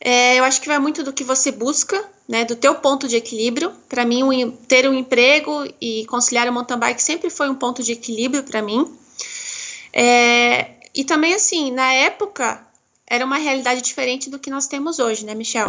É, eu acho que vai muito do que você busca, né, do teu ponto de equilíbrio. Para mim, um, ter um emprego e conciliar o mountain bike sempre foi um ponto de equilíbrio para mim. É, e também, assim, na época, era uma realidade diferente do que nós temos hoje, né, Michel?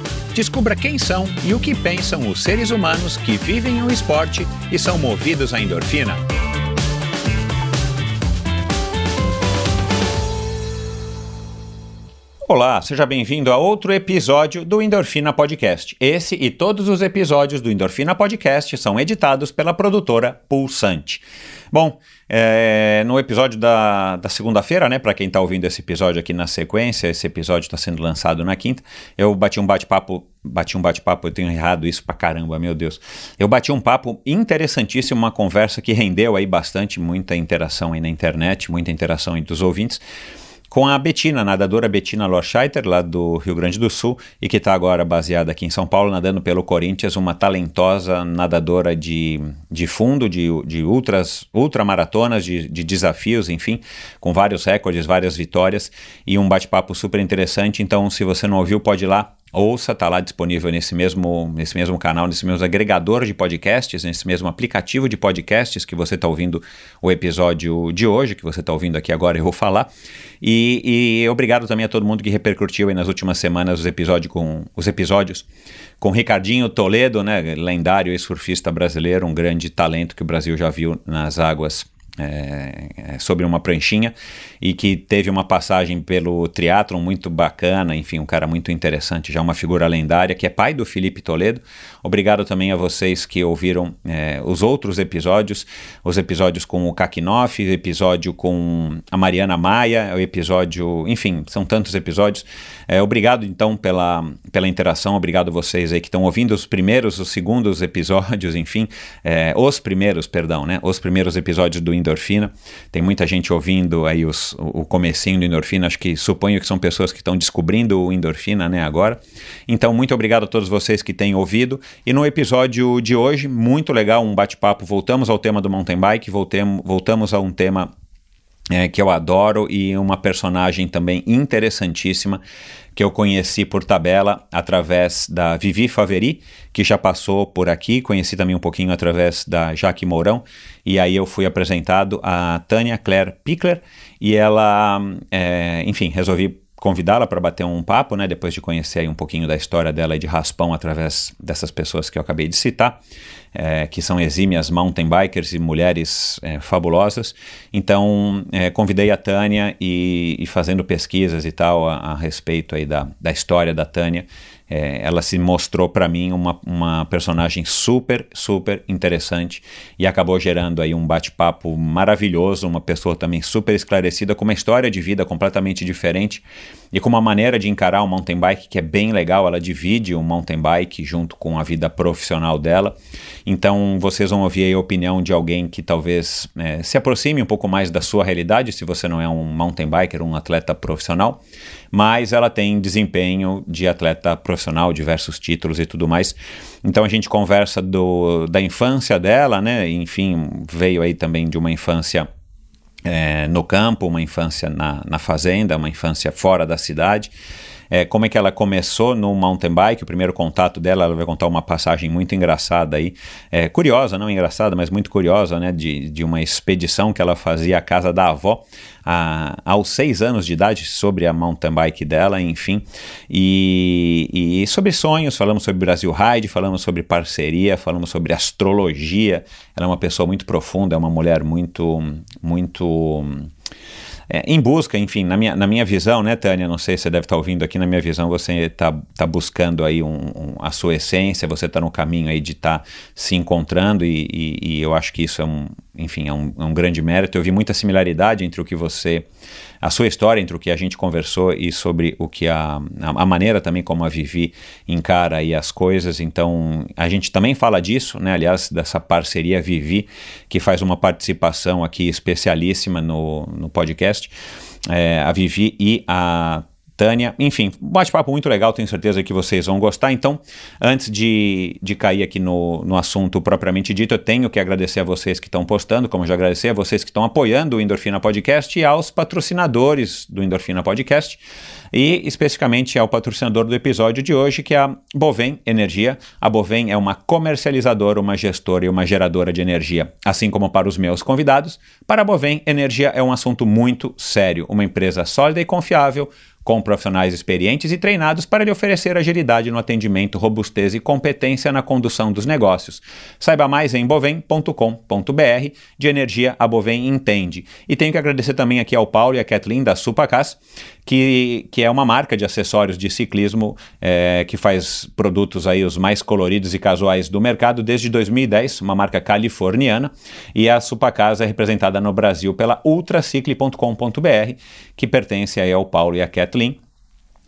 Descubra quem são e o que pensam os seres humanos que vivem o esporte e são movidos à endorfina. Olá, seja bem-vindo a outro episódio do Endorfina Podcast. Esse e todos os episódios do Endorfina Podcast são editados pela produtora Pulsante. Bom, é, no episódio da, da segunda-feira, né, para quem está ouvindo esse episódio aqui na sequência, esse episódio está sendo lançado na quinta, eu bati um bate-papo, bati um bate-papo, eu tenho errado isso pra caramba, meu Deus. Eu bati um papo interessantíssimo, uma conversa que rendeu aí bastante, muita interação aí na internet, muita interação entre os ouvintes, com a Betina, nadadora Betina Lorscheiter, lá do Rio Grande do Sul, e que está agora baseada aqui em São Paulo, nadando pelo Corinthians, uma talentosa nadadora de, de fundo, de, de ultras, ultramaratonas, de, de desafios, enfim, com vários recordes, várias vitórias, e um bate-papo super interessante. Então, se você não ouviu, pode ir lá ouça, está lá disponível nesse mesmo, nesse mesmo canal, nesse mesmo agregador de podcasts, nesse mesmo aplicativo de podcasts que você está ouvindo o episódio de hoje, que você está ouvindo aqui agora, eu vou falar. E, e, obrigado também a todo mundo que repercutiu aí nas últimas semanas os, episódio com, os episódios com Ricardinho Toledo, né, lendário surfista brasileiro, um grande talento que o Brasil já viu nas águas é, é, sobre uma pranchinha e que teve uma passagem pelo triatlon muito bacana, enfim, um cara muito interessante, já uma figura lendária, que é pai do Felipe Toledo. Obrigado também a vocês que ouviram é, os outros episódios, os episódios com o Kakinoff, episódio com a Mariana Maia, o episódio, enfim, são tantos episódios. É, obrigado então pela, pela interação, obrigado a vocês aí que estão ouvindo os primeiros, os segundos episódios, enfim, é, os primeiros, perdão, né, os primeiros episódios do endorfina. Tem muita gente ouvindo aí os, o comecinho do endorfina, acho que suponho que são pessoas que estão descobrindo o endorfina, né, agora. Então, muito obrigado a todos vocês que têm ouvido. E no episódio de hoje, muito legal, um bate-papo. Voltamos ao tema do mountain bike, voltamos a um tema é, que eu adoro e uma personagem também interessantíssima que eu conheci por tabela através da Vivi Faveri, que já passou por aqui, conheci também um pouquinho através da Jaque Mourão, e aí eu fui apresentado a Tânia Claire Pickler, e ela, é, enfim, resolvi convidá-la para bater um papo, né, depois de conhecer um pouquinho da história dela e de raspão através dessas pessoas que eu acabei de citar, é, que são exímias mountain bikers e mulheres é, fabulosas. Então, é, convidei a Tânia e, e, fazendo pesquisas e tal a, a respeito aí da, da história da Tânia, é, ela se mostrou para mim uma, uma personagem super, super interessante e acabou gerando aí um bate-papo maravilhoso, uma pessoa também super esclarecida, com uma história de vida completamente diferente e com uma maneira de encarar o mountain bike que é bem legal. Ela divide o mountain bike junto com a vida profissional dela. Então vocês vão ouvir a opinião de alguém que talvez é, se aproxime um pouco mais da sua realidade, se você não é um mountain biker, um atleta profissional mas ela tem desempenho de atleta profissional, diversos títulos e tudo mais. Então a gente conversa do, da infância dela, né? Enfim, veio aí também de uma infância é, no campo, uma infância na, na fazenda, uma infância fora da cidade é, como é que ela começou no mountain bike, o primeiro contato dela, ela vai contar uma passagem muito engraçada aí, é, curiosa, não engraçada, mas muito curiosa, né, de, de uma expedição que ela fazia à casa da avó, a, aos seis anos de idade, sobre a mountain bike dela, enfim, e, e sobre sonhos, falamos sobre Brasil Ride, falamos sobre parceria, falamos sobre astrologia, ela é uma pessoa muito profunda, é uma mulher muito, muito é, em busca, enfim, na minha, na minha visão, né, Tânia? Não sei se você deve estar ouvindo aqui, na minha visão, você está tá buscando aí um, um, a sua essência, você está no caminho aí de estar tá se encontrando e, e, e, eu acho que isso é um, enfim, é um, é um grande mérito. Eu vi muita similaridade entre o que você a sua história entre o que a gente conversou e sobre o que a, a, maneira também como a Vivi encara aí as coisas. Então, a gente também fala disso, né? Aliás, dessa parceria Vivi, que faz uma participação aqui especialíssima no, no podcast. É, a Vivi e a Tânia. Enfim, bate-papo muito legal, tenho certeza que vocês vão gostar. Então, antes de, de cair aqui no, no assunto propriamente dito, eu tenho que agradecer a vocês que estão postando, como já agradecer a vocês que estão apoiando o Endorfina Podcast e aos patrocinadores do Endorfina Podcast e especificamente ao patrocinador do episódio de hoje, que é a Bovem Energia. A Bovem é uma comercializadora, uma gestora e uma geradora de energia, assim como para os meus convidados. Para a Bovem, energia é um assunto muito sério, uma empresa sólida e confiável com profissionais experientes e treinados para lhe oferecer agilidade no atendimento, robustez e competência na condução dos negócios. Saiba mais em bovem.com.br. De energia, a Bovem entende. E tenho que agradecer também aqui ao Paulo e à Kathleen da Supacas, que, que é uma marca de acessórios de ciclismo é, que faz produtos aí os mais coloridos e casuais do mercado desde 2010, uma marca californiana, e a Supacasa é representada no Brasil pela ultracicle.com.br, que pertence aí ao Paulo e à Kathleen.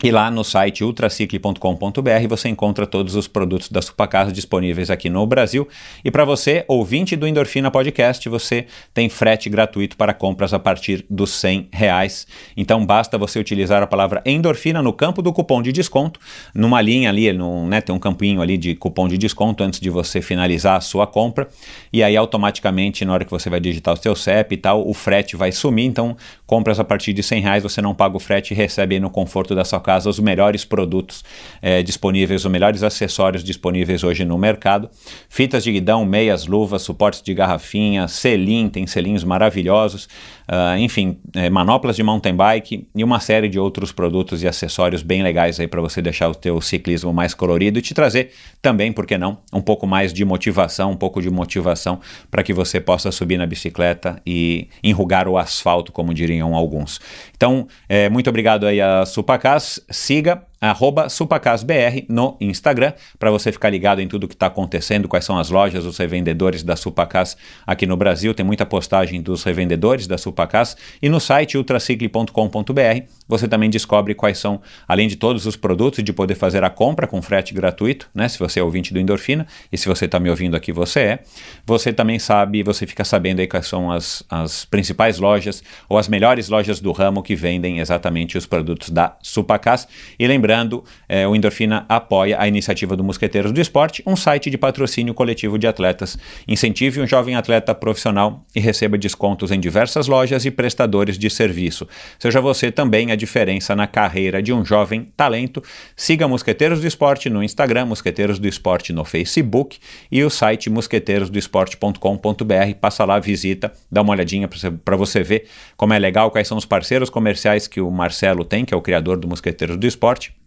E lá no site ultracicle.com.br você encontra todos os produtos da Supacasa disponíveis aqui no Brasil. E para você, ouvinte do Endorfina Podcast, você tem frete gratuito para compras a partir dos 100 reais. Então basta você utilizar a palavra endorfina no campo do cupom de desconto, numa linha ali, no, né, tem um campinho ali de cupom de desconto antes de você finalizar a sua compra. E aí automaticamente, na hora que você vai digitar o seu CEP e tal, o frete vai sumir. Então compras a partir de 100 reais, você não paga o frete e recebe no conforto da sua casa os melhores produtos é, disponíveis, os melhores acessórios disponíveis hoje no mercado. Fitas de guidão, meias, luvas, suportes de garrafinha, selim, tem selinhos maravilhosos, uh, enfim, é, manoplas de mountain bike e uma série de outros produtos e acessórios bem legais aí para você deixar o teu ciclismo mais colorido e te trazer também, por que não, um pouco mais de motivação, um pouco de motivação para que você possa subir na bicicleta e enrugar o asfalto, como diriam alguns. Então, é, muito obrigado aí a Supacas siga arroba supacasbr no Instagram, para você ficar ligado em tudo que está acontecendo, quais são as lojas, os revendedores da Supacas aqui no Brasil. Tem muita postagem dos revendedores da Supacas. E no site ultracicle.com.br você também descobre quais são, além de todos os produtos, de poder fazer a compra com frete gratuito, né? Se você é ouvinte do Endorfina, e se você está me ouvindo aqui, você é. Você também sabe, você fica sabendo aí quais são as, as principais lojas ou as melhores lojas do ramo que vendem exatamente os produtos da Supacas. E lembrando, Lembrando, é, o Endorfina apoia a iniciativa do Mosqueteiros do Esporte, um site de patrocínio coletivo de atletas. Incentive um jovem atleta profissional e receba descontos em diversas lojas e prestadores de serviço. Seja você também a diferença na carreira de um jovem talento. Siga Mosqueteiros do Esporte no Instagram, Mosqueteiros do Esporte no Facebook e o site mosqueteirosdoesporte.com.br. Passa lá, visita, dá uma olhadinha para você ver como é legal, quais são os parceiros comerciais que o Marcelo tem, que é o criador do Mosqueteiros do Esporte.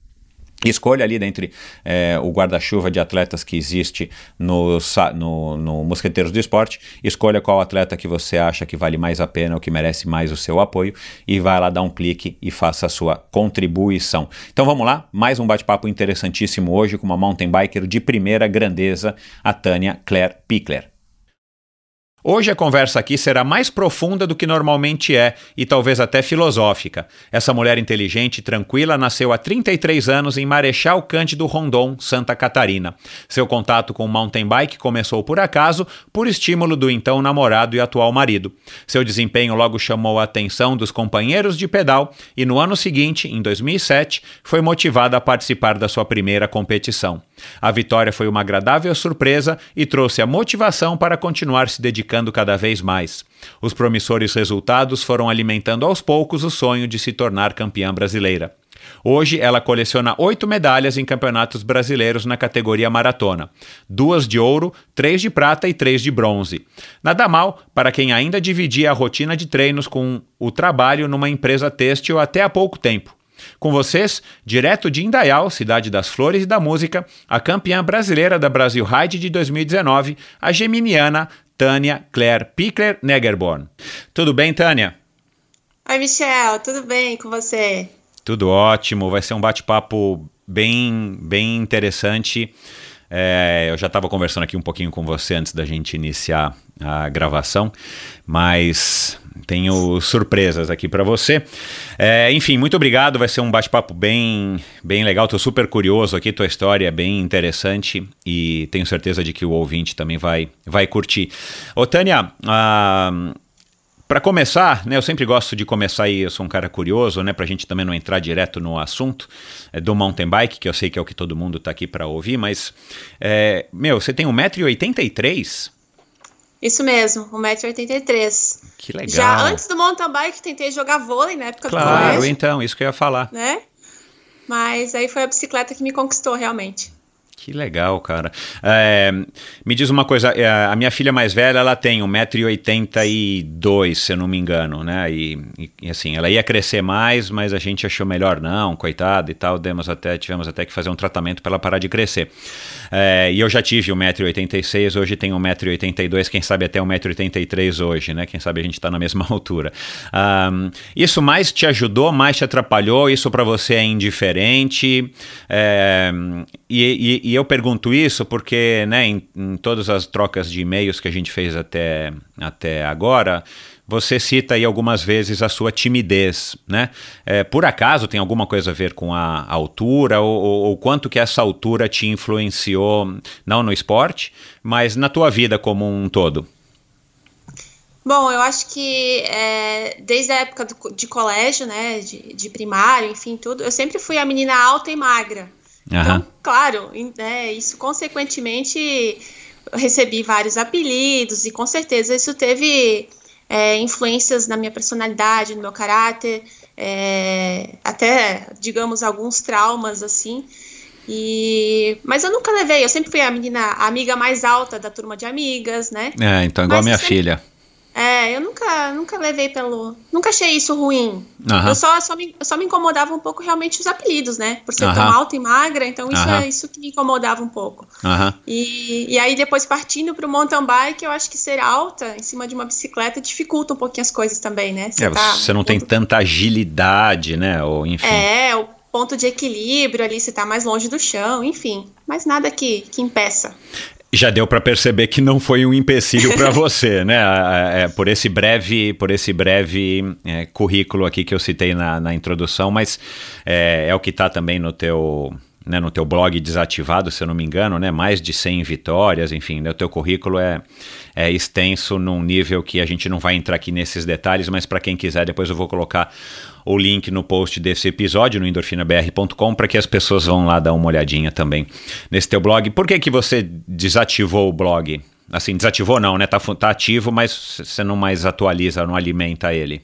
Escolha ali dentre é, o guarda-chuva de atletas que existe no, no, no, Mosqueteiros do Esporte, escolha qual atleta que você acha que vale mais a pena ou que merece mais o seu apoio e vai lá dar um clique e faça a sua contribuição. Então vamos lá, mais um bate-papo interessantíssimo hoje com uma mountain biker de primeira grandeza, a Tânia Claire Pickler. Hoje a conversa aqui será mais profunda do que normalmente é e talvez até filosófica. Essa mulher inteligente e tranquila nasceu há 33 anos em Marechal Cândido Rondon, Santa Catarina. Seu contato com o mountain bike começou por acaso, por estímulo do então namorado e atual marido. Seu desempenho logo chamou a atenção dos companheiros de pedal e no ano seguinte, em 2007, foi motivada a participar da sua primeira competição. A vitória foi uma agradável surpresa e trouxe a motivação para continuar se dedicando cada vez mais. Os promissores resultados foram alimentando aos poucos o sonho de se tornar campeã brasileira. Hoje ela coleciona oito medalhas em campeonatos brasileiros na categoria maratona: duas de ouro, três de prata e três de bronze. Nada mal para quem ainda dividia a rotina de treinos com o trabalho numa empresa têxtil até há pouco tempo. Com vocês, direto de Indaial, cidade das flores e da música, a campeã brasileira da Brasil Ride de 2019, a geminiana Tânia Claire Pickler Negerborn. Tudo bem, Tânia? Oi, Michel, tudo bem com você? Tudo ótimo, vai ser um bate-papo bem, bem interessante. É, eu já estava conversando aqui um pouquinho com você antes da gente iniciar a gravação, mas tenho surpresas aqui para você. É, enfim, muito obrigado. Vai ser um bate-papo bem, bem legal. Estou super curioso aqui. Tua história é bem interessante e tenho certeza de que o ouvinte também vai, vai curtir. Ô, Tânia, ah, para começar, né, eu sempre gosto de começar aí, eu sou um cara curioso, né, para a gente também não entrar direto no assunto é, do mountain bike, que eu sei que é o que todo mundo está aqui para ouvir, mas, é, meu, você tem 1,83m? Isso mesmo, 1,83m. Que legal. Já antes do mountain bike, tentei jogar vôlei na época claro, do colégio. então, isso que eu ia falar. Né? Mas aí foi a bicicleta que me conquistou realmente. Que legal, cara. É, me diz uma coisa, é, a minha filha mais velha, ela tem 1,82m, se eu não me engano, né? E, e, assim, ela ia crescer mais, mas a gente achou melhor não, coitada e tal, demos até, tivemos até que fazer um tratamento para ela parar de crescer. É, e eu já tive 1,86m, hoje tenho 1,82m, quem sabe até 1,83m hoje, né? Quem sabe a gente está na mesma altura. Um, isso mais te ajudou, mais te atrapalhou? Isso para você é indiferente? É, e, e, e, eu pergunto isso porque, né, em, em todas as trocas de e-mails que a gente fez até, até agora, você cita aí algumas vezes a sua timidez, né? É, por acaso tem alguma coisa a ver com a altura ou, ou, quanto que essa altura te influenciou, não no esporte, mas na tua vida como um todo? Bom, eu acho que é, desde a época do, de colégio, né, de, de primário, enfim, tudo, eu sempre fui a menina alta e magra. Uhum. Então, claro, né, isso consequentemente recebi vários apelidos e com certeza isso teve é, influências na minha personalidade, no meu caráter, é, até, digamos, alguns traumas assim. E, mas eu nunca levei, eu sempre fui a menina, a amiga mais alta da turma de amigas, né? É, então igual mas a minha sempre, filha. É, eu nunca, nunca levei pelo. Nunca achei isso ruim. Aham. Eu, só, só, me, eu só me incomodava um pouco realmente os apelidos, né? Por ser tão Aham. alta e magra, então isso Aham. é isso que me incomodava um pouco. E, e aí, depois partindo pro mountain bike, eu acho que ser alta em cima de uma bicicleta dificulta um pouquinho as coisas também, né? É, tá você não tem tanta agilidade, né? Ou enfim. É, o ponto de equilíbrio ali, você tá mais longe do chão, enfim. Mas nada que, que impeça. Já deu para perceber que não foi um empecilho para você, né? É, por esse breve, por esse breve é, currículo aqui que eu citei na, na introdução, mas é, é o que está também no teu, né, no teu blog desativado, se eu não me engano, né? Mais de 100 vitórias, enfim, né, o teu currículo é, é extenso num nível que a gente não vai entrar aqui nesses detalhes, mas para quem quiser, depois eu vou colocar o link no post desse episódio no endorfinabr.com para que as pessoas vão lá dar uma olhadinha também nesse teu blog. Por que que você desativou o blog? Assim, desativou não, né? Tá, tá ativo, mas você não mais atualiza, não alimenta ele.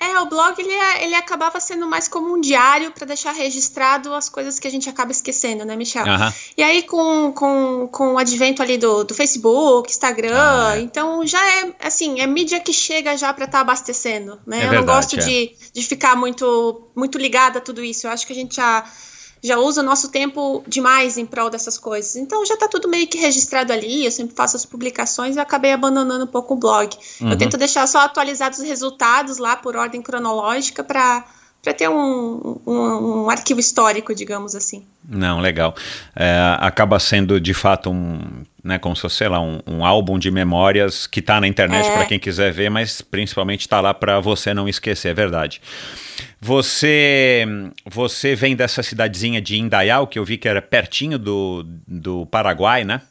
É, o blog ele, é- ele acabava sendo mais como um diário para deixar registrado as coisas que a gente acaba esquecendo, né, Michel? Aham. E aí, com, com, com o advento ali do, do Facebook, Instagram, Ah, é. então já é assim, é mídia que chega já para estar abastecendo, né? É eu não verdade, gosto é. de, de ficar muito, muito ligada a tudo isso. Eu acho que a gente já, já usa o nosso tempo demais em prol dessas coisas. Então já tá tudo meio que registrado ali, eu sempre faço as publicações e acabei abandonando um pouco o blog. Uhum. Eu tento deixar só atualizados os resultados lá por ordem cronológica para para ter um, um, um arquivo histórico, digamos assim. Não, legal. É, acaba sendo de fato um, né, como se fosse, sei lá, um, um álbum de memórias que tá na internet É. para quem quiser ver, mas principalmente tá lá para você não esquecer, é verdade. Você você vem dessa cidadezinha de Indaial, que eu vi que era pertinho do, do Paraguai, né?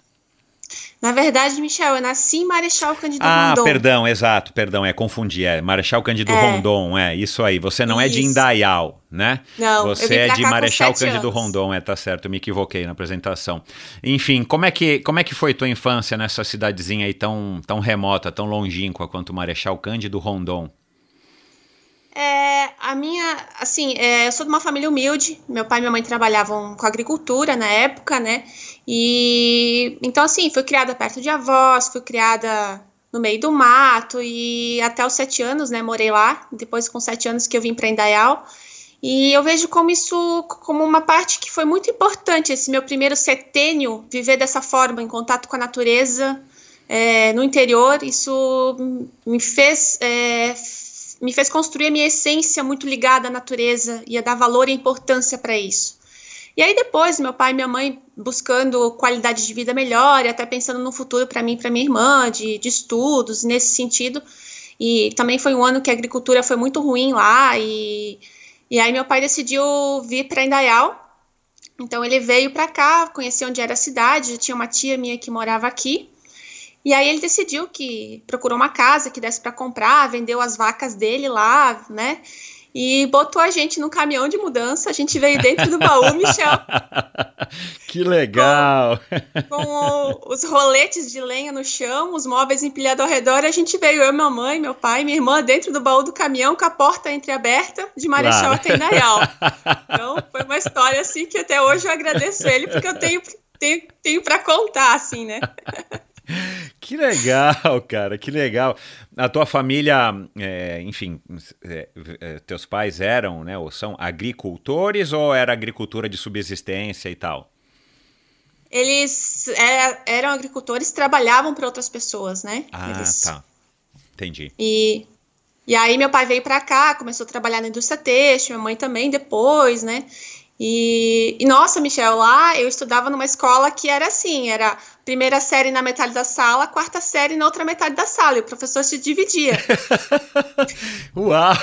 Na verdade, Michel, eu nasci em Marechal Cândido Ah, Rondon. perdão, exato, perdão, é confundi, é Marechal Cândido É. Rondon, é isso aí. Você não é de Isso. Indaial, né? Não, eu Você é de Marechal Cândido anos. Rondon, é, tá certo, eu me equivoquei na apresentação. Enfim, como é que, como é que foi tua infância nessa cidadezinha aí tão, tão remota, tão longínqua quanto Marechal Cândido Rondon? É, a minha, assim, é, eu sou de uma família humilde. Meu pai e minha mãe trabalhavam com agricultura na época, né? E então, assim, fui criada perto de avós, fui criada no meio do mato e até os sete anos, né? Morei lá. Depois, com sete anos, que eu vim para Indaial. E eu vejo como isso, como uma parte que foi muito importante, esse meu primeiro setênio, viver dessa forma, em contato com a natureza, é, no interior, isso me fez é, me fez construir a minha essência muito ligada à natureza e a dar valor e importância para isso. E aí depois, meu pai e minha mãe buscando qualidade de vida melhor e até pensando no futuro para mim e para minha irmã, de, de estudos, nesse sentido. E também foi um ano que a agricultura foi muito ruim lá e, e aí meu pai decidiu vir para Indaial. Então ele veio para cá, conhecer onde era a cidade, tinha uma tia minha que morava aqui. E aí ele decidiu que procurou uma casa que desse para comprar, vendeu as vacas dele lá, né? E botou a gente no caminhão de mudança. A gente veio dentro do baú, Michel. que legal! Com, com o, os roletes de lenha no chão, os móveis empilhados ao redor. A gente veio, eu, minha mãe, meu pai, minha irmã, dentro do baú do caminhão, com a porta entreaberta, de Marechal claro. até Indaial. Então, foi uma história assim que até hoje eu agradeço ele, porque eu tenho, tenho, tenho para contar, assim, né? Que legal, cara, que legal. A tua família, é, enfim, é, é, teus pais eram, né, ou são agricultores ou era agricultura de subsistência e tal? Eles é, eram agricultores, trabalhavam para outras pessoas, né? Ah, Eles... tá. Entendi. E, e aí meu pai veio para cá, começou a trabalhar na indústria têxtil, minha mãe também depois, né? E, e, nossa, Michel, lá eu estudava numa escola que era assim, era primeira série na metade da sala, quarta série na outra metade da sala, e o professor se dividia. Uau!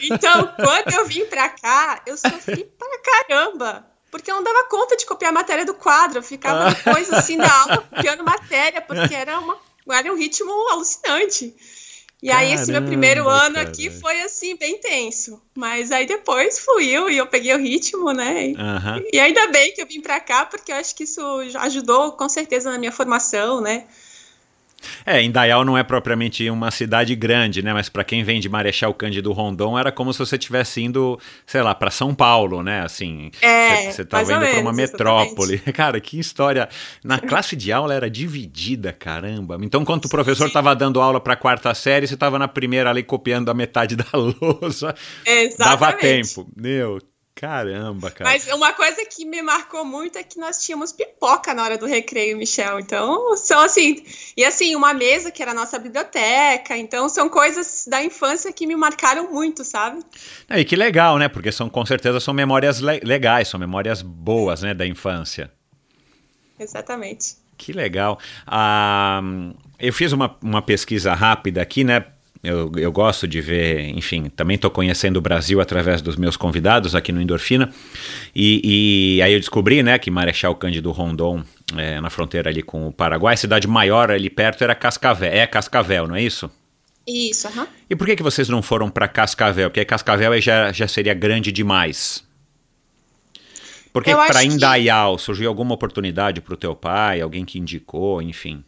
Então, quando eu vim pra cá, eu sofri pra caramba, porque eu não dava conta de copiar a matéria do quadro, eu ficava depois assim da aula copiando matéria, porque era, uma, era um ritmo alucinante. E Caramba, aí, esse meu primeiro ano cara. aqui foi assim, bem tenso. Mas aí depois fluiu e eu peguei o ritmo, né? Uhum. E ainda bem que eu vim para cá, porque eu acho que isso ajudou com certeza na minha formação, né? É, Indaial não é propriamente uma cidade grande, né? Mas para quem vem de Marechal Cândido Rondon, era como se você estivesse indo, sei lá, para São Paulo, né? Assim, é, você estava indo para uma metrópole. Exatamente. Cara, que história. Na classe de aula era dividida, caramba. Então, quando o professor estava dando aula para a quarta série, você estava na primeira ali copiando a metade da lousa. Exatamente. Dava tempo. Meu, Caramba, cara. Mas uma coisa que me marcou muito é que nós tínhamos pipoca na hora do recreio, Michel. Então, são assim. E assim, uma mesa que era a nossa biblioteca. Então, são coisas da infância que me marcaram muito, sabe? e que legal, né? Porque são, com certeza são memórias le legais, são memórias boas, né, da infância. Exatamente. Que legal. Ah, eu fiz uma, uma pesquisa rápida aqui, né? Eu, eu gosto de ver, enfim, também estou conhecendo o Brasil através dos meus convidados aqui no Endorfina. E, e aí eu descobri né, que Marechal Cândido Rondon, é, na fronteira ali com o Paraguai, a cidade maior ali perto era Cascavel. É Cascavel, não é isso? Isso, aham. Uhum. E por que, que vocês não foram para Cascavel? Porque Cascavel já, já seria grande demais. Por que para Indaial que... surgiu alguma oportunidade para o teu pai, alguém que indicou, enfim?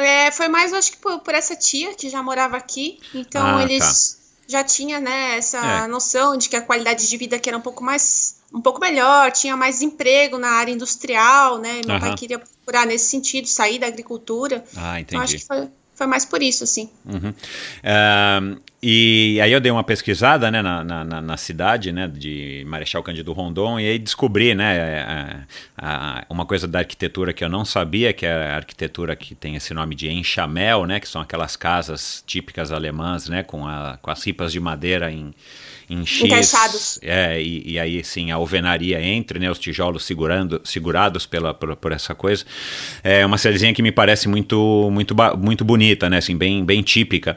É, foi mais, acho que por, por, essa tia que já morava aqui. Então ah, eles tá. já tinham né, essa é. noção de que a qualidade de vida aqui era um pouco mais um pouco melhor, tinha mais emprego na área industrial, né? Meu pai queria procurar nesse sentido, sair da agricultura. Ah, entendi. Então acho que foi, foi mais por isso, assim. Uhum. Uh, e aí eu dei uma pesquisada né, na, na, na, cidade né, de Marechal Cândido Rondon e aí descobri né, a, a, uma coisa da arquitetura que eu não sabia, que é a arquitetura que tem esse nome de enxamel, né, que são aquelas casas típicas alemãs né, com, a, com as ripas de madeira em em X. Encaixados. É, e, e, aí sim a alvenaria entre, né, os tijolos segurando, segurados pela, por, por, essa coisa. É uma cidadezinha que me parece muito muito, muito bonita, né, assim, bem, bem típica.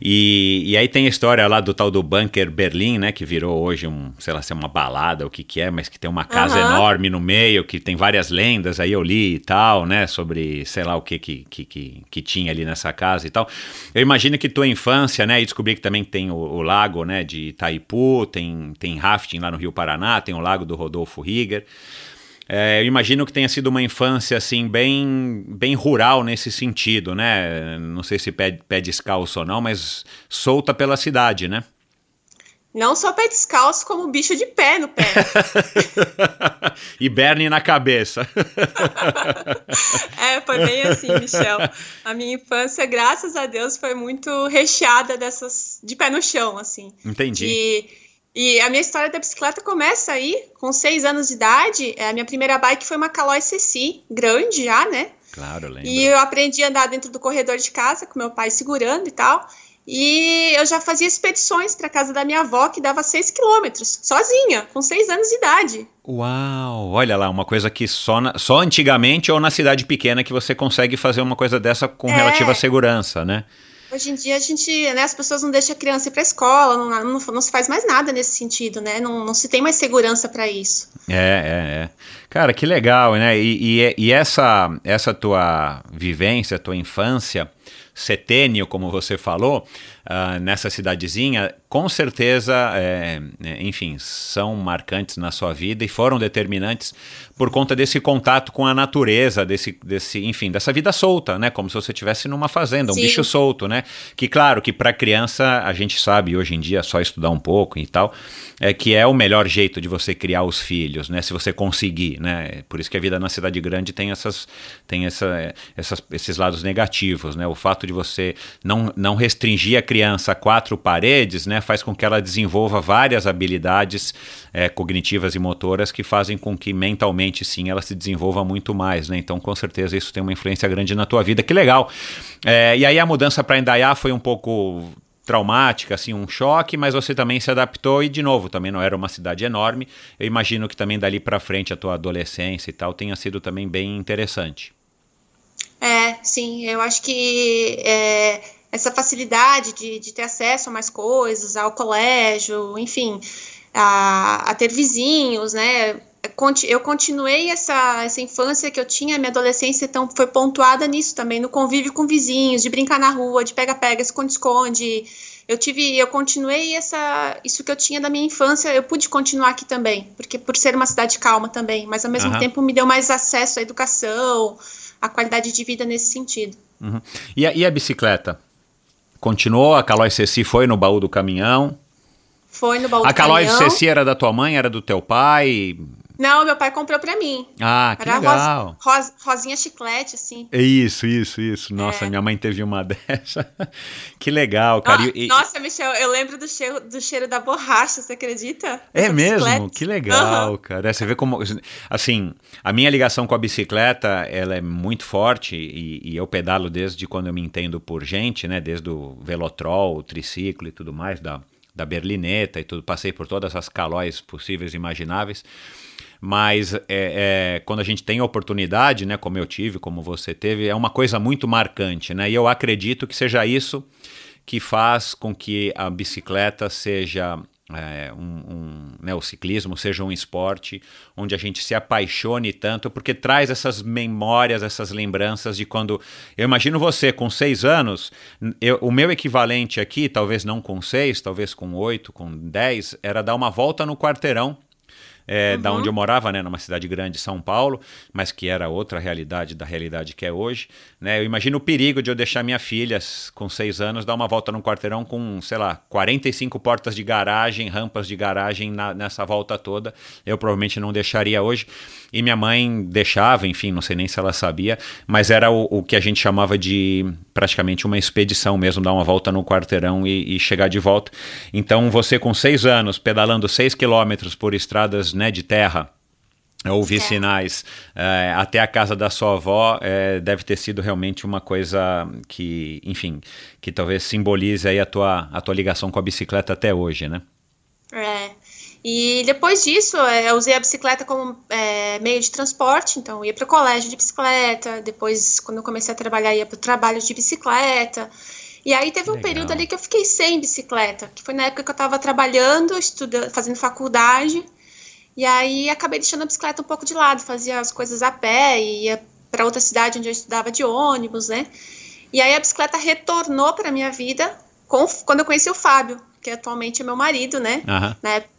E, e aí tem a história lá do tal do Bunker Berlim, né, que virou hoje um, sei lá, se é uma balada, o que que é, mas que tem uma casa uhum. enorme no meio, que tem várias lendas, aí eu li e tal, né, sobre, sei lá, o que que, que, que, que tinha ali nessa casa e tal. Eu imagino que tua infância, né, e descobri que também tem o, o lago, né, de Itaipu, Itaipu, tem, tem rafting lá no Rio Paraná, tem o Lago do Rodolfo Rieger. É, eu imagino que tenha sido uma infância assim bem, bem rural nesse sentido, né? Não sei se pé, pé descalço ou não, mas solta pela cidade, né? Não só pé descalço, como bicho de pé no pé. e berne na cabeça. é, foi bem assim, Michel. A minha infância, graças a Deus, foi muito recheada dessas de pé no chão, assim. Entendi. E, e a minha história da bicicleta começa aí, com seis anos de idade. A minha primeira bike foi uma Caloi CC, grande já, né? Claro, lembro. E eu aprendi a andar dentro do corredor de casa, com meu pai segurando e tal. E eu já fazia expedições para casa da minha avó, que dava 6 quilômetros, sozinha, com 6 anos de idade. Uau! Olha lá, uma coisa que só, na, só antigamente ou na cidade pequena que você consegue fazer uma coisa dessa com É. relativa segurança, né? Hoje em dia a gente, né, as pessoas não deixam a criança ir para a escola, não, não, não se faz mais nada nesse sentido, né? Não, não se tem mais segurança para isso. É, é, é. Cara, que legal, né? E, e, e essa, essa tua vivência, tua infância, setênio, como você falou, ah, nessa cidadezinha, com certeza, é, é, enfim, são marcantes na sua vida e foram determinantes por conta desse contato com a natureza, desse, desse enfim, dessa vida solta, né? Como se você estivesse numa fazenda, um Sim. bicho solto, né? Que, claro, que para criança, a gente sabe hoje em dia, só estudar um pouco e tal, é que é o melhor jeito de você criar os filhos, né? Se você conseguir, né? Por isso que a vida na cidade grande tem essas, tem essa, essas, esses lados negativos, né? O fato de você não, não restringir a criança a quatro paredes, né? Faz com que ela desenvolva várias habilidades é, cognitivas e motoras que fazem com que mentalmente, sim, ela se desenvolva muito mais, né? Então, com certeza, isso tem uma influência grande na tua vida. Que legal! É, e aí a mudança para Indaiá foi um pouco traumática, assim, um choque, mas você também se adaptou e, de novo, também não era uma cidade enorme. Eu imagino que também dali para frente a tua adolescência e tal tenha sido também bem interessante. É, sim, eu acho que é, essa facilidade de, de ter acesso a mais coisas, ao colégio, enfim, a, a ter vizinhos, né? Conti- Eu continuei essa, essa infância que eu tinha, minha adolescência, então foi pontuada nisso também, no convívio com vizinhos, de brincar na rua, de pega-pega, esconde-esconde. Eu tive, eu continuei essa, isso que eu tinha da minha infância, eu pude continuar aqui também, porque por ser uma cidade calma também, mas ao mesmo Aham. tempo me deu mais acesso à educação, à qualidade de vida nesse sentido. Uhum. E, a, e a bicicleta? Continuou? A Calói Ceci foi no baú do caminhão? Foi no baú A do Calói caminhão. Ceci era da tua mãe, era do teu pai? Não, meu pai comprou pra mim. Ah, que Era legal. rosa, rosa- rosinha chiclete, assim. Isso, isso, isso. Nossa, É. minha mãe teve uma dessa. que legal, cara. Ah, E- Nossa, Michel, eu lembro do cheiro, do cheiro da borracha, você acredita? É Essa mesmo? bicicleta. Que legal, Aham. cara. É, Você vê como. Assim, a minha ligação com a bicicleta ela é muito forte e, e eu pedalo desde quando eu me entendo por gente, né? Desde o velotrol, o triciclo e tudo mais, da, da berlineta e tudo. Passei por todas as calóis possíveis e imagináveis. Mas é, é, quando a gente tem a oportunidade, né, como eu tive, como você teve, é uma coisa muito marcante, né? E eu acredito que seja isso que faz com que a bicicleta seja é, um, um, né, o ciclismo seja um esporte onde a gente se apaixone tanto, porque traz essas memórias, essas lembranças de quando. Eu imagino você com seis anos, eu- o meu equivalente aqui, talvez não com seis, talvez com oito, com dez, era dar uma volta no quarteirão é, da onde eu morava, né, numa cidade grande, São Paulo, mas que era outra realidade da realidade que é hoje, né, eu imagino o perigo de eu deixar minha filha, com seis anos, dar uma volta num quarteirão com, sei lá, 45 portas de garagem, rampas de garagem na- nessa volta toda, eu provavelmente não deixaria hoje, e minha mãe deixava, enfim, não sei nem se ela sabia, mas era o, o que a gente chamava de praticamente uma expedição mesmo, dar uma volta no quarteirão e, e chegar de volta. Então, você com seis anos, pedalando seis quilômetros por estradas né, de terra, ouvir Certo. sinais eh, até a casa da sua avó eh, deve ter sido realmente uma coisa que, enfim, que talvez simbolize aí a tua, a tua ligação com a bicicleta até hoje, né? É. E depois disso, é, eu usei a bicicleta como é, meio de transporte, então eu ia para o colégio de bicicleta, depois, quando eu comecei a trabalhar, ia para o trabalho de bicicleta. E aí teve um Legal. período ali que eu fiquei sem bicicleta, que foi na época que eu estava trabalhando, estudando, fazendo faculdade, e aí acabei deixando a bicicleta um pouco de lado, fazia as coisas a pé, e ia para outra cidade onde eu estudava de ônibus, né? E aí a bicicleta retornou para minha vida com, quando eu conheci o Fábio, que atualmente é meu marido, né? Aham. Na época,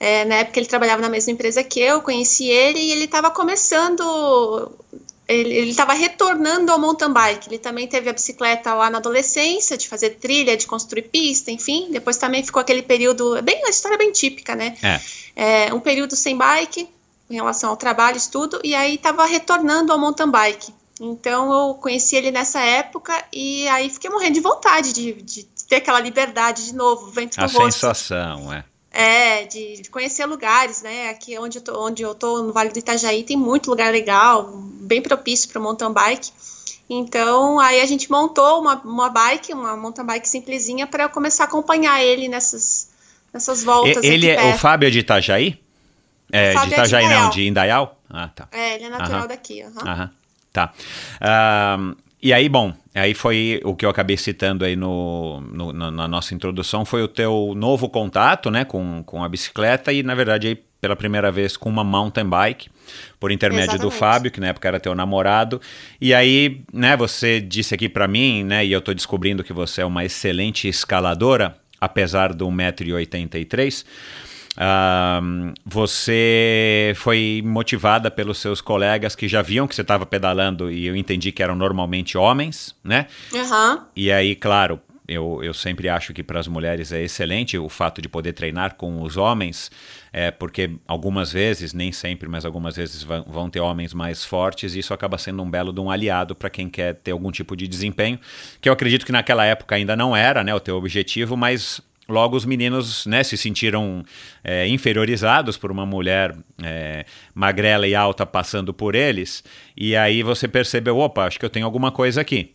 é, na época ele trabalhava na mesma empresa que eu, conheci ele e ele estava começando, ele estava retornando ao mountain bike. Ele também teve a bicicleta lá na adolescência, de fazer trilha, de construir pista, enfim. Depois também ficou aquele período, é bem a história bem típica, né? É. É, um período sem bike em relação ao trabalho, estudo, e aí estava retornando ao mountain bike. Então eu conheci ele nessa época e aí fiquei morrendo de vontade de, de ter aquela liberdade de novo, vento no A rosto. sensação, é. É, de, de conhecer lugares, né? Aqui onde eu, tô, onde eu tô, no Vale do Itajaí, tem muito lugar legal, bem propício para mountain bike. Então, aí a gente montou uma, uma bike, uma mountain bike simplesinha, para eu começar a acompanhar ele nessas, nessas voltas. E- ele aqui é, o perto. Fábio é de Itajaí? É, Fábio de é de Itajaí não, de Indaial? Ah, tá. É, ele é natural Aham. daqui. aham. Aham, tá. E aí, bom, aí foi o que eu acabei citando aí no, no- na, nossa introdução, foi o teu novo contato, né, com, com a bicicleta e, na verdade, aí, pela primeira vez com uma mountain bike, por intermédio do Exatamente. Fábio, que na época era teu namorado. E aí, né, você disse aqui pra mim, né, e eu tô descobrindo que você é uma excelente escaladora, apesar do 1,83m. Você foi motivada pelos seus colegas que já viam que você estava pedalando e eu entendi que eram normalmente homens, né? Aham. E aí, claro, eu, eu sempre acho que para as mulheres é excelente o fato de poder treinar com os homens, é, porque algumas vezes, nem sempre, mas algumas vezes vão, vão ter homens mais fortes e isso acaba sendo um belo de um aliado para quem quer ter algum tipo de desempenho, que eu acredito que naquela época ainda não era né, o teu objetivo, mas logo os meninos né, se sentiram é, inferiorizados por uma mulher é, magrela e alta passando por eles, e aí você percebeu, opa, acho que eu tenho alguma coisa aqui.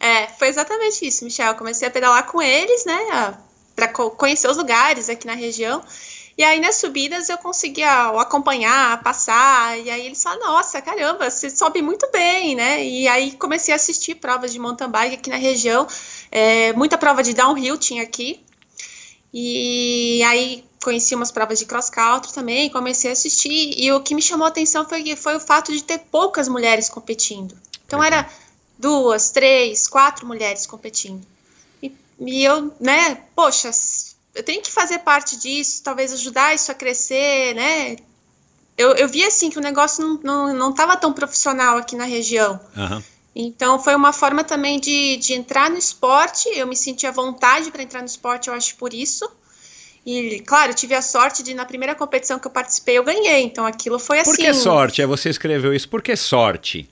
É, foi exatamente isso, Michel. Eu comecei a pedalar com eles, né? Para conhecer os lugares aqui na região. E aí nas subidas eu conseguia acompanhar, passar. E aí eles falaram: Nossa, caramba, você sobe muito bem, né? E aí comecei a assistir provas de mountain bike aqui na região. É, muita prova de downhill tinha aqui. E aí conheci umas provas de cross country também, comecei a assistir. E o que me chamou a atenção foi, foi o fato de ter poucas mulheres competindo. Então era duas, três, quatro mulheres competindo. E, e eu, né, poxa, eu tenho que fazer parte disso, talvez ajudar isso a crescer, né? Eu, eu vi assim que o negócio não, não, não tava tão profissional aqui na região. Aham. Então foi uma forma também de, de entrar no esporte. Eu me senti à vontade para entrar no esporte, eu acho por isso. E, claro, eu tive a sorte de, na primeira competição que eu participei, eu ganhei. Então aquilo foi assim. Por que sorte? É você escreveu isso. Por que sorte?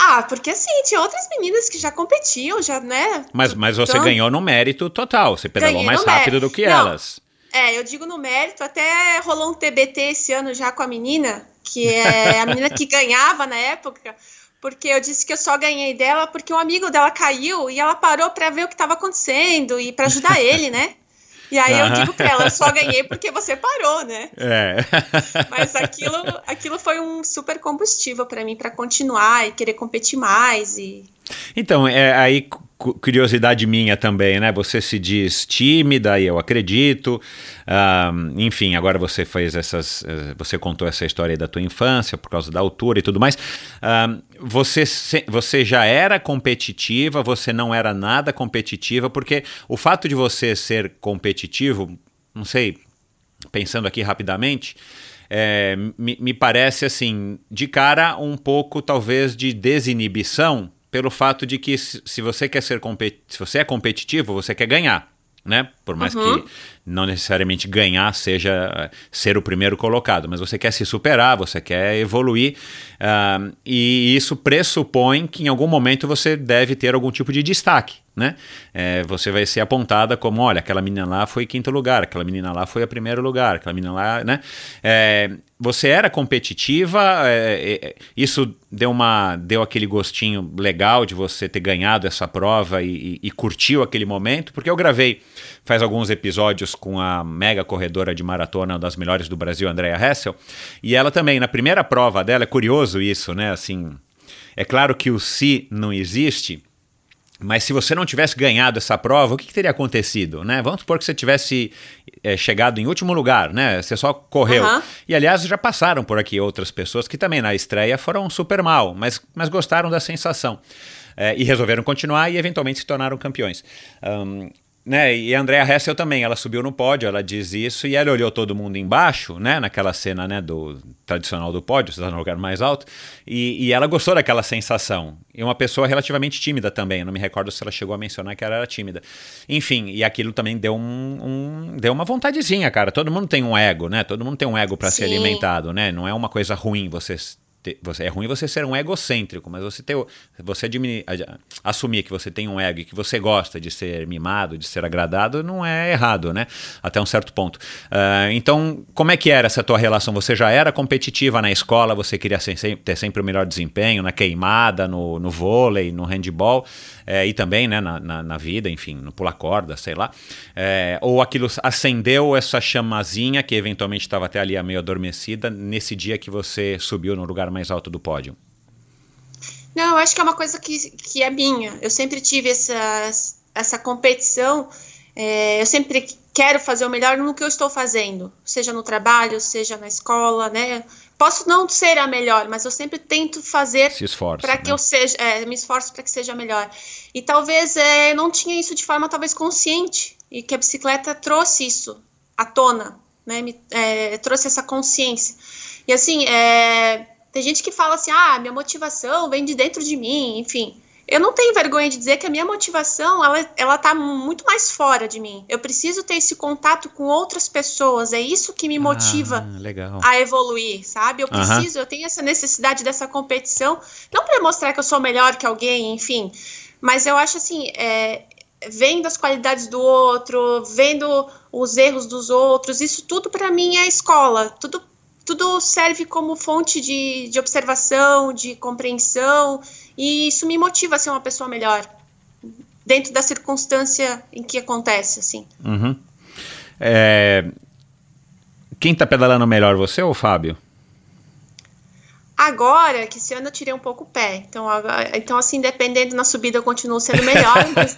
Ah, porque assim, tinha outras meninas que já competiam, já, né? Mas, mas você Então- ganhou no mérito total. Você pedalou mais rápido mérito. do que Não. elas. É, eu digo no mérito, até rolou um TBT esse ano já com a menina, que é a menina que ganhava na época, porque eu disse que eu só ganhei dela porque um amigo dela caiu e ela parou para ver o que estava acontecendo e para ajudar ele, né? E aí eu digo pra ela, eu só ganhei porque você parou, né? É. Mas aquilo, aquilo foi um super combustível para mim para continuar e querer competir mais e Então, é aí cu- curiosidade minha também, né? Você se diz tímida e eu acredito. Ahm, enfim, agora você fez essas. eh, Você contou essa história da tua infância por causa da altura e tudo mais. Ahm, você, você já era competitiva, você não era nada competitiva, porque o fato de você ser competitivo, não sei, pensando aqui rapidamente, é, me, me parece assim, de cara um pouco talvez de desinibição pelo fato de que se, você quer ser se você é competitivo, você quer ganhar, né? Por mais Uhum. que não necessariamente ganhar seja eh, ser o primeiro colocado, mas você quer se superar, você quer evoluir, ah, e isso pressupõe que em algum momento você deve ter algum tipo de destaque, né? É, você vai ser apontada como, olha, aquela menina lá foi quinto lugar, aquela menina lá foi a primeiro lugar, aquela menina lá, né? É, você era competitiva, é, é, isso deu, uma, deu aquele gostinho legal de você ter ganhado essa prova e, e- e curtiu aquele momento, porque eu gravei faz alguns episódios com a mega corredora de maratona, das melhores do Brasil, Andrea Hessel, e ela também, na primeira prova dela, é curioso isso, né? Assim, é claro que o se não existe, mas se você não tivesse ganhado essa prova, o que, que teria acontecido, né? Vamos supor que você tivesse eh, chegado em último lugar, né? Você só correu. Aham. E aliás, já passaram por aqui outras pessoas que também na estreia foram super mal, mas, mas gostaram da sensação. Eh, e resolveram continuar e eventualmente se tornaram campeões. Ahn, né, e a Andrea Hessel também, ela subiu no pódio, ela diz isso, e ela olhou todo mundo embaixo, né, naquela cena, né, do tradicional do pódio, você está no lugar mais alto, e, e ela gostou daquela sensação. E uma pessoa relativamente tímida também, não me recordo se ela chegou a mencionar que ela era tímida. Enfim, e aquilo também deu, um, um- deu uma vontadezinha, cara. Todo mundo tem um ego, né, todo mundo tem um ego para ser alimentado, né, não é uma coisa ruim você você é ruim você ser um egocêntrico, mas você ter você admini- a- assumir que você tem um ego e que você gosta de ser mimado, de ser agradado, não é errado, né? Até um certo ponto. Ah, então, como é que era essa tua relação? Você já era competitiva na escola? Você queria ser- ter sempre o melhor desempenho na queimada, no, no vôlei, no handball eh, e também, né, na, na, na vida, enfim, no pular corda, sei lá. Eh, ou aquilo acendeu essa chamazinha que eventualmente estava até ali meio adormecida nesse dia que você subiu no lugar mais alto do pódio? Não, eu acho que é uma coisa que, que é minha. Eu sempre tive essa, essa competição. é, eu sempre quero fazer o melhor no que eu estou fazendo, seja no trabalho, seja na escola, né? Posso não ser a melhor, mas eu sempre tento fazer para que né? eu seja, é, me esforço para que seja melhor. E talvez é, eu não tinha isso de forma talvez consciente e que a bicicleta trouxe isso à tona, né? Me, é, trouxe essa consciência. E assim, é, tem gente que fala assim, ah, minha motivação vem de dentro de mim, enfim. Eu não tenho vergonha de dizer que a minha motivação, ela, ela tá muito mais fora de mim. Eu preciso ter esse contato com outras pessoas, é isso que me motiva Ah, a evoluir, sabe? Eu preciso, eu tenho essa necessidade dessa competição, não para mostrar que eu sou melhor que alguém, enfim, mas eu acho assim, é, vendo as qualidades do outro, vendo os erros dos outros, isso tudo para mim é escola, tudo tudo serve como fonte de, de observação, de compreensão, e isso me motiva a ser uma pessoa melhor, dentro da circunstância em que acontece, assim. Uhum. É, Quem tá pedalando melhor, você ou o Fábio? Agora, que esse ano eu tirei um pouco o pé. Então, agora- então assim, dependendo na subida, eu continuo sendo melhor. mas,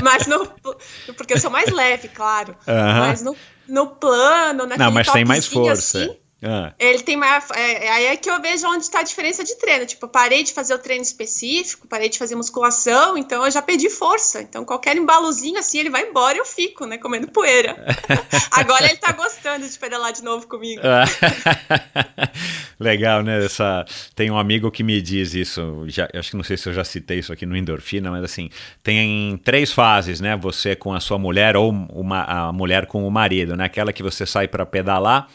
mas no, porque eu sou mais leve, claro. Mas no, no plano, naquele Não, mas tem mais força. assim, Ah, ele tem mais. É, é aí é que eu vejo onde está a diferença de treino. Tipo, parei de fazer o treino específico, parei de fazer musculação, então eu já perdi força. Então, qualquer embalozinho assim, ele vai embora e eu fico, né? Comendo poeira. Agora ele tá gostando de pedalar de novo comigo. Legal, né? Essa... Tem um amigo que me diz isso. Já, acho que não sei se eu já citei isso aqui no Endorfina, mas assim, tem três fases, né? Você com a sua mulher ou uma, a mulher com o marido, né? Aquela que você sai para pedalar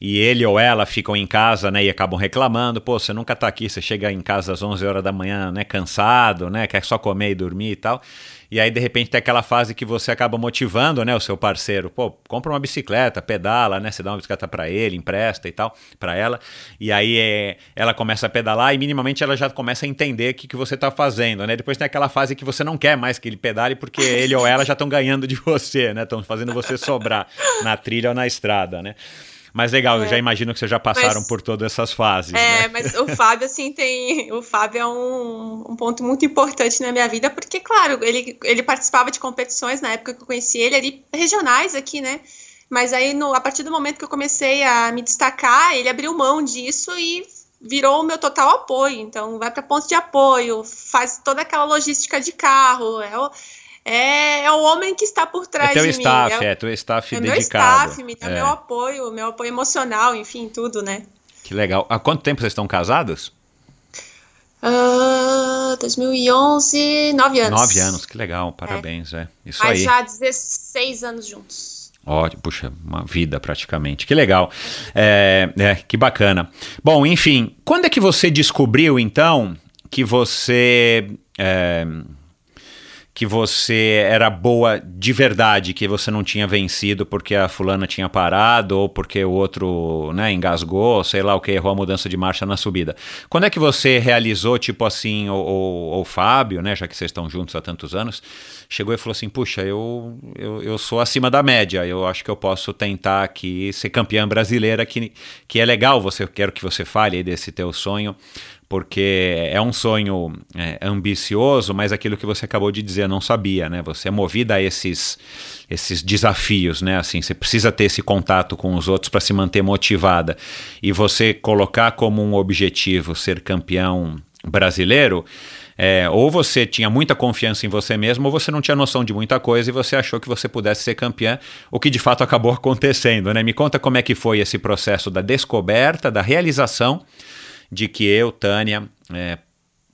e ele ou ela ficam em casa, né, e acabam reclamando, pô, você nunca tá aqui, você chega em casa às 11 horas da manhã, né, cansado, né, quer só comer e dormir e tal. E aí de repente tem aquela fase que você acaba motivando, né, o seu parceiro, pô, compra uma bicicleta, pedala, né, você dá uma bicicleta para ele, empresta e tal, para ela. E aí é, ela começa a pedalar e minimamente ela já começa a entender o que, que você tá fazendo, né? Depois tem aquela fase que você não quer mais que ele pedale porque ele ou ela já estão ganhando de você, né? Estão fazendo você sobrar na trilha ou na estrada, né? Mas legal, eu já imagino que vocês já passaram Mas- por todas essas fases, É, né? mas o Fábio, assim, tem. O Fábio é um, um ponto muito importante na minha vida, porque, claro, ele, ele participava de competições na época que eu conheci ele, ali, regionais aqui, né? Mas aí, no, a partir do momento que eu comecei a me destacar, ele abriu mão disso e virou o meu total apoio. Então, vai para ponto de apoio, faz toda aquela logística de carro. É o, é, é o homem que está por trás É teu de staff, mim. é, teu staff é meu dedicado. staff, me dá É, meu apoio, meu apoio emocional, enfim, tudo, né? Que legal. Há quanto tempo vocês estão casados? Ah, 2011, nove anos. Nove anos, que legal, parabéns, é. Isso Mas aí. já 16 anos juntos. Ótimo, puxa, uma vida praticamente. Que legal. É, é, que bacana. Bom, enfim, quando é que você descobriu, então, que você. é, que você era boa de verdade, que você não tinha vencido porque a fulana tinha parado ou porque o outro né, engasgou, sei lá o que, errou a mudança de marcha na subida. Quando é que você realizou, tipo assim, o, o, o Fábio, né, já que vocês estão juntos há tantos anos, chegou e falou assim, puxa, eu, eu, eu sou acima da média, eu acho que eu posso tentar aqui ser campeã brasileira, que, que é legal, você, quero que você fale aí desse teu sonho, porque é um sonho é, ambicioso, mas aquilo que você acabou de dizer, não sabia, né? Você é movida a esses, esses desafios, né? Assim, você precisa ter esse contato com os outros para se manter motivada. E você colocar como um objetivo ser campeão brasileiro, é, ou você tinha muita confiança em você mesmo, ou você não tinha noção de muita coisa e você achou que você pudesse ser campeã, o que de fato acabou acontecendo, né? Me conta como é que foi esse processo da descoberta, da realização de que eu, Tânia, é,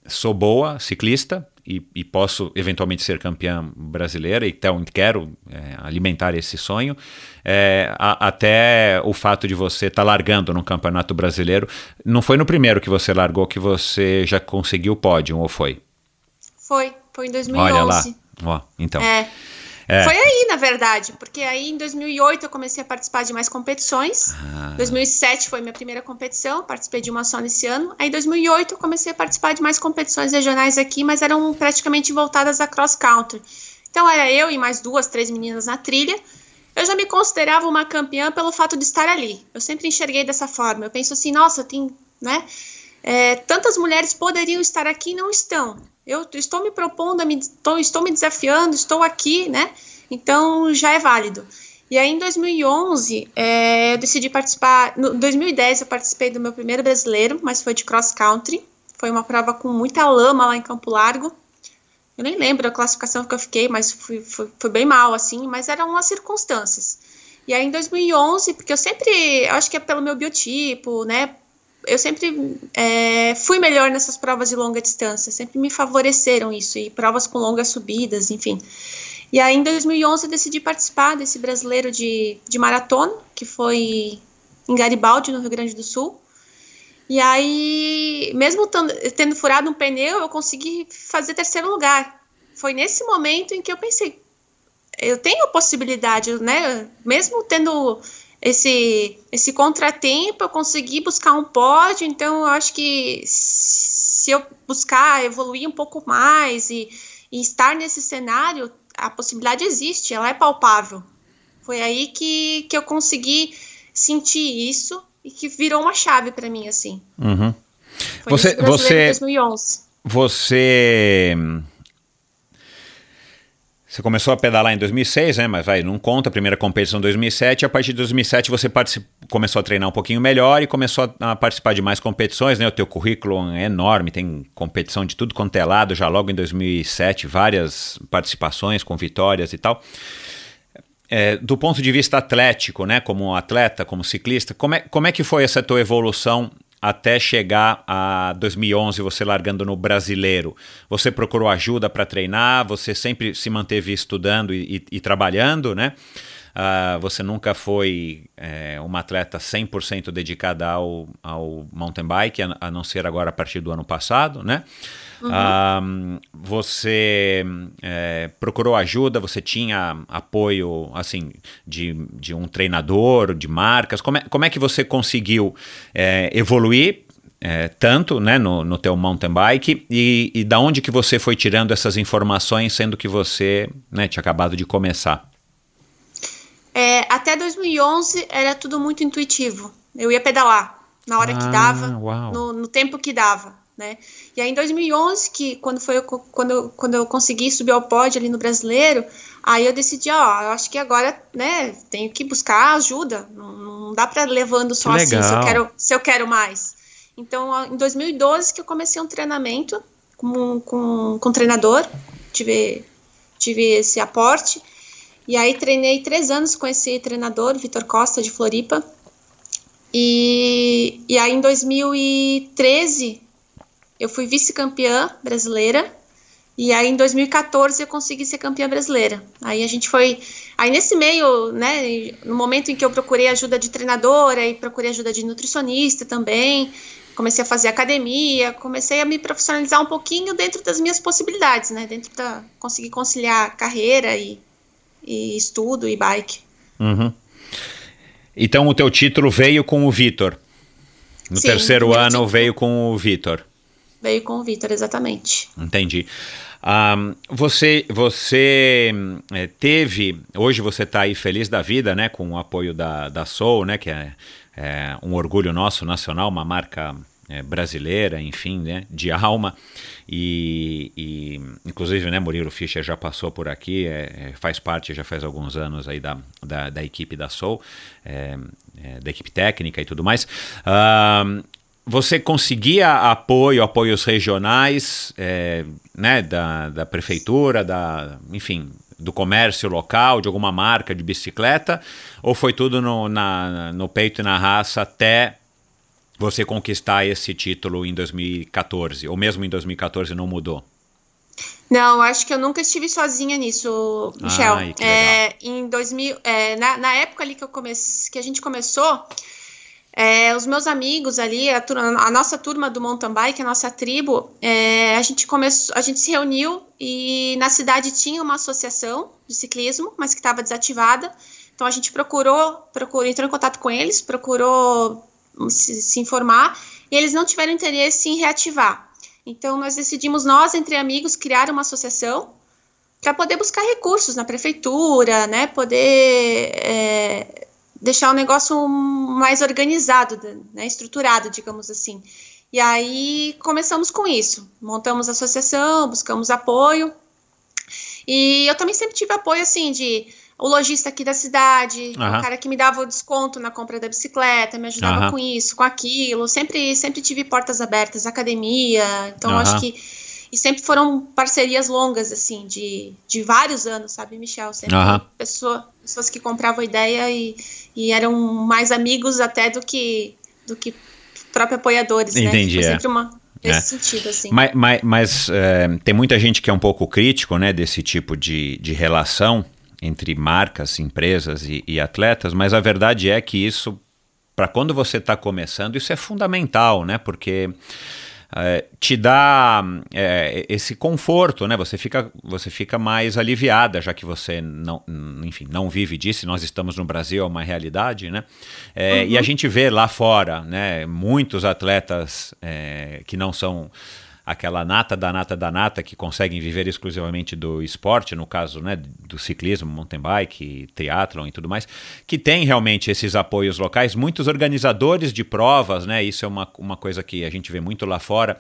sou boa ciclista e, e posso eventualmente ser campeã brasileira, então quero é, alimentar esse sonho, é, a, até o fato de você estar tá largando no Campeonato Brasileiro. Não foi no primeiro que você largou que você já conseguiu o pódio, ou foi? Foi, foi em 2011. Olha lá, Ó, então. É. É. Foi aí, na verdade, porque aí em 2008 eu comecei a participar de mais competições. Ah. 2007 foi minha primeira competição, participei de uma só nesse ano. Aí em 2008 eu comecei a participar de mais competições regionais aqui, mas eram praticamente voltadas a cross country. Então era eu e mais duas, três meninas na trilha. Eu já me considerava uma campeã pelo fato de estar ali. Eu sempre enxerguei dessa forma. Eu penso assim, nossa, tem, né? É, tantas mulheres poderiam estar aqui e não estão. Eu estou me propondo, me, estou, estou me desafiando, estou aqui, né? Então já é válido. E aí em 2011 é, eu decidi participar. Em 2010 eu participei do meu primeiro brasileiro, mas foi de cross country. Foi uma prova com muita lama lá em Campo Largo. Eu nem lembro a classificação que eu fiquei, mas fui, fui, foi bem mal assim. Mas eram as circunstâncias. E aí em 2011, porque eu sempre, acho que é pelo meu biotipo, né? Eu sempre é, fui melhor nessas provas de longa distância, sempre me favoreceram isso, e provas com longas subidas, enfim. E aí, em 2011, eu decidi participar desse brasileiro de, de maratona, que foi em Garibaldi, no Rio Grande do Sul. E aí, mesmo tendo, tendo furado um pneu, eu consegui fazer terceiro lugar. Foi nesse momento em que eu pensei, eu tenho possibilidade, né? Mesmo tendo esse, esse contratempo, eu consegui buscar um pódio, então eu acho que se eu buscar evoluir um pouco mais e, e estar nesse cenário, a possibilidade existe, ela é palpável. Foi aí que, que eu consegui sentir isso e que virou uma chave para mim, assim. Uhum. Foi você, você, 2011. Você você começou a pedalar em 2006, né? Mas vai, não conta a primeira competição em 2007. A partir de 2007 você começou a treinar um pouquinho melhor e começou a, a, participar de mais competições, né? O teu currículo é enorme, tem competição de tudo quanto é lado. Já logo em 2007, várias participações com vitórias e tal. É, do ponto de vista atlético, né? Como atleta, como ciclista, como é, como é que foi essa tua evolução até chegar a 2011, você largando no brasileiro? Você procurou ajuda para treinar? Você sempre se manteve estudando e, e, e trabalhando, né? Uh, você nunca foi é, uma atleta 100% dedicada ao, ao mountain bike, a, a, não ser agora a partir do ano passado, né? Uhum. Uh, você é, procurou ajuda, você tinha apoio, assim, de, de um treinador, de marcas, como é, como é que você conseguiu é, evoluir é, tanto né, no, no teu mountain bike e, e da onde que você foi tirando essas informações, sendo que você né, tinha acabado de começar? É, até 2011 era tudo muito intuitivo. Eu ia pedalar na hora ah, que dava, no, no, tempo que dava, né? E aí em 2011, que quando foi quando eu, quando eu consegui subir ao pódio ali no Brasileiro, aí eu decidi, ó, eu acho que agora, né, tenho que buscar ajuda. Não, não dá para levando só que assim se eu quero se eu quero mais. Então, em 2012 que eu comecei um treinamento com, com, com um treinador, tive tive esse aporte e aí treinei três anos com esse treinador, Vitor Costa, de Floripa. E, e aí em 2013 eu fui vice-campeã brasileira. E aí em 2014 eu consegui ser campeã brasileira. Aí a gente foi. Aí nesse meio, né, no momento em que eu procurei ajuda de treinadora e procurei ajuda de nutricionista também, comecei a fazer academia, comecei a me profissionalizar um pouquinho dentro das minhas possibilidades, né? Dentro da. conseguir conciliar carreira e, e estudo e bike. Uhum. Então o teu título veio com o Vitor. No Sim, terceiro ano título. veio com o Vitor. Veio com o Vitor, exatamente. Entendi. Um, você você é, teve, hoje você está aí feliz da vida, né, com o apoio da, da Soul, né, que é, é um orgulho nosso nacional, uma marca é, brasileira, enfim, né, de alma. E, e, inclusive, né, Murilo Fischer já passou por aqui, é, é, faz parte, já faz alguns anos aí da, da, da equipe da Soul, é da equipe técnica e tudo mais. Uh, você conseguia apoio, apoios regionais, é, né, da, da prefeitura, da, enfim, do comércio local, de alguma marca de bicicleta, ou foi tudo no, na, no peito e na raça até você conquistar esse título em 2014, ou mesmo em 2014 não mudou? Não, acho que eu nunca estive sozinha nisso, Michel. Ai, é, em 2000, é, na, na época ali que, eu comece, que a gente começou, é, os meus amigos ali, a, a nossa turma do mountain bike, a nossa tribo, é, a gente começou, a gente se reuniu e na cidade tinha uma associação de ciclismo, mas que estava desativada. Então a gente procurou, procurou, entrou em contato com eles, procurou se, se informar e eles não tiveram interesse em reativar. Então nós decidimos nós entre amigos criar uma associação para poder buscar recursos na prefeitura, né, poder é, deixar o negócio mais organizado, né, estruturado, digamos assim. E aí começamos com isso, montamos a associação, buscamos apoio. E eu também sempre tive apoio assim de o lojista aqui da cidade, Aham. o cara que me dava o desconto na compra da bicicleta, me ajudava Aham. com isso, com aquilo. Sempre sempre tive portas abertas, academia. Então Aham. acho que e sempre foram parcerias longas assim de, de vários anos, sabe, Michel? Sempre pessoa, pessoas que compravam ideia e, e eram mais amigos até do que do que próprios apoiadores, Entendi, né? Foi é. sempre uma nesse É. sentido assim. Mas, mas, mas, é, tem muita gente que é um pouco crítico né, desse tipo de, de relação entre marcas, empresas e, e atletas, mas a verdade é que isso, para quando você está começando, isso é fundamental, né? Porque é, te dá é, esse conforto, né? Você fica, você fica mais aliviada, já que você não, enfim, não vive disso. Nós estamos no Brasil, é uma realidade, né? É, E a gente vê lá fora, né? Muitos atletas é, que não são aquela nata da nata da nata que conseguem viver exclusivamente do esporte, no caso né, do ciclismo, mountain bike, triatlon e tudo mais, que tem realmente esses apoios locais, muitos organizadores de provas, né, isso é uma, uma coisa que a gente vê muito lá fora,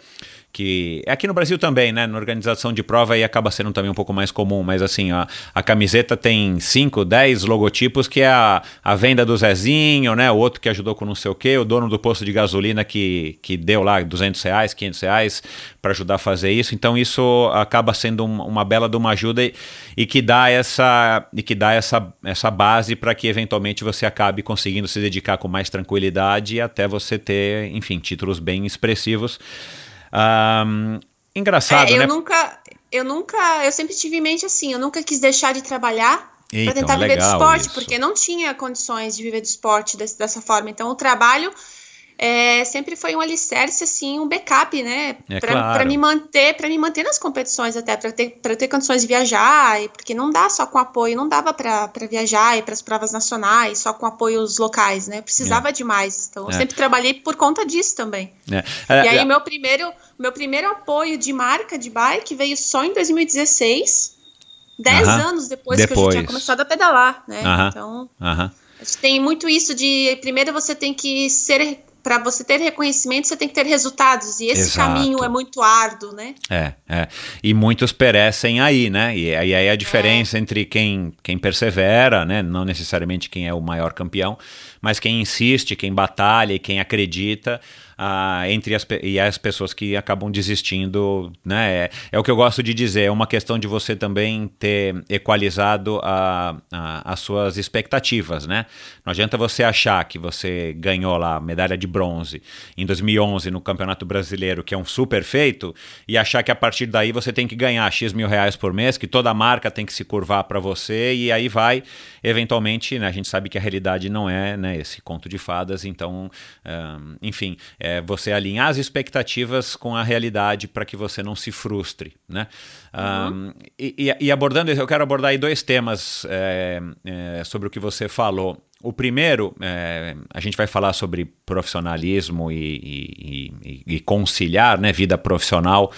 que aqui no Brasil também, né, na organização de prova aí acaba sendo também um pouco mais comum, mas assim, a, a camiseta tem 5, 10 logotipos que é a, a venda do Zezinho, né, o outro que ajudou com não sei o que, o dono do posto de gasolina que, que deu lá 200 reais, 500 reais para ajudar a fazer isso, então isso acaba sendo um- uma bela de uma ajuda e, e que dá essa e que dá essa, essa base para que eventualmente você acabe conseguindo se dedicar com mais tranquilidade até você ter, enfim, títulos bem expressivos. Ahn, engraçado, É, eu né? nunca, eu nunca, eu sempre tive em mente assim, eu nunca quis deixar de trabalhar Então, para tentar é viver do esporte, isso. porque não tinha condições de viver do esporte desse- dessa forma. Então o trabalho é, sempre foi um alicerce, assim, um backup, né? É Pra claro. me manter, para me manter nas competições até, para ter, pra ter condições de viajar, e- porque não dá só com apoio, não dava para viajar e para as provas nacionais, só com apoios locais, né? Eu precisava de mais. Então eu É. sempre trabalhei por conta disso também. É, E é, aí, é, meu primeiro, meu primeiro apoio de marca de bike veio só em 2016, 10 Aham. anos depois, que eu já Depois. tinha começado a pedalar, né? Então, tem muito isso de primeiro você tem que ser para você ter reconhecimento, você tem que ter resultados, e esse Exato. caminho é muito árduo, né? É, é. E muitos perecem aí, né? E aí aí a diferença entre quem, quem persevera, né? Não necessariamente quem é o maior campeão, mas quem insiste, quem batalha e quem acredita, entre as, e as pessoas que acabam desistindo, né? É, é o que eu gosto de dizer, é uma questão de você também ter equalizado a, a- as suas expectativas, né? Não adianta você achar que você ganhou lá medalha de bronze em 2011 no Campeonato Brasileiro, que é um super feito, e achar que a partir daí você tem que ganhar X mil reais por mês, que toda marca tem que se curvar para você, e aí vai, eventualmente, né, a gente sabe que a realidade não é né, esse conto de fadas, então, ahn, enfim, é você alinhar as expectativas com a realidade para que você não se frustre, né? Ahn, e, e- e abordando, isso, eu quero abordar aí dois temas é, é, sobre o que você falou. O primeiro, é, a gente vai falar sobre profissionalismo e, e- e- e conciliar né, vida profissional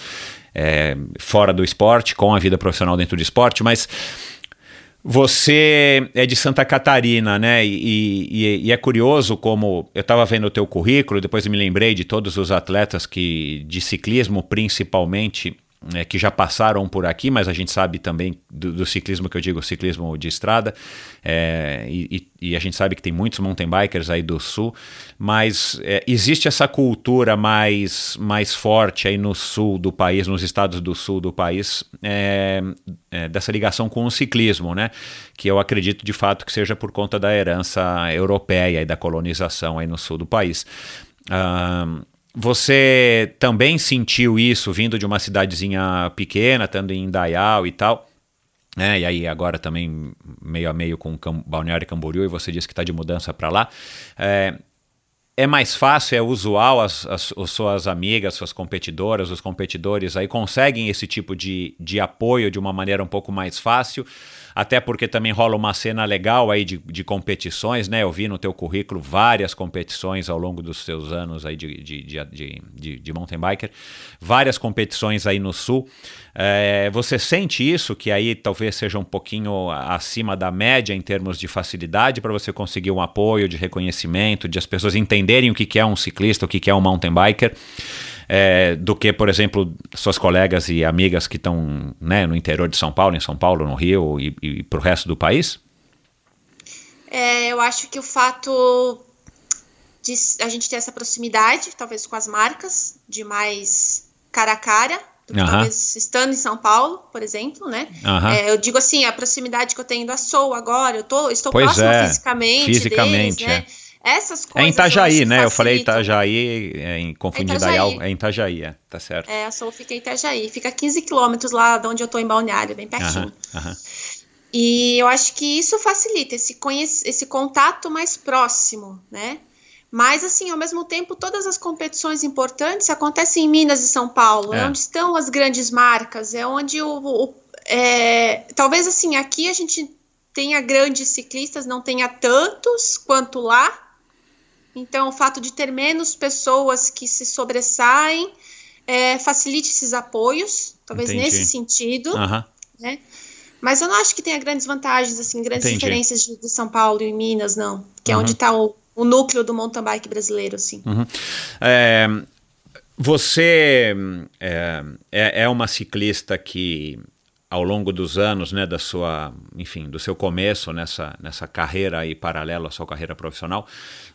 é, fora do esporte com a vida profissional dentro do esporte, mas você é de Santa Catarina, né? E, e- e é curioso como eu estava vendo o teu currículo, depois me lembrei de todos os atletas que de ciclismo principalmente né, que já passaram por aqui, mas a gente sabe também do, do ciclismo que eu digo, ciclismo de estrada, é, e, e- a gente sabe que tem muitos mountain bikers aí do sul, mas é, existe essa cultura mais, mais forte aí no sul do país, nos estados do sul do país, é, é, dessa ligação com o ciclismo, né? Que eu acredito de fato que seja por conta da herança europeia e da colonização aí no sul do país. Ahn, você também sentiu isso vindo de uma cidadezinha pequena, estando em Indaial e tal? É, e aí agora também meio a meio com Cam Balneário Camboriú e você disse que está de mudança para lá. É, é mais fácil, é usual as, as, as, suas amigas, suas competidoras, os competidores aí conseguem esse tipo de, de apoio de uma maneira um pouco mais fácil, até porque também rola uma cena legal aí de, de competições, né? Eu vi no teu currículo várias competições ao longo dos seus anos aí de, de, de, de, de mountain biker, várias competições aí no sul. É, você sente isso, que aí talvez seja um pouquinho acima da média em termos de facilidade para você conseguir um apoio, de reconhecimento, de as pessoas entenderem o que, que é um ciclista, o que, que é um mountain biker, é, do que, por exemplo, suas colegas e amigas que estão né, no interior de São Paulo, em São Paulo, no Rio e, e para o resto do país? É, eu acho que o fato de a gente ter essa proximidade, talvez com as marcas, de mais cara a cara, do que Aham. talvez estando em São Paulo, por exemplo, né? É, eu digo assim, a proximidade que eu tenho da Soul agora, eu tô, estou Pois próxima é, fisicamente, fisicamente, deles, né? Essas É coisas. em eu acho Itajaí, né? Eu falei. Itajaí, é, em confundir. Dayal, é em Itajaí, é, tá certo. É, a Soul fica em Itajaí, fica a 15 quilômetros lá de onde eu tô em Balneário, bem pertinho. Aham, aham. E eu acho que isso facilita esse, esse contato mais próximo, né? Mas, assim, ao mesmo tempo, todas as competições importantes acontecem em Minas e São Paulo, é, É. onde estão as grandes marcas, é onde o. o- é, talvez, assim, aqui a gente tenha grandes ciclistas, não tenha tantos quanto lá. Então, o fato de ter menos pessoas que se sobressaem é, facilite esses apoios, talvez Entendi. nesse sentido Aham. né? Mas eu não acho que tenha grandes vantagens, assim, grandes Entendi. diferenças de, de São Paulo e Minas, não. Que é Uhum. onde está o, o núcleo do mountain bike brasileiro, assim. É, você é, é, é uma ciclista que ao longo dos anos, né, da sua, enfim, do seu começo nessa, nessa carreira aí paralela à sua carreira profissional,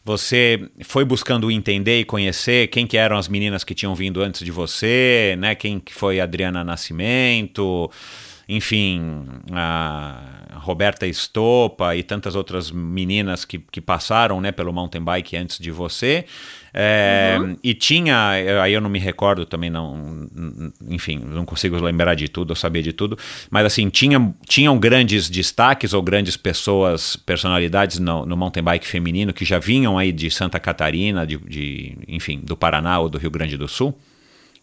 você foi buscando entender e conhecer quem que eram as meninas que tinham vindo antes de você, né, quem que foi Adriana Nascimento, enfim, a Roberta Estopa e tantas outras meninas que, que passaram né, pelo mountain bike antes de você. É, E tinha, aí eu não me recordo também, não, enfim, não consigo lembrar de tudo, eu sabia de tudo, mas assim, tinha, tinham grandes destaques ou grandes pessoas, personalidades no, no mountain bike feminino que já vinham aí de Santa Catarina, de, de, enfim, do Paraná ou do Rio Grande do Sul?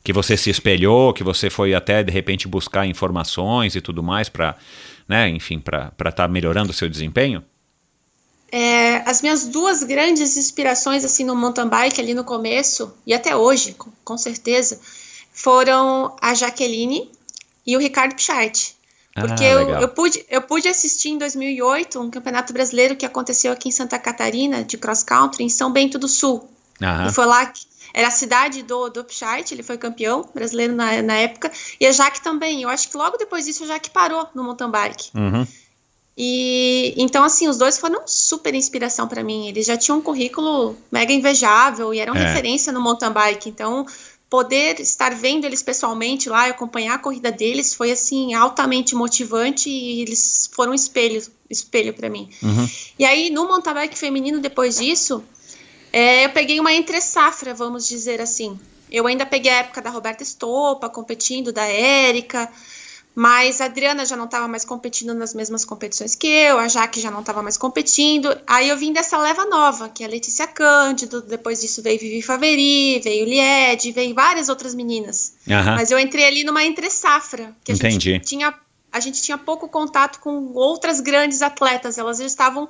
que você se espelhou, que você foi até de repente buscar informações e tudo mais para, né, enfim, para estar tá melhorando o seu desempenho? É, as minhas duas grandes inspirações assim no mountain bike ali no começo e até hoje, com, com certeza, foram a Jaqueline e o Ricardo Pichart. Porque Ah, eu, eu, pude, eu pude assistir em 2008 um campeonato brasileiro que aconteceu aqui em Santa Catarina, de cross country, em São Bento do Sul. Aham. E foi lá que era a cidade do, do ele foi campeão brasileiro na, na época, e a Jaque também. Eu acho que logo depois disso a Jaque parou no mountain bike. Uhum. E então, assim, os dois foram super inspiração para mim. Eles já tinham um currículo mega invejável e eram É. referência no mountain bike. Então, poder estar vendo eles pessoalmente lá e acompanhar a corrida deles foi assim altamente motivante e eles foram um espelho, espelho para mim. Uhum. E aí, no mountain bike feminino, depois disso, é, eu peguei uma entre safra, vamos dizer assim. Eu ainda peguei a época da Roberta Estopa competindo, da Érica, mas a Adriana já não estava mais competindo nas mesmas competições que eu, a Jaque já não estava mais competindo. Aí eu vim dessa leva nova, que é a Letícia Cândido, depois disso veio Vivi Faveri, veio Lied, veio várias outras meninas. Aham. Mas eu entrei ali numa entre safra, que a Entendi. gente tinha a gente tinha pouco contato com outras grandes atletas, elas já estavam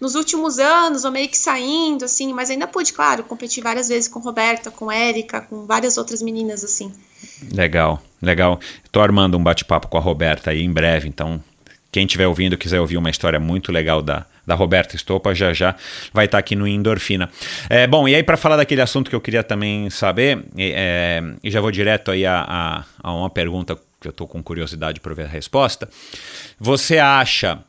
nos últimos anos, ou meio que saindo, assim, mas ainda pude, claro, competir várias vezes com Roberta, com Érica, com várias outras meninas, assim. Legal, legal. Estou armando um bate-papo com a Roberta aí em breve, então quem estiver ouvindo quiser ouvir uma história muito legal da, da Roberta Estopa, já já vai estar aqui no Endorfina. É, bom, e aí para falar daquele assunto que eu queria também saber, e, é, e já vou direto aí a, a, a uma pergunta que eu estou com curiosidade para ver a resposta. Você acha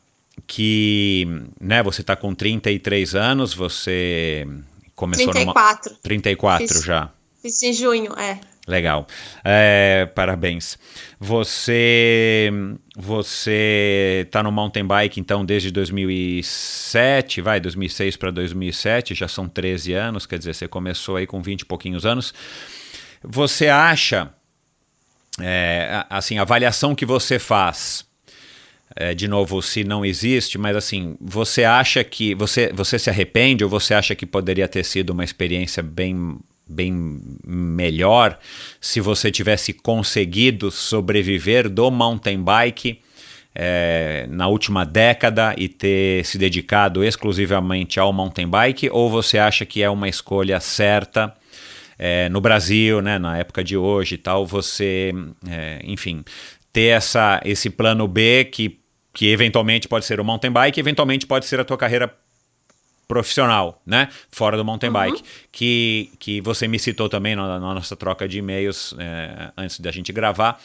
que, né, você está com 33 anos, você começou numa... 34. 34 Fiz. já. Fiz em junho, é. Legal. É, parabéns. Você você está no mountain bike então desde 2007, vai, 2006 para 2007, já são 13 anos, quer dizer, você começou aí com 20 e pouquinhos anos. Você acha é, assim, a avaliação que você faz é, de novo, se não existe, mas assim, você acha que você, você se arrepende ou você acha que poderia ter sido uma experiência bem bem melhor se você tivesse conseguido sobreviver do mountain bike é, na última década e ter se dedicado exclusivamente ao mountain bike, ou você acha que é uma escolha certa é, no Brasil, né, na época de hoje e tal, você, é, enfim, ter essa, esse plano B que, que eventualmente pode ser o mountain bike, eventualmente pode ser a tua carreira profissional, né? Fora do mountain uhum. bike. Que, que você me citou também na, na nossa troca de e-mails é, antes da gente gravar,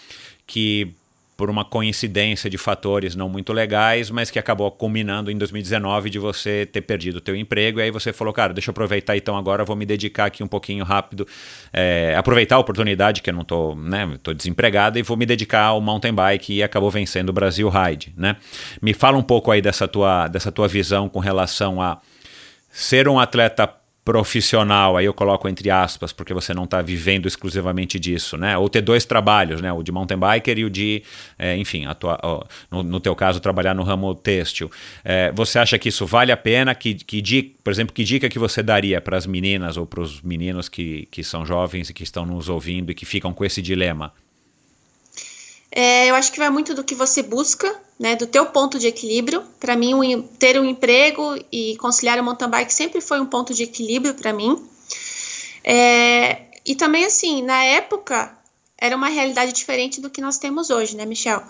que por uma coincidência de fatores não muito legais, mas que acabou culminando em 2019 de você ter perdido o teu emprego, e aí você falou, cara, deixa eu aproveitar então agora, vou me dedicar aqui um pouquinho rápido, é, aproveitar a oportunidade que eu não tô, né, tô desempregado, e vou me dedicar ao mountain bike, e acabou vencendo o Brasil Ride, né? Me fala um pouco aí dessa tua, dessa tua visão com relação a ser um atleta profissional, aí eu coloco entre aspas, porque você não está vivendo exclusivamente disso, né? Ou ter dois trabalhos, né? O de mountain biker e o de, é, enfim, atua, ó, no, no, teu caso, trabalhar no ramo têxtil. É, você acha que isso vale a pena? Que, que dica, por exemplo, que dica que você daria para as meninas ou para os meninos que, que são jovens e que estão nos ouvindo e que ficam com esse dilema? É, eu acho que vai muito do que você busca, né, do teu ponto de equilíbrio. Para mim, um, ter um emprego e conciliar o mountain bike sempre foi um ponto de equilíbrio para mim. É, e também, assim, na época, era uma realidade diferente do que nós temos hoje, né, Michel?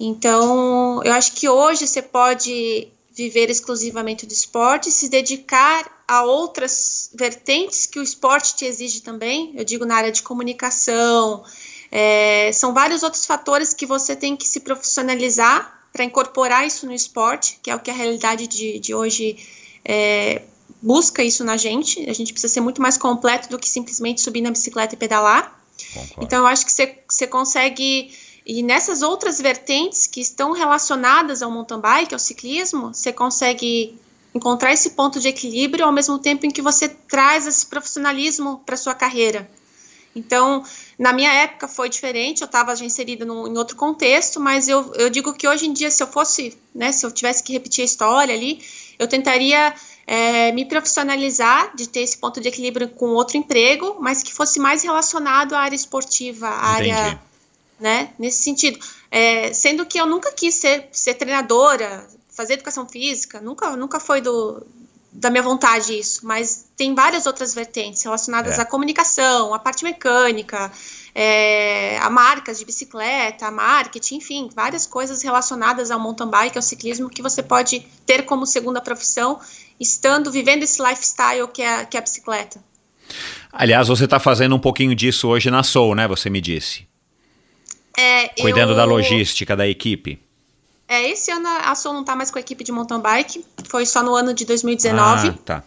Então, eu acho que hoje você pode viver exclusivamente do esporte, se dedicar a outras vertentes que o esporte te exige também. Eu digo na área de comunicação, é, são vários outros fatores que você tem que se profissionalizar para incorporar isso no esporte, que é o que a realidade de, de hoje é, busca isso na gente. A gente precisa ser muito mais completo do que simplesmente subir na bicicleta e pedalar. Concordo. Então, eu acho que você, consegue. E nessas outras vertentes que estão relacionadas ao mountain bike, ao ciclismo, você consegue encontrar esse ponto de equilíbrio ao mesmo tempo em que você traz esse profissionalismo para sua carreira. Então, na minha época foi diferente, eu estava já inserida em outro contexto, mas eu, eu digo que hoje em dia, se eu fosse, né, se eu tivesse que repetir a história ali, eu tentaria é, me profissionalizar, de ter esse ponto de equilíbrio com outro emprego, mas que fosse mais relacionado à área esportiva, à área, né, nesse sentido. É, sendo que eu nunca quis ser, ser treinadora, fazer educação física, nunca, nunca foi do, da minha vontade isso, mas tem várias outras vertentes relacionadas é. à comunicação, à parte mecânica, é, a marcas de bicicleta, a marketing, enfim, várias coisas relacionadas ao mountain bike, ao ciclismo, que você pode ter como segunda profissão, estando vivendo esse lifestyle que é, que é a bicicleta. Aliás, você está fazendo um pouquinho disso hoje na Soul, né? Você me disse. É, Cuidando eu... da logística da equipe. É, esse ano a Sul não tá mais com a equipe de mountain bike, foi só no ano de 2019. Ah, tá.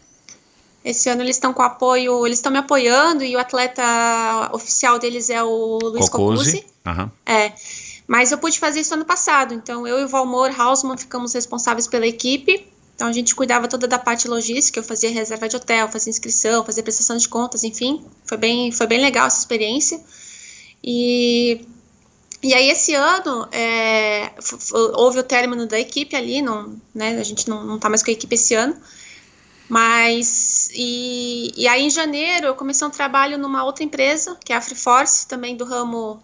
Esse ano eles estão com apoio, eles estão me apoiando e o atleta oficial deles é o Luiz Cocuzzi. Uhum. É. Mas eu pude fazer isso ano passado, então eu e o Valmor Hausmann ficamos responsáveis pela equipe. Então a gente cuidava toda da parte logística, eu fazia reserva de hotel, fazia inscrição, fazia prestação de contas, enfim. Foi bem, foi bem legal essa experiência. E e aí esse ano é, houve o término da equipe ali, não, né, a gente não, não tá mais com a equipe esse ano. Mas, e, e aí em janeiro eu comecei um trabalho numa outra empresa, que é a Free Force, também do ramo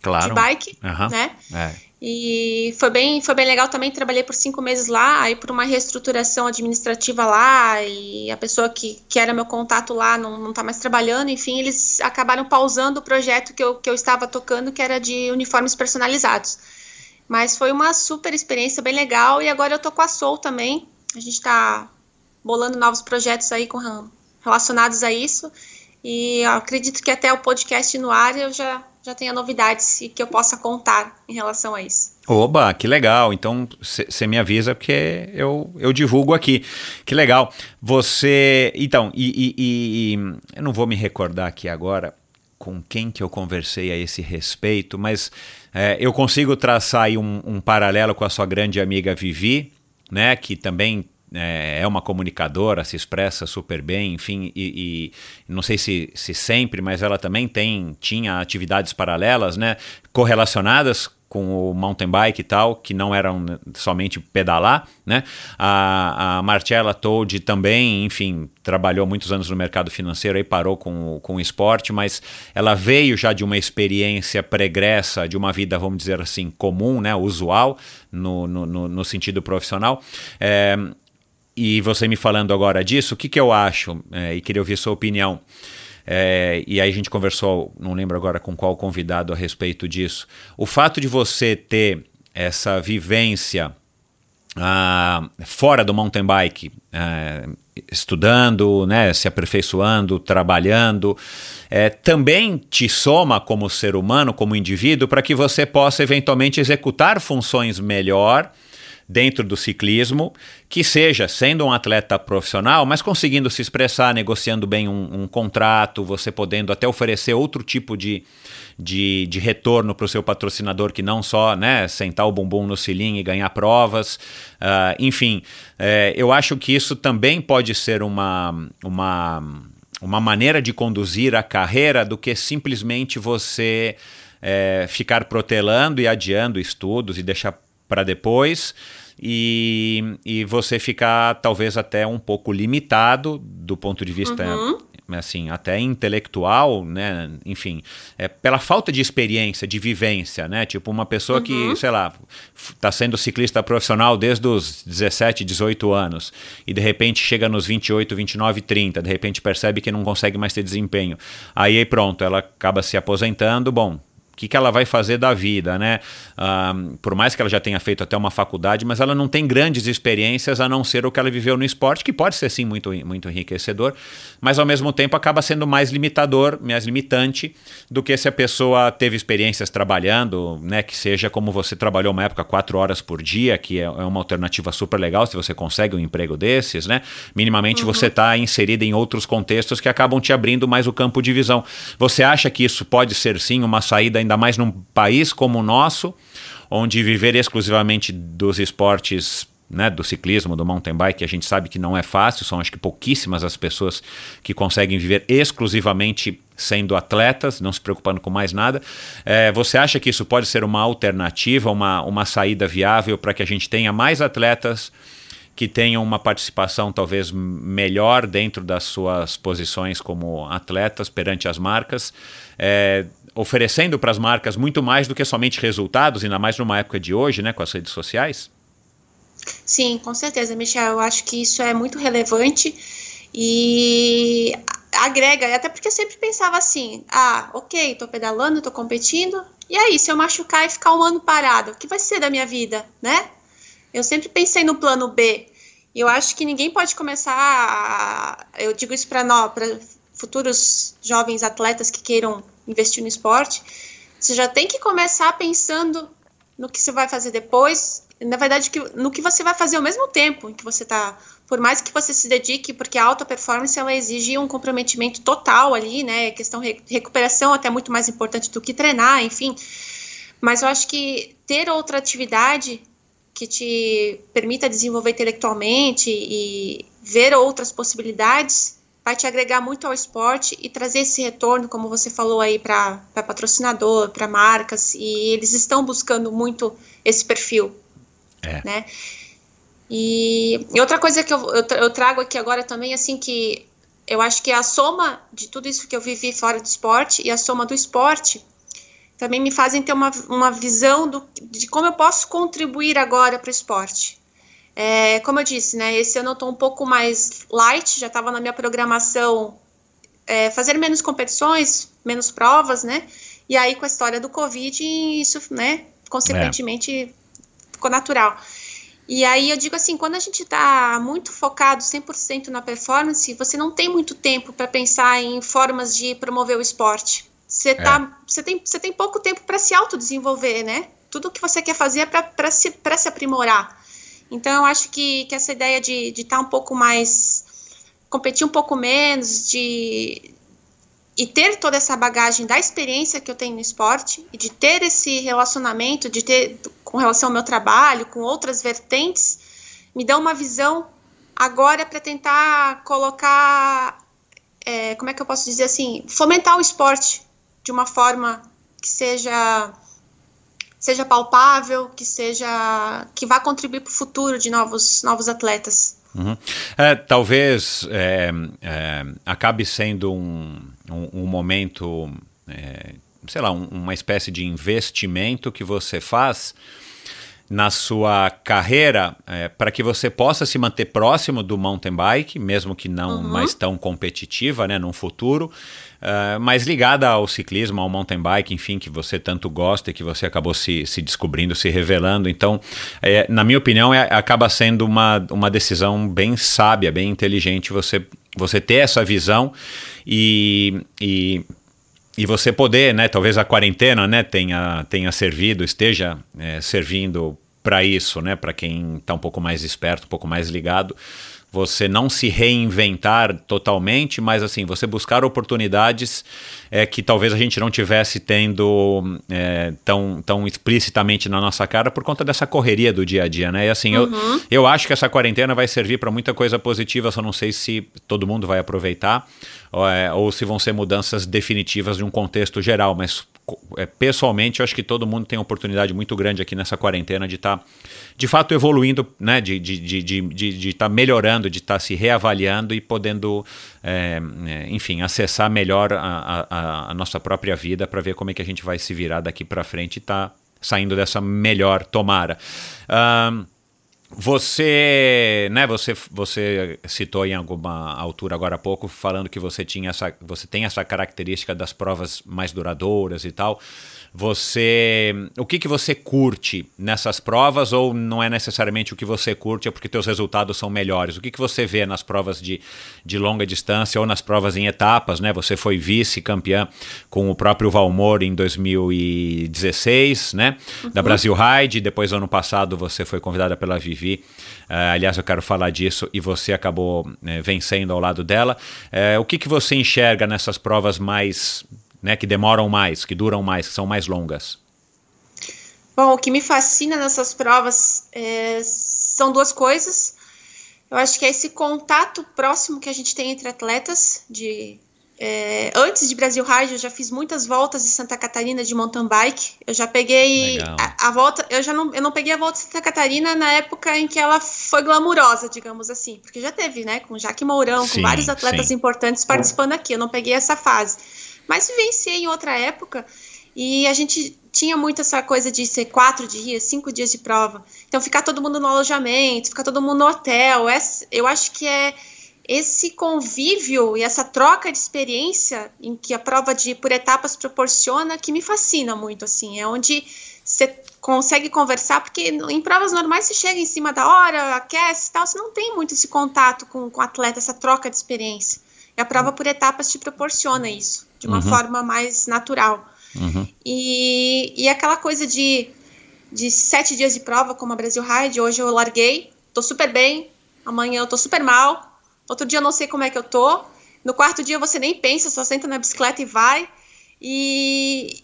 claro. de bike, uhum. né? É. E foi bem, foi bem legal também, trabalhei por cinco meses lá, aí por uma reestruturação administrativa lá, e a pessoa que, que era meu contato lá não, não tá mais trabalhando, enfim, eles acabaram pausando o projeto que eu, que eu estava tocando, que era de uniformes personalizados. Mas foi uma super experiência bem legal, e agora eu tô com a Soul também, a gente tá bolando novos projetos aí com, relacionados a isso, e acredito que até o podcast no ar eu já já tenha novidades que eu possa contar em relação a isso. Oba, que legal. Então você me avisa porque eu, eu divulgo aqui. Que legal. Você. Então, e, e, e, eu não vou me recordar aqui agora com quem que eu conversei a esse respeito, mas é, eu consigo traçar aí um, um, paralelo com a sua grande amiga Vivi, né, que também é, é uma comunicadora, se expressa super bem, enfim, e, e, não sei se, se sempre, mas ela também tem tinha atividades paralelas, né, correlacionadas com o mountain bike e tal, que não eram somente pedalar, né? A, a Marcella Toad também, enfim, trabalhou muitos anos no mercado financeiro e parou com, com o esporte, mas ela veio já de uma experiência pregressa, de uma vida, vamos dizer assim, comum, né? Usual, no, no, no sentido profissional. É, e você me falando agora disso, o que, que eu acho? É, e queria ouvir sua opinião. É, e aí a gente conversou, não lembro agora com qual convidado a respeito disso. O fato de você ter essa vivência ah, fora do mountain bike, ah, estudando, né, se aperfeiçoando, trabalhando, é, também te soma como ser humano, como indivíduo, para que você possa eventualmente executar funções melhor dentro do ciclismo, que seja sendo um atleta profissional, mas conseguindo se expressar, negociando bem um, um contrato, você podendo até oferecer outro tipo de, de, de retorno para o seu patrocinador que não só né, sentar o bumbum no cilinho e ganhar provas. Uh, enfim, é, eu acho que isso também pode ser uma. uma uma maneira de conduzir a carreira do que simplesmente você é, ficar protelando e adiando estudos e deixar para depois e, e você ficar talvez até um pouco limitado do ponto de vista uhum. assim até intelectual né enfim é pela falta de experiência de vivência né tipo uma pessoa uhum. que sei lá está sendo ciclista profissional desde os 17 18 anos e de repente chega nos 28 29 30 de repente percebe que não consegue mais ter desempenho aí pronto ela acaba se aposentando bom que, que ela vai fazer da vida, né? Uh, por mais que ela já tenha feito até uma faculdade, mas ela não tem grandes experiências a não ser o que ela viveu no esporte, que pode ser sim muito, muito enriquecedor, mas ao mesmo tempo acaba sendo mais limitador, mais limitante do que se a pessoa teve experiências trabalhando, né? Que seja como você trabalhou uma época quatro horas por dia, que é, é uma alternativa super legal se você consegue um emprego desses, né? Minimamente uhum. você está inserido em outros contextos que acabam te abrindo mais o campo de visão. Você acha que isso pode ser sim uma saída ainda mais num país como o nosso, onde viver exclusivamente dos esportes né, do ciclismo, do mountain bike, a gente sabe que não é fácil, são acho que pouquíssimas as pessoas que conseguem viver exclusivamente sendo atletas, não se preocupando com mais nada. É, você acha que isso pode ser uma alternativa, uma, uma saída viável para que a gente tenha mais atletas que tenham uma participação talvez melhor dentro das suas posições como atletas perante as marcas? É, oferecendo para as marcas muito mais do que somente resultados, ainda mais numa época de hoje, né, com as redes sociais? Sim, com certeza, Michel. Eu acho que isso é muito relevante e agrega, até porque eu sempre pensava assim: ah, ok, tô pedalando, tô competindo, e aí, se eu machucar e ficar um ano parado, o que vai ser da minha vida, né? Eu sempre pensei no plano B. E eu acho que ninguém pode começar. A, eu digo isso para nós, para futuros jovens atletas que queiram investir no esporte, você já tem que começar pensando no que você vai fazer depois, na verdade, no que você vai fazer ao mesmo tempo em que você está. Por mais que você se dedique, porque a alta performance ela exige um comprometimento total ali, né? Questão de recuperação até muito mais importante do que treinar, enfim. Mas eu acho que ter outra atividade que te permita desenvolver intelectualmente e ver outras possibilidades vai te agregar muito ao esporte e trazer esse retorno, como você falou aí, para patrocinador, para marcas, e eles estão buscando muito esse perfil. É. Né? E, e, outra coisa que eu, eu, trago aqui agora também, assim, que eu acho que a soma de tudo isso que eu vivi fora do esporte e a soma do esporte também me fazem ter uma, uma visão do, de como eu posso contribuir agora para o esporte. É, como eu disse, né, esse ano eu estou um pouco mais light, já estava na minha programação é, fazer menos competições, menos provas, né? E aí com a história do Covid, isso, né, consequentemente é. Ficou natural. E aí eu digo assim, quando a gente está muito focado 100% na performance, você não tem muito tempo para pensar em formas de promover o esporte. Você, é. tá, você, tem, você tem pouco tempo para se autodesenvolver, né? Tudo que você quer fazer é para se, se aprimorar. Então, eu acho que, que essa ideia de estar tá um pouco mais. competir um pouco menos, de, e ter toda essa bagagem da experiência que eu tenho no esporte e de ter esse relacionamento, de ter com relação ao meu trabalho, com outras vertentes, me dá uma visão agora para tentar colocar, é, como é que eu posso dizer assim, fomentar o esporte de uma forma que seja seja palpável, que seja que vá contribuir para o futuro de novos novos atletas. Uhum. É, talvez é, é, acabe sendo um, um, um momento, é, sei lá, um, uma espécie de investimento que você faz na sua carreira é, para que você possa se manter próximo do mountain bike, mesmo que não uhum. mais tão competitiva, né, num futuro, uh, mas ligada ao ciclismo, ao mountain bike, enfim, que você tanto gosta e que você acabou se, se descobrindo, se revelando. Então, é, na minha opinião, é, acaba sendo uma, uma decisão bem sábia, bem inteligente você, você ter essa visão e, e e você poder, né, talvez a quarentena, né, tenha, tenha servido, esteja é, servindo para isso, né, para quem está um pouco mais esperto, um pouco mais ligado, você não se reinventar totalmente, mas assim, você buscar oportunidades é, que talvez a gente não tivesse tendo é, tão, tão explicitamente na nossa cara por conta dessa correria do dia a dia, né? E assim, uhum. eu, eu acho que essa quarentena vai servir para muita coisa positiva, só não sei se todo mundo vai aproveitar ou, é, ou se vão ser mudanças definitivas de um contexto geral, mas pessoalmente, eu acho que todo mundo tem uma oportunidade muito grande aqui nessa quarentena de estar, tá, de fato, evoluindo, né? de estar de, de, de, de, tá melhorando, de estar tá se reavaliando e podendo, é, é, enfim, acessar melhor a, a, a, nossa própria vida para ver como é que a gente vai se virar daqui para frente e estar tá saindo dessa melhor tomara. Um, você, né, você, você citou em alguma altura agora há pouco falando que você tinha essa, você tem essa característica das provas mais duradouras e tal. Você, o que que você curte nessas provas ou não é necessariamente o que você curte, é porque teus resultados são melhores? O que que você vê nas provas de, de longa distância ou nas provas em etapas, né? Você foi vice-campeã com o próprio Valmor em 2016, né? Uhum. Da Brasil Ride, depois ano passado você foi convidada pela Vivi Uh, aliás, eu quero falar disso e você acabou uh, vencendo ao lado dela. Uh, o que, que você enxerga nessas provas mais né, que demoram mais, que duram mais, que são mais longas? Bom, o que me fascina nessas provas é, são duas coisas. Eu acho que é esse contato próximo que a gente tem entre atletas. De é, antes de Brasil Ride, eu já fiz muitas voltas em Santa Catarina de mountain bike. Eu já peguei a, a, volta. Eu já não, eu não peguei a volta de Santa Catarina na época em que ela foi glamurosa, digamos assim, porque já teve, né, com Jaque Mourão, sim, com vários atletas sim. importantes participando aqui. Eu não peguei essa fase. Mas vivenciei em outra época e a gente tinha muito essa coisa de ser quatro dias, cinco dias de prova. Então, ficar todo mundo no alojamento, ficar todo mundo no hotel. Eu acho que é esse convívio e essa troca de experiência em que a prova de por etapas proporciona que me fascina muito assim é onde você consegue conversar porque em provas normais você chega em cima da hora aquece e tal você não tem muito esse contato com, com o atleta essa troca de experiência e a prova por etapas te proporciona isso de uma uhum. forma mais natural. Uhum. E, e aquela coisa de, de sete dias de prova, como a Brasil Ride, hoje eu larguei, tô super bem, amanhã eu tô super mal, outro dia eu não sei como é que eu tô, no quarto dia você nem pensa, só senta na bicicleta e vai. E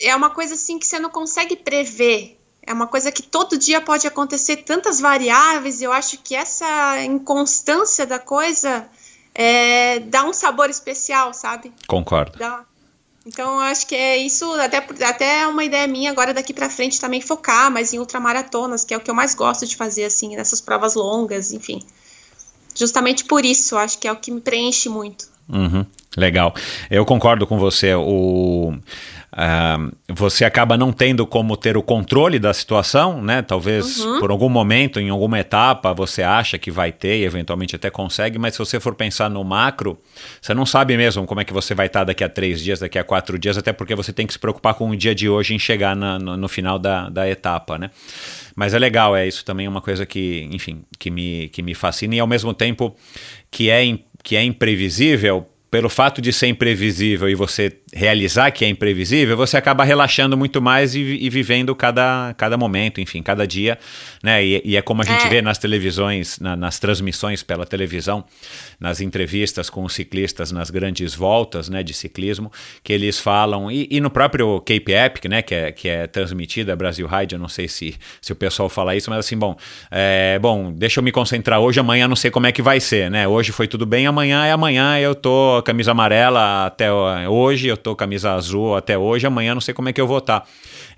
é uma coisa assim que você não consegue prever. É uma coisa que todo dia pode acontecer tantas variáveis. Eu acho que essa inconstância da coisa é, dá um sabor especial, sabe? Concordo. Dá. Então, acho que é isso, até, até é uma ideia minha agora daqui para frente também focar mais em ultramaratonas, que é o que eu mais gosto de fazer, assim, nessas provas longas, enfim. Justamente por isso, acho que é o que me preenche muito. Uhum, legal. Eu concordo com você. O Uh, você acaba não tendo como ter o controle da situação, né? Talvez uhum. por algum momento, em alguma etapa, você acha que vai ter e eventualmente até consegue, mas se você for pensar no macro, você não sabe mesmo como é que você vai estar daqui a três dias, daqui a quatro dias, até porque você tem que se preocupar com o dia de hoje em chegar na, no, no, final da, da etapa, né? Mas é legal, é isso também é uma coisa que, enfim, que me, que me fascina. E ao mesmo tempo que é, que é imprevisível pelo fato de ser imprevisível e você realizar que é imprevisível, você acaba relaxando muito mais e, e vivendo cada, cada momento, enfim, cada dia, né? E, e é como a gente É. vê nas televisões, na- nas transmissões pela televisão, nas entrevistas com os ciclistas nas grandes voltas, né, de ciclismo, que eles falam e, e no próprio Cape Epic, né, que é, que é transmitida Brasil Ride, eu não sei se, se o pessoal fala isso, mas assim, bom, é, bom, deixa eu me concentrar hoje, amanhã não sei como é que vai ser, né? Hoje foi tudo bem, amanhã é amanhã, eu tô camisa amarela até hoje, eu tô camisa azul até hoje, amanhã não sei como é que eu vou estar.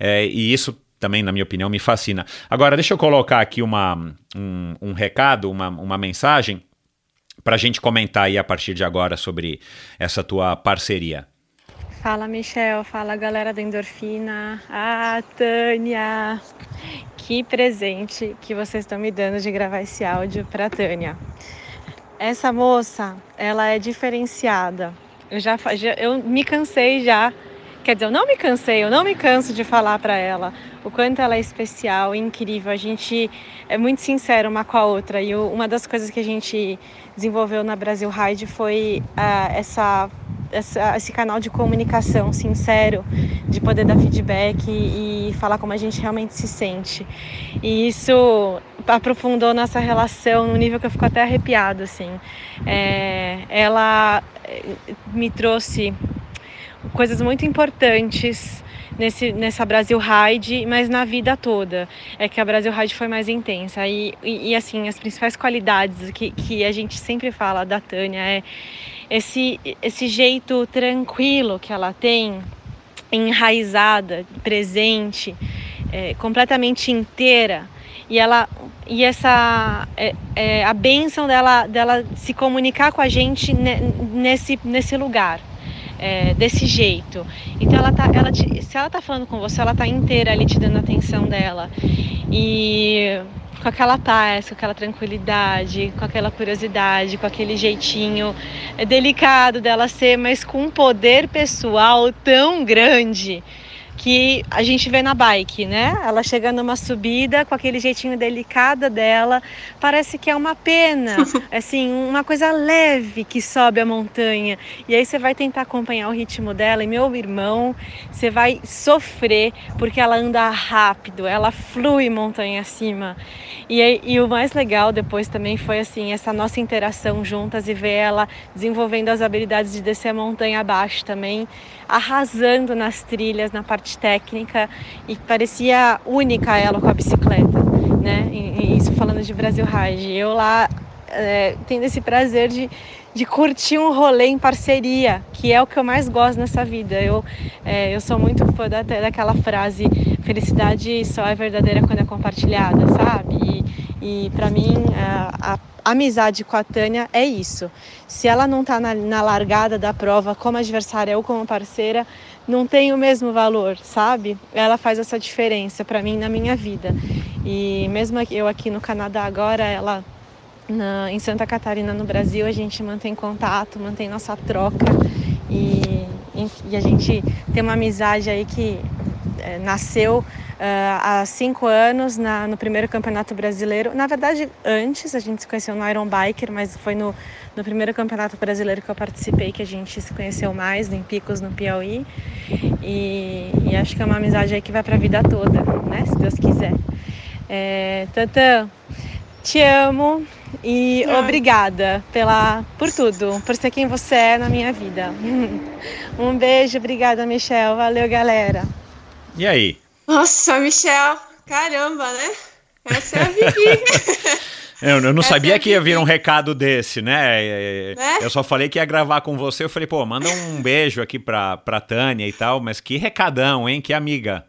É, e isso também, na minha opinião, me fascina. Agora, deixa eu colocar aqui uma, um, um recado, uma, uma mensagem para a gente comentar aí a partir de agora sobre essa tua parceria. Fala Michel, fala galera da Endorfina. Ah, Tânia! Que presente que vocês estão me dando de gravar esse áudio para Tânia. Essa moça, ela é diferenciada. Eu já, já eu me cansei já. Quer dizer, eu não me cansei, eu não me canso de falar para ela o quanto ela é especial, incrível. A gente é muito sincero uma com a outra. E uma das coisas que a gente desenvolveu na Brasil Ride foi ah, essa essa- esse canal de comunicação sincero, de poder dar feedback e, e falar como a gente realmente se sente. E isso aprofundou nossa relação num nível que eu fico até arrepiado, assim. É, ela eh, me trouxe coisas muito importantes nesse, nessa Brasil Ride, mas na vida toda. É que a Brasil Ride foi mais intensa. E, e, e, assim, as principais qualidades que, que a gente sempre fala da Tânia é esse, esse jeito tranquilo que ela tem, enraizada, presente, é, completamente inteira. E ela e essa é, é, a benção dela dela se comunicar com a gente ne- nesse nesse lugar é, desse jeito. Então ela tá ela te- se ela tá falando com você ela tá inteira ali te dando atenção dela. E com aquela paz, com aquela tranquilidade, com aquela curiosidade, com aquele jeitinho delicado dela ser, mas com um poder pessoal tão grande que a gente vê na bike, né? Ela chega numa subida com aquele jeitinho delicado dela, parece que é uma pena, assim, uma coisa leve que sobe a montanha. E aí você vai tentar acompanhar o ritmo dela e meu irmão, você vai sofrer porque ela anda rápido, ela flui montanha acima. E, aí- e o mais legal depois também foi assim, essa nossa interação juntas e ver ela desenvolvendo as habilidades de descer a montanha abaixo também, arrasando nas trilhas, na parte técnica e parecia única ela com a bicicleta, né? Isso falando de Brasil Ride. Eu lá é, tendo esse prazer de, de curtir um rolê em parceria, que é o que eu mais gosto nessa vida. Eu, é, eu sou muito fã da, daquela frase: felicidade só é verdadeira quando é compartilhada, sabe? E, e para mim, a, a amizade com a Tânia é isso. Se ela não tá na, na largada da prova como adversária ou como parceira, não tem o mesmo valor, sabe? Ela faz essa diferença para mim na minha vida. E mesmo eu aqui no Canadá agora, ela na, em Santa Catarina, no Brasil, a gente mantém contato, mantém nossa troca e, e a gente tem uma amizade aí que nasceu uh, há cinco anos na, no primeiro campeonato brasileiro. Na verdade, antes a gente se conheceu no Iron Biker, mas foi no, no primeiro campeonato brasileiro que eu participei que a gente se conheceu mais, em Picos, no Piauí. E, e acho que é uma amizade aí que vai para a vida toda, né? Se Deus quiser. É, Tantã, te amo e Ah. obrigada pela, por tudo, por ser quem você é na minha vida. Um beijo, obrigada, Michel. Valeu, galera. E aí? Nossa, Michel, caramba, né? Essa é a Vivi. Eu, eu não Essa sabia é que ia vir um recado desse, né? É, Né? Eu só falei que ia gravar com você. Eu falei, pô, manda um beijo aqui pra, pra Tânia e tal. Mas que recadão, hein? Que amiga.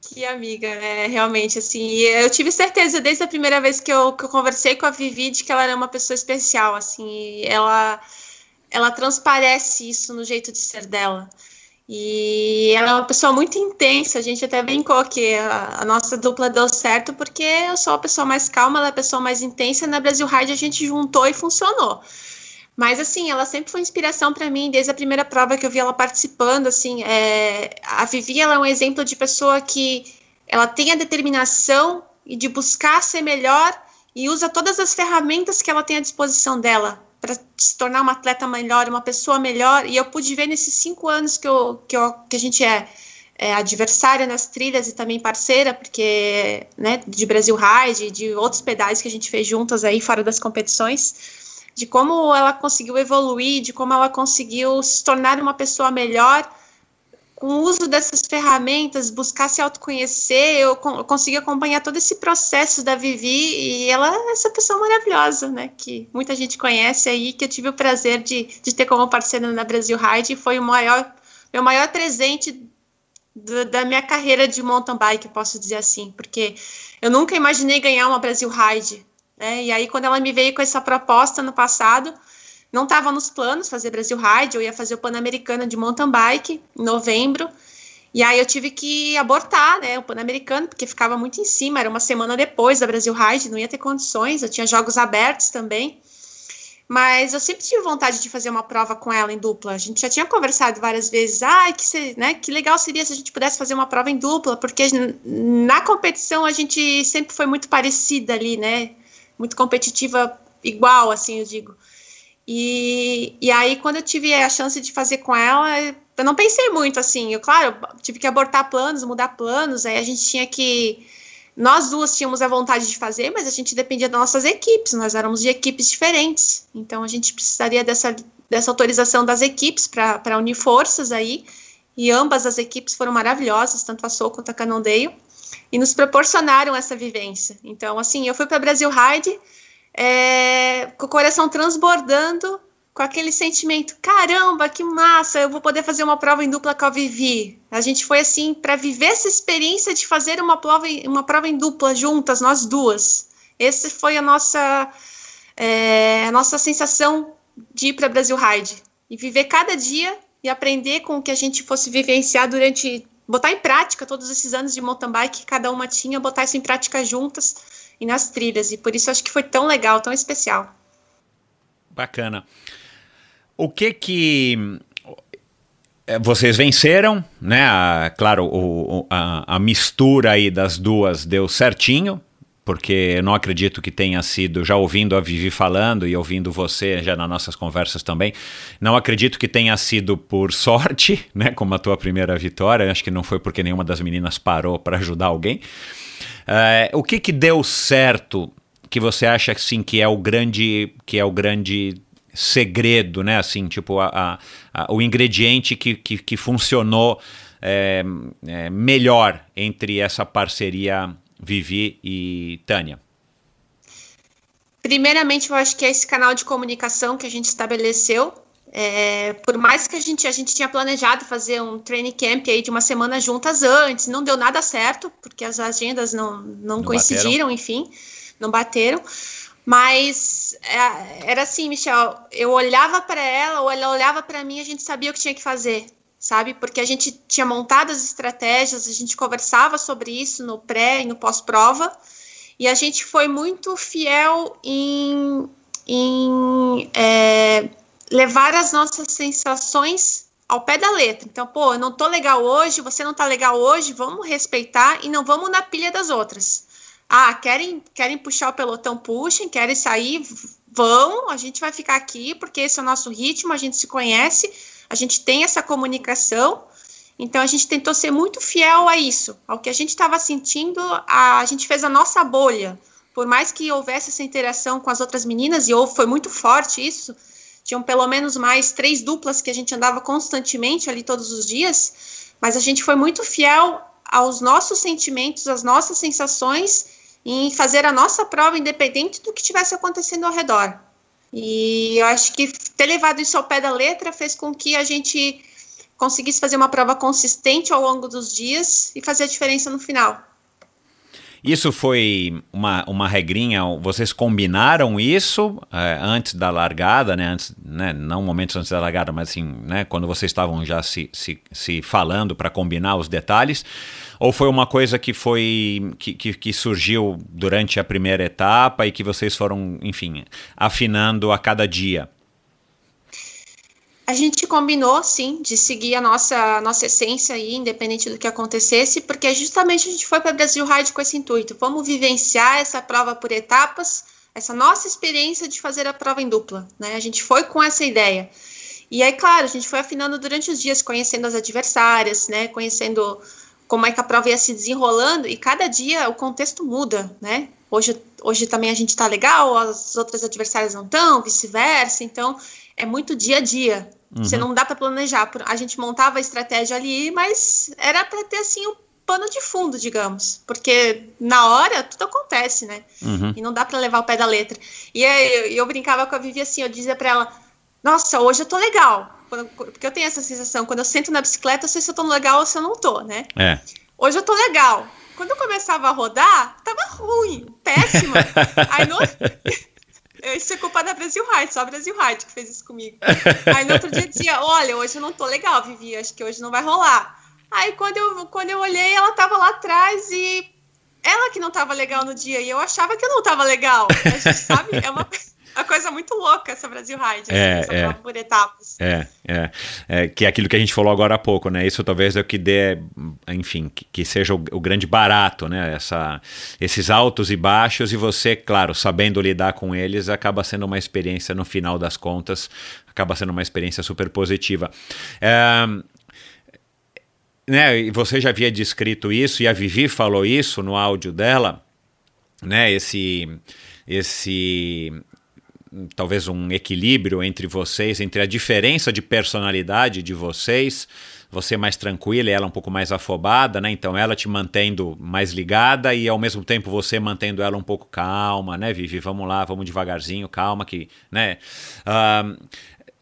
Que amiga, é realmente assim. Eu tive certeza desde a primeira vez que eu, que eu conversei com a Vivi de que ela era uma pessoa especial, assim. ela, ela transparece isso no jeito de ser dela. E ela é uma pessoa muito intensa. A gente até brincou que a, a nossa dupla deu certo porque eu sou a pessoa mais calma, ela é a pessoa mais intensa. Na Brasil Ride a gente juntou e funcionou. Mas assim, ela sempre foi inspiração para mim desde a primeira prova que eu vi ela participando. Assim, é, a Vivi ela é um exemplo de pessoa que ela tem a determinação e de buscar ser melhor e usa todas as ferramentas que ela tem à disposição dela para se tornar uma atleta melhor, uma pessoa melhor. E eu pude ver nesses cinco anos que, eu, que, eu, que a gente é, é adversária nas trilhas e também parceira, porque né, de Brasil Ride, de outros pedais que a gente fez juntas aí fora das competições, de como ela conseguiu evoluir, de como ela conseguiu se tornar uma pessoa melhor com o uso dessas ferramentas, buscar se autoconhecer, eu, consegui acompanhar todo esse processo da Vivi e ela é essa pessoa maravilhosa, né? Que muita gente conhece aí, que eu tive o prazer de, de ter como parceira na Brasil Ride e foi o maior, meu maior presente do, da minha carreira de mountain bike, posso dizer assim, porque eu nunca imaginei ganhar uma Brasil Ride, né? E aí, quando ela me veio com essa proposta no passado, não estava nos planos fazer Brasil Ride, eu ia fazer o Pan-Americano de mountain bike em novembro. E aí eu tive que abortar, né, o Pan-Americano, porque ficava muito em cima, era uma semana depois da Brasil Ride, não ia ter condições, eu tinha jogos abertos também. Mas eu sempre tive vontade de fazer uma prova com ela em dupla. A gente já tinha conversado várias vezes. Ai, que, né, que legal seria se a gente pudesse fazer uma prova em dupla, porque na competição a gente sempre foi muito parecida ali, né? Muito competitiva, igual, assim, eu digo. E, e aí, quando eu tive a chance de fazer com ela, eu não pensei muito assim. Eu, claro, tive que abortar planos, mudar planos. Aí a gente tinha que. Nós duas tínhamos a vontade de fazer, mas a gente dependia das nossas equipes. Nós éramos de equipes diferentes. Então a gente precisaria dessa, dessa autorização das equipes para unir forças aí. E ambas as equipes foram maravilhosas, tanto a Soul quanto a Canondeio, e nos proporcionaram essa vivência. Então, assim, eu fui para Brasil Ride é, com o coração transbordando, com aquele sentimento: caramba, que massa, eu vou poder fazer uma prova em dupla com a Vivi. A gente foi assim para viver essa experiência de fazer uma prova, uma prova em dupla juntas, nós duas. Essa foi a nossa, é, a nossa sensação de ir para Brasil Ride e viver cada dia e aprender com o que a gente fosse vivenciar durante botar em prática todos esses anos de mountain bike que cada uma tinha, botar isso em prática juntas e nas trilhas. E por isso acho que foi tão legal, tão especial. Bacana. O que que é, vocês venceram, né? A, claro, o, a, a, mistura aí das duas deu certinho, porque eu não acredito que tenha sido, já ouvindo a Vivi falando e ouvindo você já nas nossas conversas também, não acredito que tenha sido por sorte, né? Como a tua primeira vitória, acho que não foi porque nenhuma das meninas parou para ajudar alguém. Uh, o que que deu certo que você acha assim que é o grande que é o grande segredo, né? Assim, tipo a, a, a o ingrediente que, que, que funcionou é, é, melhor entre essa parceria Vivi e Tânia. Primeiramente, eu acho que é esse canal de comunicação que a gente estabeleceu é, por mais que a gente, a gente tinha planejado fazer um training camp aí de uma semana juntas antes, não deu nada certo, porque as agendas não, não, não coincidiram, bateram. enfim, não bateram. Mas é, era assim, Michel, eu olhava para ela, ou ela olhava para mim, a gente sabia o que tinha que fazer, sabe? Porque a gente tinha montado as estratégias, a gente conversava sobre isso no pré e no pós-prova, e a gente foi muito fiel em, em é, levar as nossas sensações ao pé da letra. Então, pô, eu não tô legal hoje, você não tá legal hoje, vamos respeitar e não vamos na pilha das outras. Ah, querem, querem puxar o pelotão, puxem, querem sair, vão, a gente vai ficar aqui porque esse é o nosso ritmo, a gente se conhece, a gente tem essa comunicação. Então a gente tentou ser muito fiel a isso, ao que a gente estava sentindo, a, a gente fez a nossa bolha. Por mais que houvesse essa interação com as outras meninas, e foi muito forte isso, tinham pelo menos mais três duplas que a gente andava constantemente ali todos os dias, mas a gente foi muito fiel aos nossos sentimentos, às nossas sensações, em fazer a nossa prova independente do que estivesse acontecendo ao redor. E eu acho que ter levado isso ao pé da letra fez com que a gente conseguisse fazer uma prova consistente ao longo dos dias e fazer a diferença no final. Isso foi uma, uma regrinha, vocês combinaram isso é, antes da largada, né? Antes, né? Não momentos antes da largada, mas assim, né? Quando vocês estavam já se, se, se falando para combinar os detalhes. Ou foi uma coisa que foi que, que, que, surgiu durante a primeira etapa e que vocês foram, enfim, afinando a cada dia? A gente combinou, sim, de seguir a nossa, nossa essência aí, independente do que acontecesse, porque justamente a gente foi para Brasil Ride com esse intuito. Vamos vivenciar essa prova por etapas. essa nossa experiência de fazer a prova em dupla, né? A gente foi com essa ideia. E aí, claro, a gente foi afinando durante os dias, conhecendo as adversárias, né? Conhecendo como é que a prova ia se desenrolando e cada dia o contexto muda, né? Hoje, hoje também a gente está legal, as outras adversárias não estão, vice-versa. Então, é muito dia a dia. Uhum. Você não dá para planejar. A gente montava a estratégia ali, mas era para ter assim um pano de fundo, digamos, porque na hora tudo acontece, né? Uhum. E não dá para levar o pé da letra. E aí, eu, eu brincava com a Vivi assim, eu dizia para ela: "Nossa, hoje eu tô legal". Porque eu tenho essa sensação, quando eu sento na bicicleta, eu sei se eu tô legal ou se eu não tô, né? É. Hoje eu tô legal. Quando eu começava a rodar, tava ruim, péssima. Aí no... Isso é culpa da Brasil Ride, só a Brasil Ride que fez isso comigo. Aí no outro dia dizia, olha, hoje eu não tô legal, Vivi, acho que hoje não vai rolar. Aí quando eu, quando eu olhei, ela tava lá atrás e ela que não tava legal no dia, e eu achava que eu não tava legal. A gente sabe, é uma uma coisa muito louca essa Brasil Ride, é, essa é, por etapas. É, é, é, Que é aquilo que a gente falou agora há pouco, né? Isso talvez é o que dê, enfim, que, que seja o, o, grande barato, né? Essa, esses altos e baixos, e você, claro, sabendo lidar com eles, acaba sendo uma experiência, no final das contas, acaba sendo uma experiência super positiva. É, né, e você já havia descrito isso, e a Vivi falou isso no áudio dela, né? Esse, esse talvez um equilíbrio entre vocês, entre a diferença de personalidade de vocês, você mais tranquila e ela um pouco mais afobada, né? Então ela te mantendo mais ligada e ao mesmo tempo você mantendo ela um pouco calma, né, Vivi? Vamos lá, vamos devagarzinho, calma, que, né? Uh,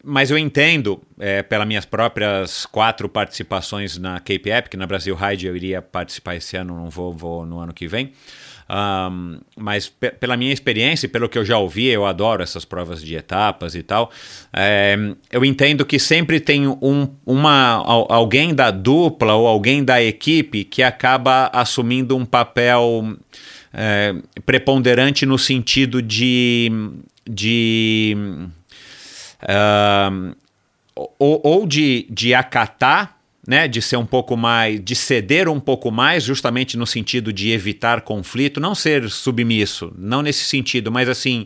mas eu entendo, é, pelas minhas próprias quatro participações na Cape Epic, na Brasil Ride eu iria participar esse ano, não vou, vou no ano que vem. Um, mas pela minha experiência e pelo que eu já ouvi, eu adoro essas provas de etapas e tal. É, eu entendo que sempre tem um, uma, alguém da dupla ou alguém da equipe que acaba assumindo um papel é, preponderante no sentido de. de uh, ou, ou de, de acatar né, de ser um pouco mais, de ceder um pouco mais, justamente no sentido de evitar conflito, não ser submisso, não nesse sentido, mas assim,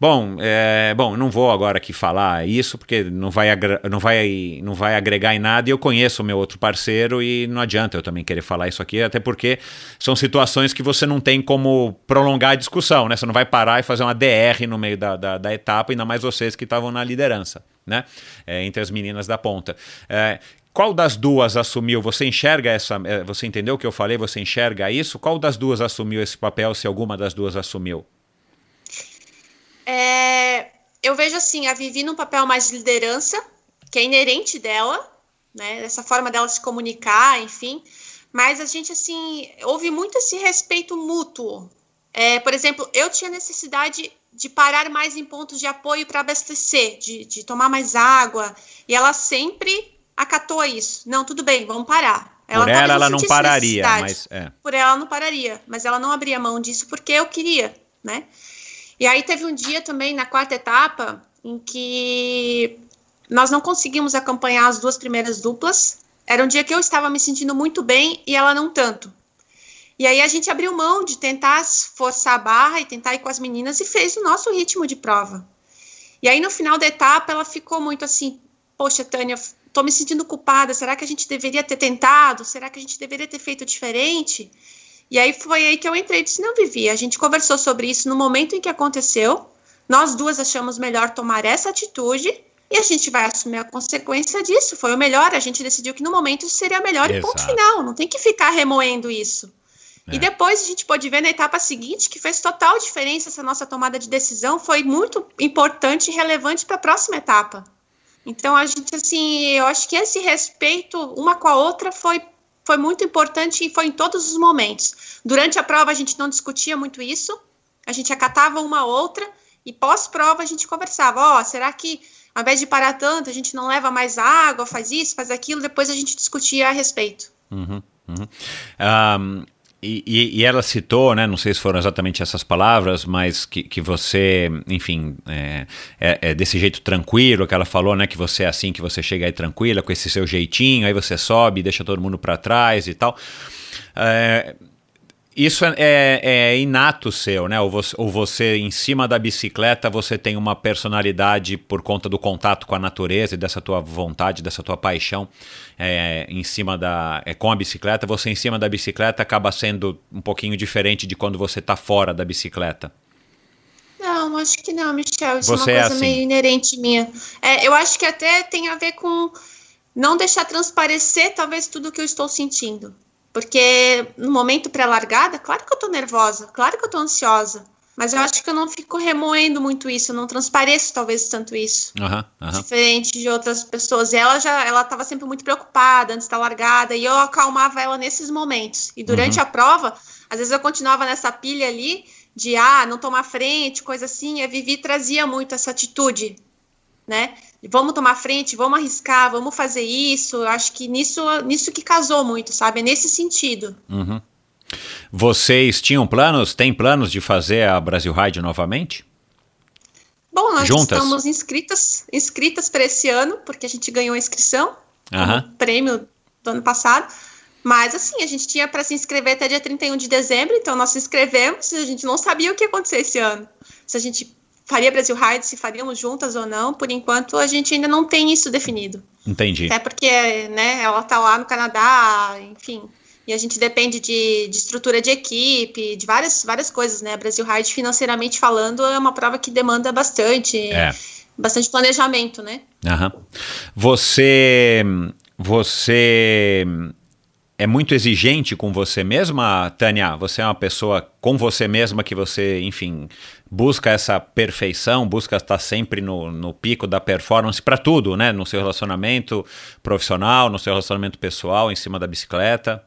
bom, é, bom, não vou agora aqui falar isso porque não vai, não vai, não vai agregar em nada e eu conheço o meu outro parceiro e não adianta eu também querer falar isso aqui, até porque são situações que você não tem como prolongar a discussão, né? Você não vai parar e fazer uma DR no meio da, da, da etapa, ainda mais vocês que estavam na liderança. Né? É, entre as meninas da ponta. É, qual das duas assumiu? Você enxerga essa. É, você entendeu o que eu falei? Você enxerga isso? Qual das duas assumiu esse papel, se alguma das duas assumiu? É, eu vejo assim, a Vivi num papel mais de liderança, que é inerente dela, né? Essa forma dela se comunicar, enfim. Mas a gente, assim, houve muito esse respeito mútuo. É, por exemplo, eu tinha necessidade de parar mais em pontos de apoio para abastecer, de, de tomar mais água. E ela sempre acatou isso. Não, tudo bem, vamos parar. Ela Por ela, ela não pararia, mas é. Por ela, não pararia, mas ela não abria mão disso porque eu queria, né? E aí teve um dia também na quarta etapa em que nós não conseguimos acompanhar as duas primeiras duplas. Era um dia que eu estava me sentindo muito bem e ela não tanto. E aí a gente abriu mão de tentar forçar a barra e tentar ir com as meninas e fez o nosso ritmo de prova. E aí no final da etapa ela ficou muito assim, poxa, Tânia, estou me sentindo culpada, será que a gente deveria ter tentado? Será que a gente deveria ter feito diferente? E aí foi aí que eu entrei e disse, não, Vivi, a gente conversou sobre isso no momento em que aconteceu, nós duas achamos melhor tomar essa atitude e a gente vai assumir a consequência disso, foi o melhor, a gente decidiu que no momento isso seria melhor Exato. e ponto final, não tem que ficar remoendo isso. É. E depois a gente pode ver na etapa seguinte que fez total diferença essa nossa tomada de decisão, foi muito importante e relevante para a próxima etapa. Então, a gente, assim, eu acho que esse respeito uma com a outra foi, foi muito importante e foi em todos os momentos. Durante a prova, a gente não discutia muito isso, a gente acatava uma outra e pós-prova a gente conversava: ó, oh, será que ao invés de parar tanto, a gente não leva mais água, faz isso, faz aquilo, depois a gente discutia a respeito. Uhum, uhum. Um, e, e, ela citou, né, não sei se foram exatamente essas palavras, mas que, que você, enfim, é, é, é, desse jeito tranquilo que ela falou, né, que você é assim, que você chega aí tranquila, com esse seu jeitinho, aí você sobe, deixa todo mundo para trás e tal. É, isso é, é, é inato seu, né? Ou você, ou você, em cima da bicicleta, você tem uma personalidade por conta do contato com a natureza e dessa tua vontade, dessa tua paixão é, em cima da. É, com a bicicleta, você em cima da bicicleta acaba sendo um pouquinho diferente de quando você está fora da bicicleta. Não, acho que não, Michel. Isso Você é é uma coisa assim. meio inerente minha. É, eu acho que até tem a ver com não deixar transparecer, talvez, tudo que eu estou sentindo. Porque no momento pré-largada, claro que eu tô nervosa, claro que eu tô ansiosa. Mas eu acho que eu não fico remoendo muito isso, eu não transpareço talvez tanto isso. Aham. Diferente de outras pessoas. E ela já ela estava sempre muito preocupada antes da largada, e eu acalmava ela nesses momentos. E durante a prova, às vezes eu continuava nessa pilha ali de ah, não tomar frente, coisa assim. E a Vivi trazia muito essa atitude, né? Vamos tomar frente, vamos arriscar, vamos fazer isso. Eu acho que nisso, nisso que casou muito, sabe? É nesse sentido. Uhum. Vocês tinham planos, tem planos de fazer a Brasil Ride novamente? Bom, nós Juntas? estamos inscritas, inscritas para esse ano, porque a gente ganhou a inscrição, como prêmio do ano passado. Mas assim, a gente tinha para se inscrever até dia 31 de dezembro, então nós se inscrevemos e a gente não sabia o que ia acontecer esse ano. Se a gente faria Brasil Ride, se faríamos juntas ou não, por enquanto a gente ainda não tem isso definido. Entendi. Até porque, né, ela tá lá no Canadá, enfim. E a gente depende de, de estrutura de equipe, de várias, várias coisas, né? Brasil Ride, financeiramente falando, é uma prova que demanda bastante, É. bastante planejamento, né? Aham. Você. Você. É muito exigente com você mesma, Tânia? Você é uma pessoa com você mesma que você, enfim, busca essa perfeição, busca estar sempre no, no pico da performance para tudo, né? No seu relacionamento profissional, no seu relacionamento pessoal, em cima da bicicleta.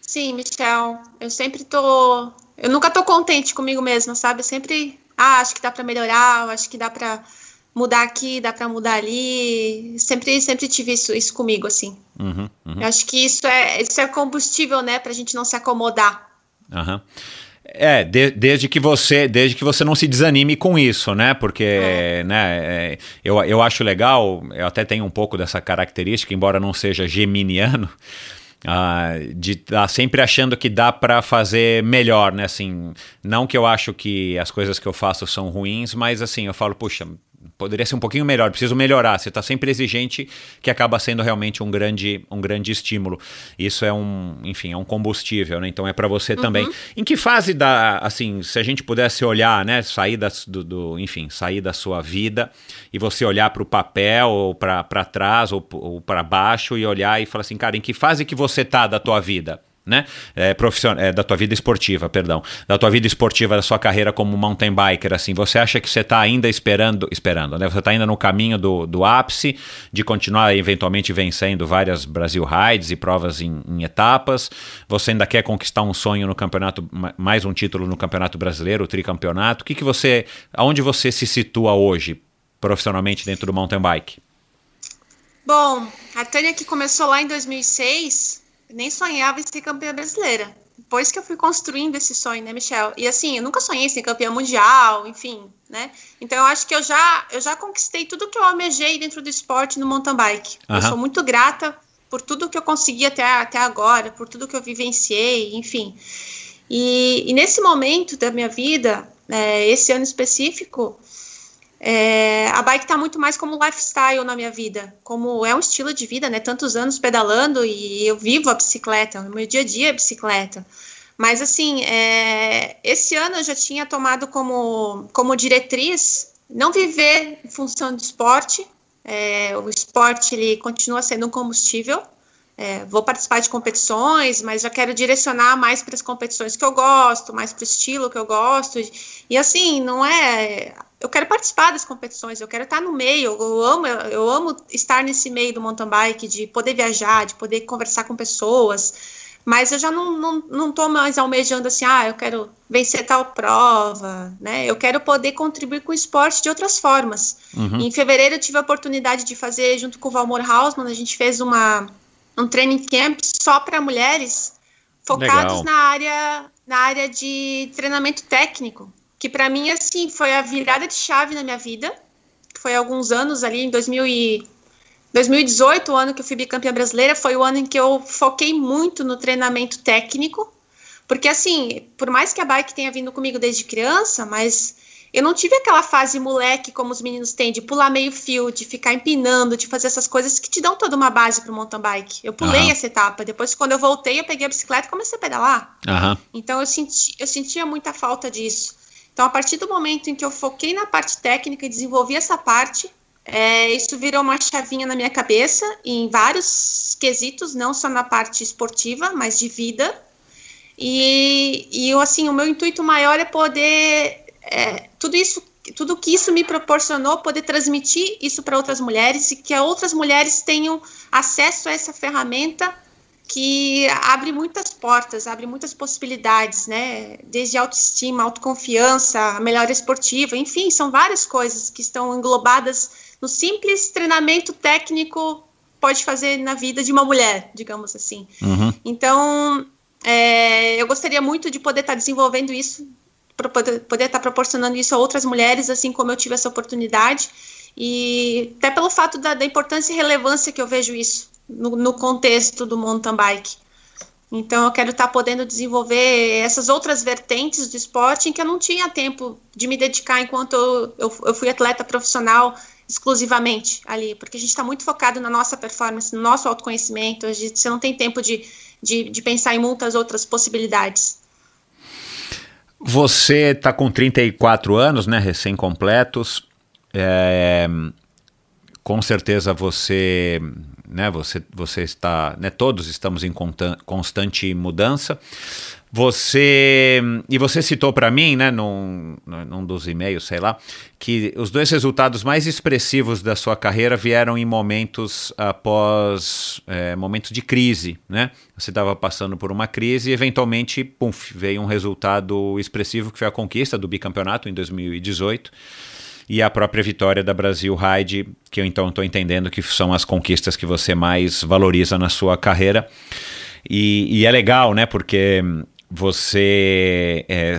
Sim, Michel, eu sempre tô. Eu nunca tô contente comigo mesma, sabe? Eu sempre. Ah, acho que dá pra melhorar, acho que dá pra mudar aqui, dá pra mudar ali. Sempre, sempre tive isso, isso comigo, assim. Uhum, uhum. Eu acho que isso é, isso é combustível, né, pra gente não se acomodar. Aham. É, de- desde que você, desde que você não se desanime com isso, né? Porque, né, é, eu, eu acho legal, eu até tenho um pouco dessa característica, embora não seja geminiano, ah, de estar sempre achando que dá pra fazer melhor, né? Assim, não que eu acho que as coisas que eu faço são ruins, mas assim, eu falo, puxa, poderia ser um pouquinho melhor, preciso melhorar. Você está sempre exigente, que acaba sendo realmente um grande, um grande estímulo. Isso é um, enfim, é um combustível, né? Então é para você também. Em que fase da, assim, se a gente pudesse olhar, né, sair da, do, do- enfim, sair da sua vida e você olhar para o papel ou para trás ou, ou para baixo e olhar e falar assim, cara, em que fase que você tá da tua vida? Né? É, profission... é, da tua vida esportiva, perdão. Da tua vida esportiva, da sua carreira como mountain biker, assim, você acha que você está ainda esperando, esperando, né? Você está ainda no caminho do, do ápice, de continuar eventualmente vencendo várias Brasil Rides e provas em, em etapas. Você ainda quer conquistar um sonho no campeonato, ma- mais um título no campeonato brasileiro, o tricampeonato. O que, que você, aonde você se situa hoje, profissionalmente, dentro do mountain bike? Bom, a Tânia que começou lá em 2006, nem sonhava em ser campeã brasileira. Depois que eu fui construindo esse sonho, né, Michel? E assim, eu nunca sonhei em ser campeã mundial, enfim, né? Então eu acho que eu já, eu já conquistei tudo que eu almejei dentro do esporte no mountain bike. Eu Aham. sou muito grata por tudo que eu consegui até, até agora, por tudo que eu vivenciei, enfim. E, e nesse momento da minha vida, é, esse ano específico, é, a bike está muito mais como lifestyle na minha vida, como é um estilo de vida, né? Tantos anos pedalando e eu vivo a bicicleta, o meu dia a dia é bicicleta. Mas assim, é, esse ano eu já tinha tomado como, como diretriz não viver em função de esporte. É, o esporte ele continua sendo um combustível. É, vou participar de competições, mas já quero direcionar mais para as competições que eu gosto, mais para o estilo que eu gosto. E assim, não é. Eu quero participar das competições, eu quero estar no meio. Eu amo, eu amo estar nesse meio do mountain bike, de poder viajar, de poder conversar com pessoas. Mas eu já não, não, não tô mais almejando assim, ah, eu quero vencer tal prova, né? Eu quero poder contribuir com o esporte de outras formas. Em fevereiro eu tive a oportunidade de fazer, junto com o Valmor Hausmann, a gente fez uma, um training camp só para mulheres, focados Legal. na área, na área de treinamento técnico, que para mim, assim, foi a virada de chave na minha vida. Foi alguns anos ali, em 2000 e 2018, o ano que eu fui bicampeã brasileira, foi o ano em que eu foquei muito no treinamento técnico, Porque assim, por mais que a bike tenha vindo comigo desde criança, mas eu não tive aquela fase moleque como os meninos têm, de pular meio fio, de ficar empinando, de fazer essas coisas que te dão toda uma base para o mountain bike. Eu pulei Aham. essa etapa. Depois, quando eu voltei, eu peguei a bicicleta e comecei a pedalar. Aham. Então eu, senti, eu sentia muita falta disso. Então, a partir do momento em que eu foquei na parte técnica e desenvolvi essa parte, é, isso virou uma chavinha na minha cabeça, em vários quesitos, não só na parte esportiva, mas de vida. E, e assim, o meu intuito maior é poder. é, tudo isso. Tudo que isso me proporcionou, poder transmitir isso para outras mulheres e que outras mulheres tenham acesso a essa ferramenta que abre muitas portas, abre muitas possibilidades, né? Desde autoestima, autoconfiança, melhora esportiva, enfim, são várias coisas que estão englobadas no simples treinamento técnico pode fazer na vida de uma mulher, digamos assim. Uhum. Então, é, eu gostaria muito de poder estar desenvolvendo isso, poder estar proporcionando isso a outras mulheres, assim como eu tive essa oportunidade, e até pelo fato da, da importância e relevância que eu vejo isso no, no contexto do mountain bike. Então, eu quero estar podendo desenvolver essas outras vertentes do esporte em que eu não tinha tempo de me dedicar enquanto eu, eu, eu fui atleta profissional exclusivamente ali, porque a gente está muito focado na nossa performance, no nosso autoconhecimento, a gente, você não tem tempo de, de, de pensar em muitas outras possibilidades. Você está com 34 anos, né, recém-completos. É, com certeza você, né, você, você está, né, todos estamos em constante mudança. Você e você citou para mim, né, num, num dos e-mails, sei lá, que os dois resultados mais expressivos da sua carreira vieram em momentos após é, momentos de crise, né? Você estava passando por uma crise e eventualmente, pum, veio um resultado expressivo que foi a conquista do bicampeonato em 2018 e a própria vitória da Brasil Ride, que eu então estou entendendo que são as conquistas que você mais valoriza na sua carreira. E, e é legal, né? Porque você. É,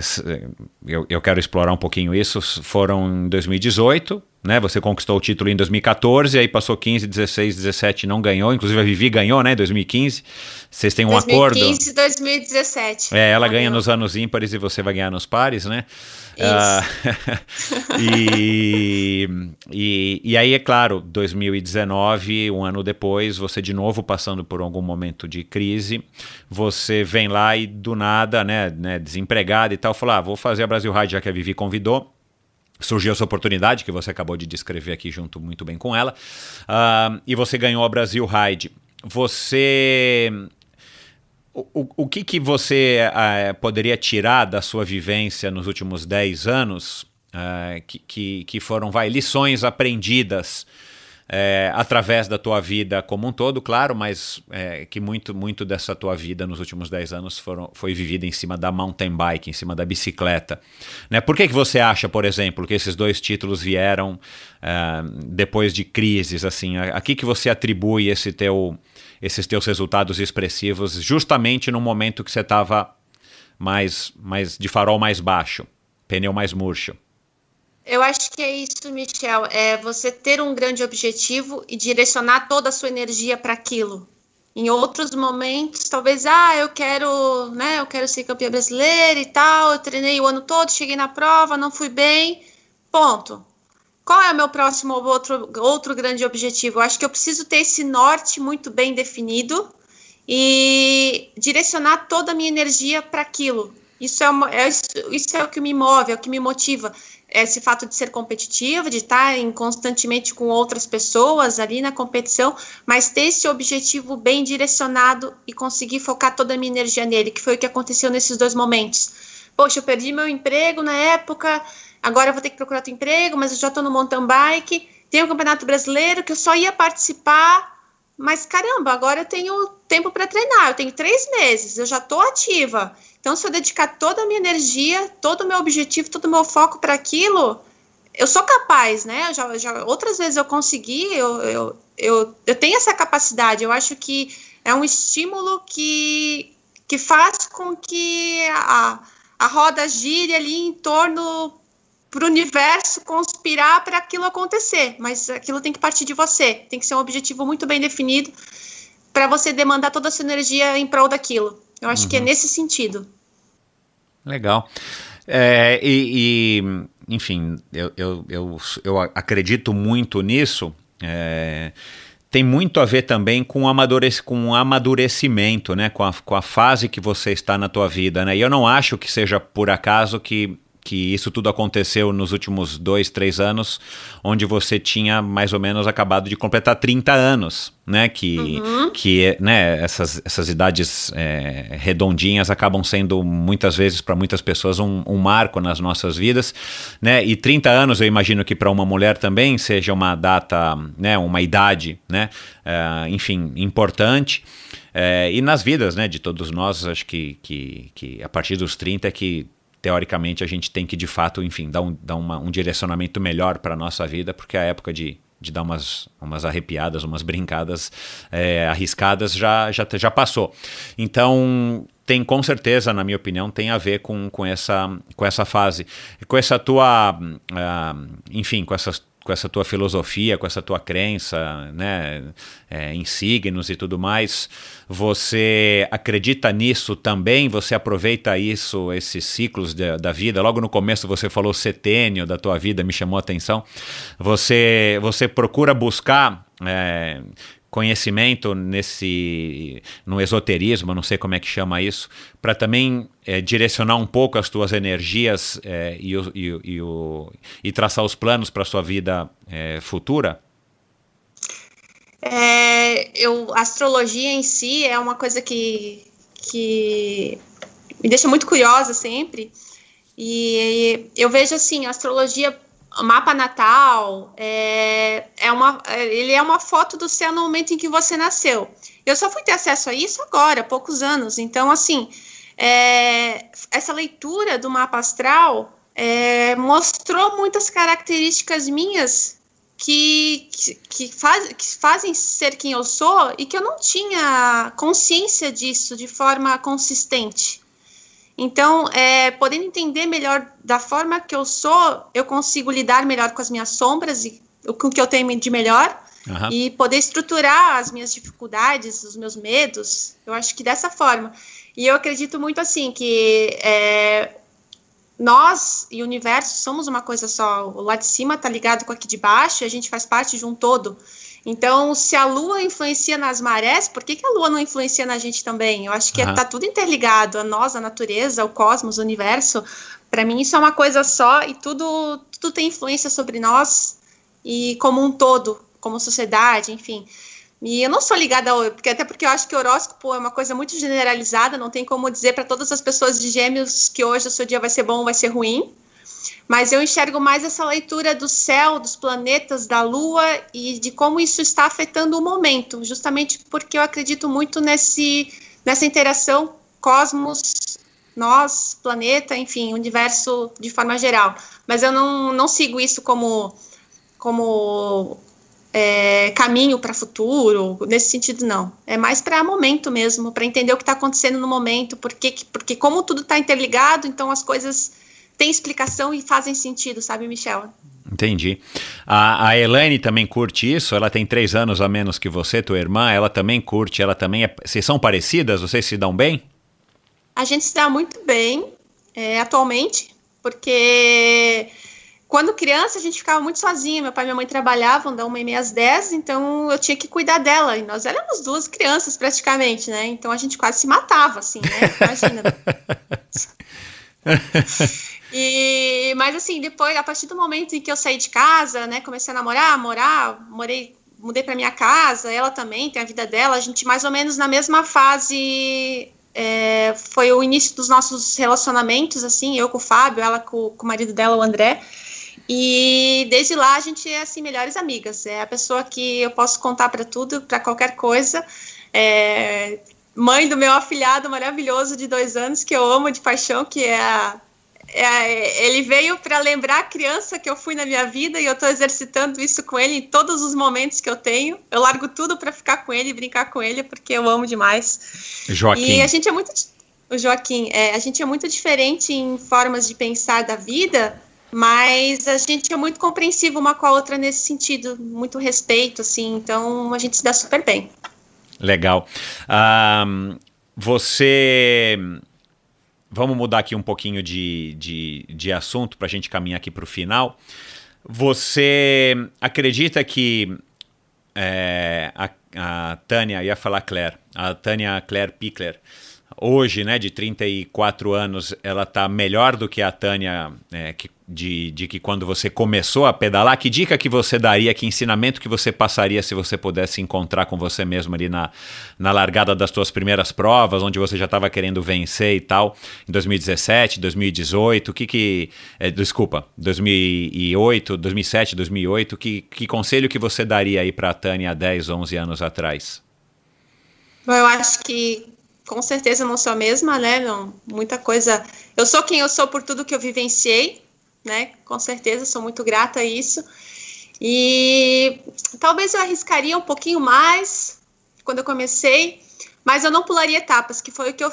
eu, eu quero explorar um pouquinho isso. Foram em 2018, né? Você conquistou o título em 2014, aí passou 15, 16, 17 não ganhou. Inclusive a Vivi ganhou, né? 2015. Vocês têm um 2015, acordo. 2015 2017. É, ela ganha nos anos ímpares e você vai ganhar nos pares, né? Uh, e, e, e aí, é claro, 2019, um ano depois, você de novo passando por algum momento de crise, você vem lá e do nada, né, né desempregado e tal, fala, ah, vou fazer a Brasil Ride, já que a Vivi convidou. Surgiu essa oportunidade que você acabou de descrever aqui junto muito bem com ela, uh, e você ganhou a Brasil Ride. Você o, o que, que você uh, poderia tirar da sua vivência nos últimos 10 anos uh, que, que, que, foram vai, lições aprendidas uh, através da tua vida como um todo, claro, mas que muito, muito dessa tua vida nos últimos 10 anos foram, foi vivida em cima da mountain bike, em cima da bicicleta. Né? Por que, que você acha, por exemplo, que esses dois títulos vieram depois de crises? Assim, a, a que, que você atribui esse teu esses teus resultados expressivos justamente no momento que você estava mais, mais de farol mais baixo, pneu mais murcho? Eu acho que é isso, Michel. É você ter um grande objetivo e direcionar toda a sua energia para aquilo. Em outros momentos, talvez, ah, eu quero, né, eu quero ser campeã brasileira e tal. Eu treinei o ano todo, cheguei na prova, não fui bem. Ponto. Qual é o meu próximo outro, outro grande objetivo? Eu acho que eu preciso ter esse norte muito bem definido e direcionar toda a minha energia para aquilo. Isso é, uma, é, isso é o que me move, é o que me motiva. Esse fato de ser competitiva, de estar em, constantemente com outras pessoas ali na competição, mas ter esse objetivo bem direcionado e conseguir focar toda a minha energia nele, que foi o que aconteceu nesses dois momentos. Poxa, eu perdi meu emprego na época, agora eu vou ter que procurar outro emprego, mas eu já estou no mountain bike, tem o Campeonato Brasileiro que eu só ia participar, mas caramba, agora eu tenho tempo para treinar, eu tenho três meses, eu já estou ativa. Então, se eu dedicar toda a minha energia, todo o meu objetivo, todo o meu foco para aquilo, eu sou capaz, né? Eu já, já, outras vezes eu consegui, eu, eu, eu, eu tenho essa capacidade. Eu acho que é um estímulo que, que faz com que a, a roda gire ali em torno para o universo conspirar para aquilo acontecer, mas aquilo tem que partir de você, tem que ser um objetivo muito bem definido para você demandar toda a sua energia em prol daquilo. Eu acho uhum. que é nesse sentido. Legal. É, e, e, enfim, eu, eu, eu, eu, acredito muito nisso. É, tem muito a ver também com, amadurec com amadurecimento, né? Com a, com a fase que você está na tua vida, né? E eu não acho que seja por acaso que que isso tudo aconteceu nos últimos dois, três anos, onde você tinha mais ou menos acabado de completar 30 anos, né? Que, uhum. que né, essas, essas idades é, redondinhas acabam sendo muitas vezes para muitas pessoas um, um, marco nas nossas vidas, né? E 30 anos eu imagino que para uma mulher também seja uma data, né? Uma idade, né? É, enfim, importante. É, e nas vidas né, de todos nós, acho que, que, que a partir dos 30 é que teoricamente a gente tem que de fato, enfim, dar um, dar uma, um direcionamento melhor para a nossa vida, porque a época de, de dar umas, umas arrepiadas, umas brincadas é, arriscadas já, já, já passou. Então, tem com certeza, na minha opinião, tem a ver com, com, essa, com essa fase. Com essa tua, uh, enfim, com essas com essa tua filosofia, com essa tua crença, né, é, em signos e tudo mais, você acredita nisso também? Você aproveita isso, esses ciclos de, da vida? Logo no começo você falou setênio da tua vida, me chamou a atenção. Você, você procura buscar é, conhecimento nesse no esoterismo, não sei como é que chama isso, para também é, direcionar um pouco as tuas energias é, e, o, e, e, o, e, traçar os planos para a sua vida é, futura? É, eu, a astrologia em si é uma coisa que, que me deixa muito curiosa sempre. E eu vejo assim, a astrologia mapa natal é, é uma, ele é uma foto do céu no momento em que você nasceu. Eu só fui ter acesso a isso agora, há poucos anos. Então, assim, é, essa leitura do mapa astral é, mostrou muitas características minhas que, que, faz, que fazem ser quem eu sou e que eu não tinha consciência disso de forma consistente. Então, é, podendo entender melhor da forma que eu sou, eu consigo lidar melhor com as minhas sombras e com o que eu tenho de melhor uhum. e poder estruturar as minhas dificuldades, os meus medos. Eu acho que dessa forma. E eu acredito muito assim que é, nós e o universo somos uma coisa só. O lá de cima está ligado com aqui de baixo e a gente faz parte de um todo. Então, se a Lua influencia nas marés, por que, que a Lua não influencia na gente também? Eu acho que está uhum. tudo interligado, a nós, a natureza, o cosmos, o universo. Para mim, isso é uma coisa só e tudo, tudo tem influência sobre nós e como um todo, como sociedade, enfim. E eu não sou ligada ao, porque até porque eu acho que o horóscopo é uma coisa muito generalizada, não tem como dizer para todas as pessoas de Gêmeos que hoje o seu dia vai ser bom ou vai ser ruim mas eu enxergo mais essa leitura do céu, dos planetas, da lua e de como isso está afetando o momento, justamente porque eu acredito muito nesse, nessa interação cosmos, nós, planeta, enfim, universo de forma geral. Mas eu não, não sigo isso como, como é, caminho para futuro, nesse sentido, não. É mais para momento mesmo, para entender o que está acontecendo no momento, porque, porque como tudo está interligado, então as coisas tem explicação e fazem sentido, sabe, Michel? Entendi. A, a Elaine também curte isso, ela tem três anos a menos que você, tua irmã, ela também curte, ela também é. Vocês são parecidas? Vocês se dão bem? A gente se dá muito bem é, atualmente, porque quando criança a gente ficava muito sozinha. Meu pai e minha mãe trabalhavam da uma e meia às dez, então eu tinha que cuidar dela. E nós éramos duas crianças praticamente, né? Então a gente quase se matava, assim, né? Imagina. E, mas assim, depois, a partir do momento em que eu saí de casa, né, comecei a namorar, morar, morei, mudei para minha casa, ela também tem a vida dela, a gente mais ou menos na mesma fase é, foi o início dos nossos relacionamentos, assim, eu com o Fábio, ela com, com o marido dela, o André. E desde lá a gente é assim melhores amigas. É a pessoa que eu posso contar para tudo, para qualquer coisa. É, mãe do meu afilhado maravilhoso de dois anos que eu amo de paixão, que é a é, ele veio para lembrar a criança que eu fui na minha vida e eu estou exercitando isso com ele em todos os momentos que eu tenho. Eu largo tudo para ficar com ele, brincar com ele, porque eu amo demais. Joaquim. E a gente é muito. O Joaquim, é, a gente é muito diferente em formas de pensar da vida, mas a gente é muito compreensivo uma com a outra nesse sentido, muito respeito, assim, então a gente se dá super bem. Legal. Um, você vamos mudar aqui um pouquinho de, de, de assunto para a gente caminhar aqui para o final. Você acredita que é, a, a Tânia, ia falar Claire, a Tânia Claire Pickler, hoje, né, de 34 anos, ela está melhor do que a Tânia é, que, de, de que quando você começou a pedalar? Que dica que você daria, que ensinamento que você passaria se você pudesse encontrar com você mesmo ali na, na largada das suas primeiras provas, onde você já estava querendo vencer e tal, em 2017, 2018, que que... É, desculpa, 2008, 2007, 2008, que, que conselho que você daria aí para a Tânia há 10, 11 anos atrás? Bom, eu acho que com certeza não sou a mesma, né? Não, muita coisa. Eu sou quem eu sou por tudo que eu vivenciei, né? Com certeza, sou muito grata a isso. E talvez eu arriscaria um pouquinho mais quando eu comecei, mas eu não pularia etapas, que foi o que eu,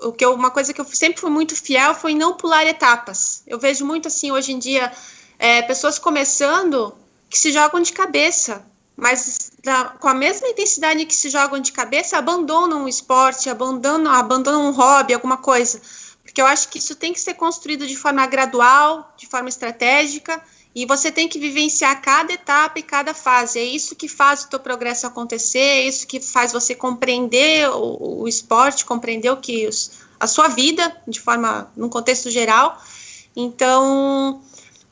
o, que eu, uma coisa que eu sempre fui muito fiel foi não pular etapas. Eu vejo muito assim hoje em dia é, pessoas começando que se jogam de cabeça, mas da, com a mesma intensidade que se jogam de cabeça, abandonam o esporte, abandonam, abandonam um hobby, alguma coisa. Porque eu acho que isso tem que ser construído de forma gradual, de forma estratégica, e você tem que vivenciar cada etapa e cada fase. É isso que faz o teu progresso acontecer, é isso que faz você compreender o, o esporte, compreender o que os, a sua vida, de forma, num contexto geral. Então,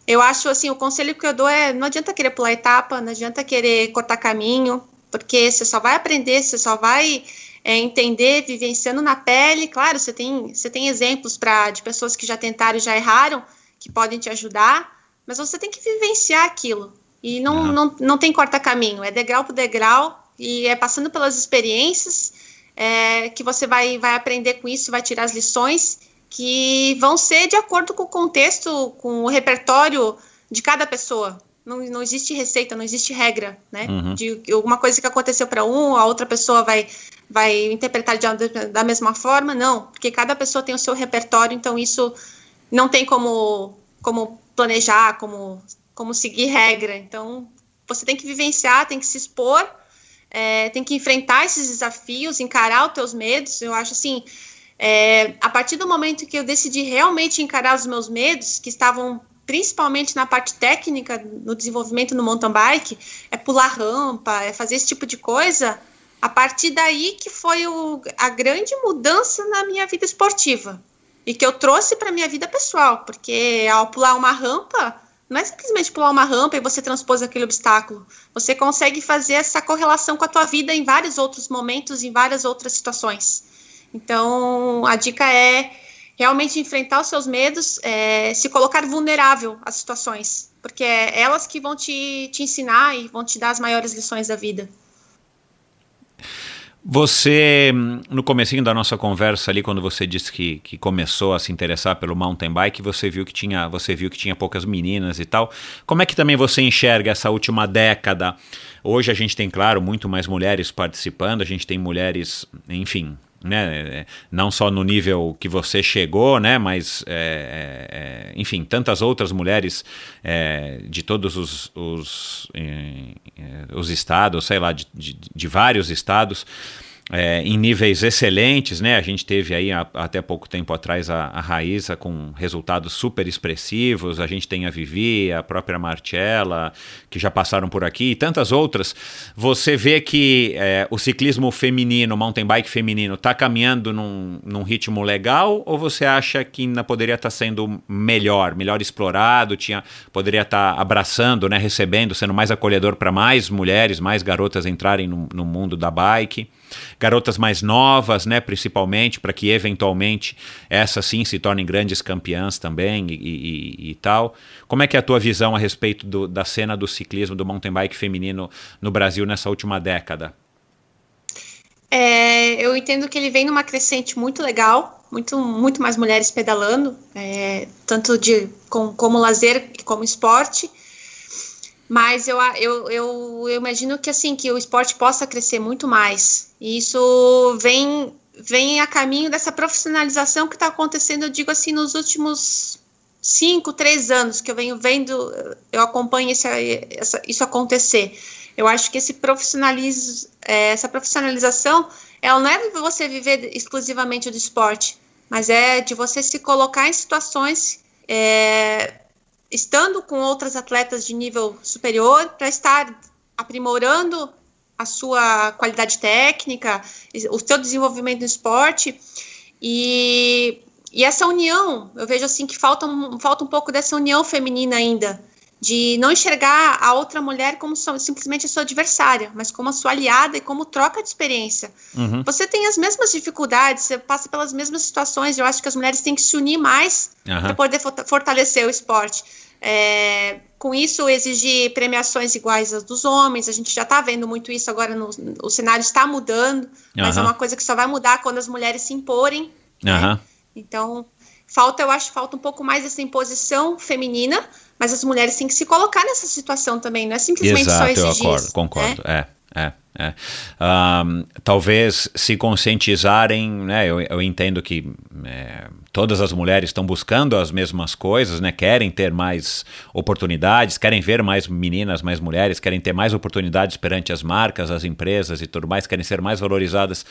eu acho assim, o conselho que eu dou é não adianta querer pular etapa, não adianta querer cortar caminho, porque você só vai aprender, você só vai é, entender vivenciando na pele. Claro, você tem, você tem exemplos pra, de pessoas que já tentaram e já erraram, que podem te ajudar, mas você tem que vivenciar aquilo. E não, não, não tem corta-caminho, é degrau por degrau, e é passando pelas experiências é, que você vai, vai aprender com isso, vai tirar as lições que vão ser de acordo com o contexto, com o repertório de cada pessoa. Não, não existe receita, não existe regra, né? Uhum. De alguma coisa que aconteceu para um, a outra pessoa vai, vai interpretar de, da mesma forma, não, porque cada pessoa tem o seu repertório, então isso não tem como, como planejar, como, como seguir regra. Então, você tem que vivenciar, tem que se expor, é, tem que enfrentar esses desafios, encarar os teus medos. Eu acho assim, é, a partir do momento que eu decidi realmente encarar os meus medos, que estavam principalmente na parte técnica, no desenvolvimento no mountain bike, é pular rampa, é fazer esse tipo de coisa, a partir daí que foi o, a grande mudança na minha vida esportiva e que eu trouxe para minha vida pessoal, porque ao pular uma rampa, não é simplesmente pular uma rampa e você transpôs aquele obstáculo. Você consegue fazer essa correlação com a tua vida em vários outros momentos, em várias outras situações. Então, a dica é realmente enfrentar os seus medos, é, se colocar vulnerável às situações, porque é elas que vão te, te ensinar e vão te dar as maiores lições da vida. Você, no comecinho da nossa conversa ali, quando você disse que, que começou a se interessar pelo mountain bike, você viu que tinha, você viu que tinha poucas meninas e tal. Como é que também você enxerga essa última década? Hoje a gente tem, claro, muito mais mulheres participando, a gente tem mulheres, enfim, né? Não só no nível que você chegou, né? Mas, é, é, é enfim, tantas outras mulheres é, de todos os, os, é, os, estados, sei lá, de, de, de vários estados é, em níveis excelentes, né? A gente teve aí a, até pouco tempo atrás a, a com resultados super expressivos, a gente tem a Vivi, a própria Marcella, que já passaram por aqui, e tantas outras. Você vê que é, o ciclismo feminino, mountain bike feminino, está caminhando num, num, ritmo legal, ou você acha que ainda poderia estar tá sendo melhor, melhor explorado, tinha, poderia estar tá abraçando, né, recebendo, sendo mais acolhedor para mais mulheres, mais garotas entrarem no, no mundo da bike? Garotas mais novas, né, principalmente, para que eventualmente essas sim se tornem grandes campeãs também e, e, e, tal. Como é que é a tua visão a respeito do, da cena do ciclismo, do mountain bike feminino no Brasil nessa última década? É, eu entendo que ele vem numa crescente muito legal, muito, muito mais mulheres pedalando, é, tanto de, com, como lazer como esporte mas eu, eu, eu, eu, imagino que assim que o esporte possa crescer muito mais. E isso vem, vem a caminho dessa profissionalização que está acontecendo, eu digo assim, nos últimos cinco, três anos que eu venho vendo, eu acompanho esse, essa, isso acontecer. Eu acho que esse profissionaliz, é, essa profissionalização, ela não é você viver exclusivamente do esporte, mas é de você se colocar em situações é, estando com outras atletas de nível superior para estar aprimorando a sua qualidade técnica, o seu desenvolvimento no esporte. E, e essa união, eu vejo assim que falta, falta um pouco dessa união feminina ainda, de não enxergar a outra mulher como só, simplesmente a sua adversária, mas como a sua aliada e como troca de experiência. Uhum. Você tem as mesmas dificuldades, você passa pelas mesmas situações. Eu acho que as mulheres têm que se unir mais uhum. para poder fortalecer o esporte. É, com isso, exigir premiações iguais às dos homens. A gente já está vendo muito isso agora. No, o cenário está mudando, mas uhum. é uma coisa que só vai mudar quando as mulheres se imporem. Né? Então, falta, eu acho, falta um pouco mais essa imposição feminina mas as mulheres têm que se colocar nessa situação também, não é simplesmente Exato, só exigir. eu acordo, concordo, né? é, é. É. Um, talvez se conscientizarem, né, eu, eu entendo que é, todas as mulheres estão buscando as mesmas coisas, né, querem ter mais oportunidades, querem ver mais meninas, mais mulheres, querem ter mais oportunidades perante as marcas, as empresas e tudo mais, querem ser mais valorizadas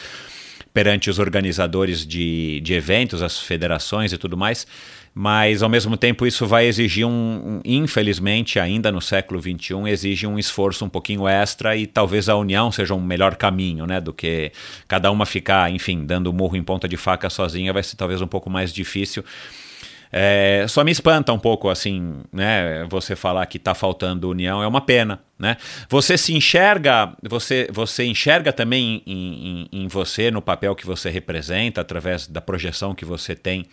perante os organizadores de, de eventos, as federações e tudo mais mas ao mesmo tempo isso vai exigir um, infelizmente ainda no século XXI exige um esforço um pouquinho extra e talvez a união seja um melhor caminho, né, do que cada uma ficar, enfim, dando murro em ponta de faca sozinha vai ser talvez um pouco mais difícil é, só me espanta um pouco, assim, né? Você falar que está faltando união é uma pena, né? Você se enxerga, você, você enxerga também em, em, em você, no papel que você representa, através da projeção que você tem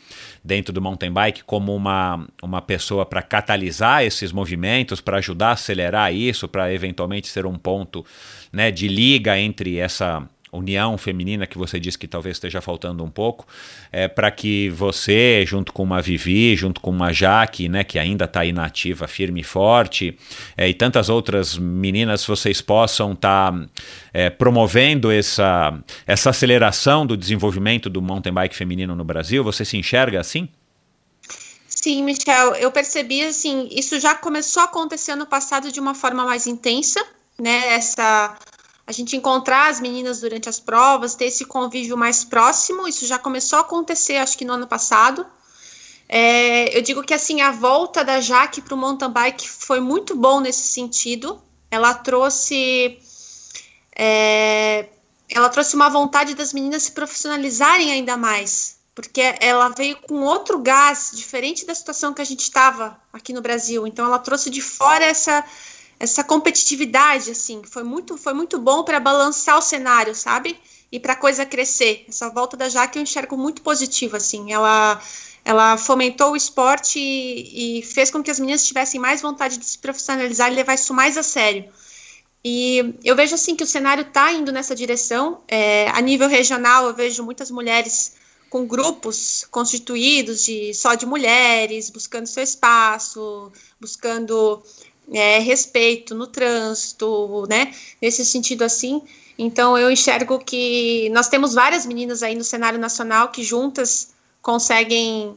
dentro do mountain bike, como uma, uma pessoa para catalisar esses movimentos, para ajudar a acelerar isso, para eventualmente ser um ponto né, de liga entre essa união feminina que você disse que talvez esteja faltando um pouco, é, para que você, junto com uma Vivi, junto com uma Jaque, né, que ainda está inativa, firme e forte, é, e tantas outras meninas, vocês possam estar tá, é, promovendo essa, essa aceleração do desenvolvimento do mountain bike feminino no Brasil? Você se enxerga assim? Sim, Michel, eu percebi assim, isso já começou a acontecer no passado de uma forma mais intensa, né? Essa a gente encontrar as meninas durante as provas, ter esse convívio mais próximo, isso já começou a acontecer, acho que no ano passado. É, eu digo que assim a volta da Jaque para o mountain bike foi muito bom nesse sentido. Ela trouxe é, ela trouxe uma vontade das meninas se profissionalizarem ainda mais, porque ela veio com outro gás diferente da situação que a gente estava aqui no Brasil. Então ela trouxe de fora essa essa competitividade, assim, foi muito, foi muito bom para balançar o cenário, sabe? E para a coisa crescer. Essa volta da Jaque eu enxergo muito positiva, assim. Ela, ela fomentou o esporte e, e, fez com que as meninas tivessem mais vontade de se profissionalizar e levar isso mais a sério. E eu vejo assim que o cenário está indo nessa direção. É, a nível regional, eu vejo muitas mulheres com grupos constituídos de só de mulheres, buscando seu espaço, buscando é, respeito no trânsito, né? Nesse sentido assim. Então eu enxergo que nós temos várias meninas aí no cenário nacional que juntas conseguem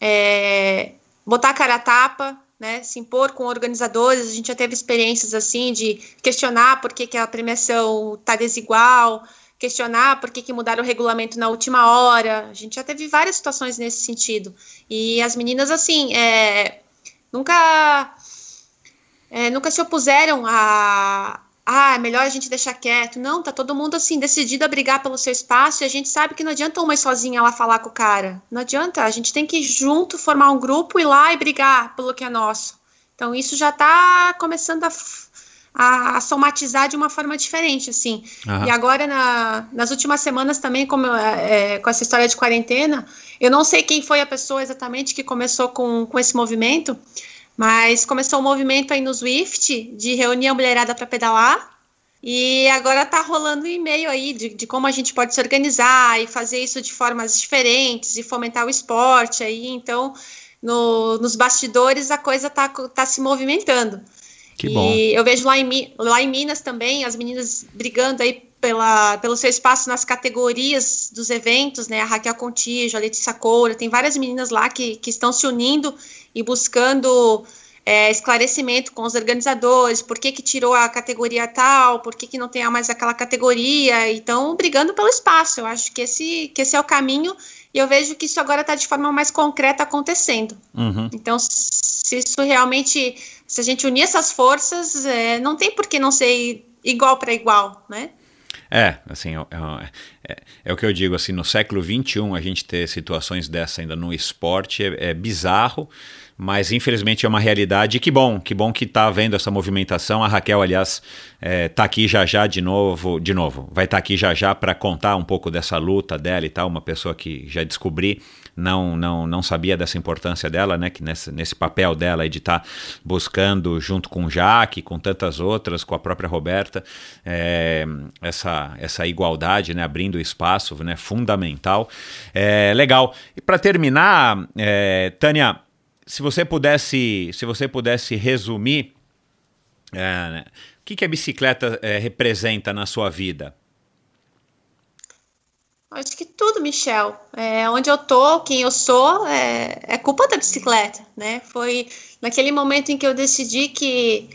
é, botar a cara a tapa, né, se impor com organizadores. A gente já teve experiências assim de questionar por que, que a premiação está desigual, questionar por que, que mudaram o regulamento na última hora. A gente já teve várias situações nesse sentido. E as meninas, assim, é, nunca é, nunca se opuseram a ah, é melhor a gente deixar quieto. Não, tá todo mundo assim, decidido a brigar pelo seu espaço, e a gente sabe que não adianta uma sozinha lá falar com o cara. Não adianta, a gente tem que junto formar um grupo, ir lá e brigar pelo que é nosso. Então isso já tá começando a, a, somatizar de uma forma diferente, assim. Uhum. E agora, na, nas últimas semanas também, como é, com essa história de quarentena, eu não sei quem foi a pessoa exatamente que começou com, com esse movimento, mas começou um movimento aí no Swift de reunir a mulherada para pedalar. E agora tá rolando um e-mail aí de, de, como a gente pode se organizar e fazer isso de formas diferentes e fomentar o esporte aí. Então, no, nos bastidores a coisa tá, tá se movimentando. Que bom. E eu vejo lá em, lá em Minas também as meninas brigando aí pela, pelo seu espaço nas categorias dos eventos, né? A Raquel Contijo, a Letícia Coura, tem várias meninas lá que, que estão se unindo e buscando é, esclarecimento com os organizadores, por que, que tirou a categoria tal, por que, que não tem mais aquela categoria, então brigando pelo espaço. Eu acho que esse, que esse é o caminho e eu vejo que isso agora está de forma mais concreta acontecendo. Uhum. Então, se isso realmente, se a gente unir essas forças, é, não tem por que não ser igual para igual, né? É, assim, é, é, é, o que eu digo, assim, no século XXI a gente ter situações dessa ainda no esporte é, é bizarro, mas infelizmente é uma realidade. Que bom, que bom que está havendo essa movimentação. A Raquel, aliás, está é, aqui já já de novo, de novo, vai estar tá aqui já já para contar um pouco dessa luta dela e tal. Uma pessoa que já descobri, não não não sabia dessa importância dela, né? Que nesse, nesse papel dela de estar tá buscando junto com Jaque, com tantas outras, com a própria Roberta, é, essa essa igualdade, né? Abrindo espaço, né? Fundamental. É, legal. E para terminar, é, Tânia se você pudesse, se você pudesse resumir, é, o que, que a bicicleta representa na sua vida? Acho que tudo, Michel. É, onde eu tô, quem eu sou, é, é, culpa da bicicleta, né? Foi naquele momento em que eu decidi que,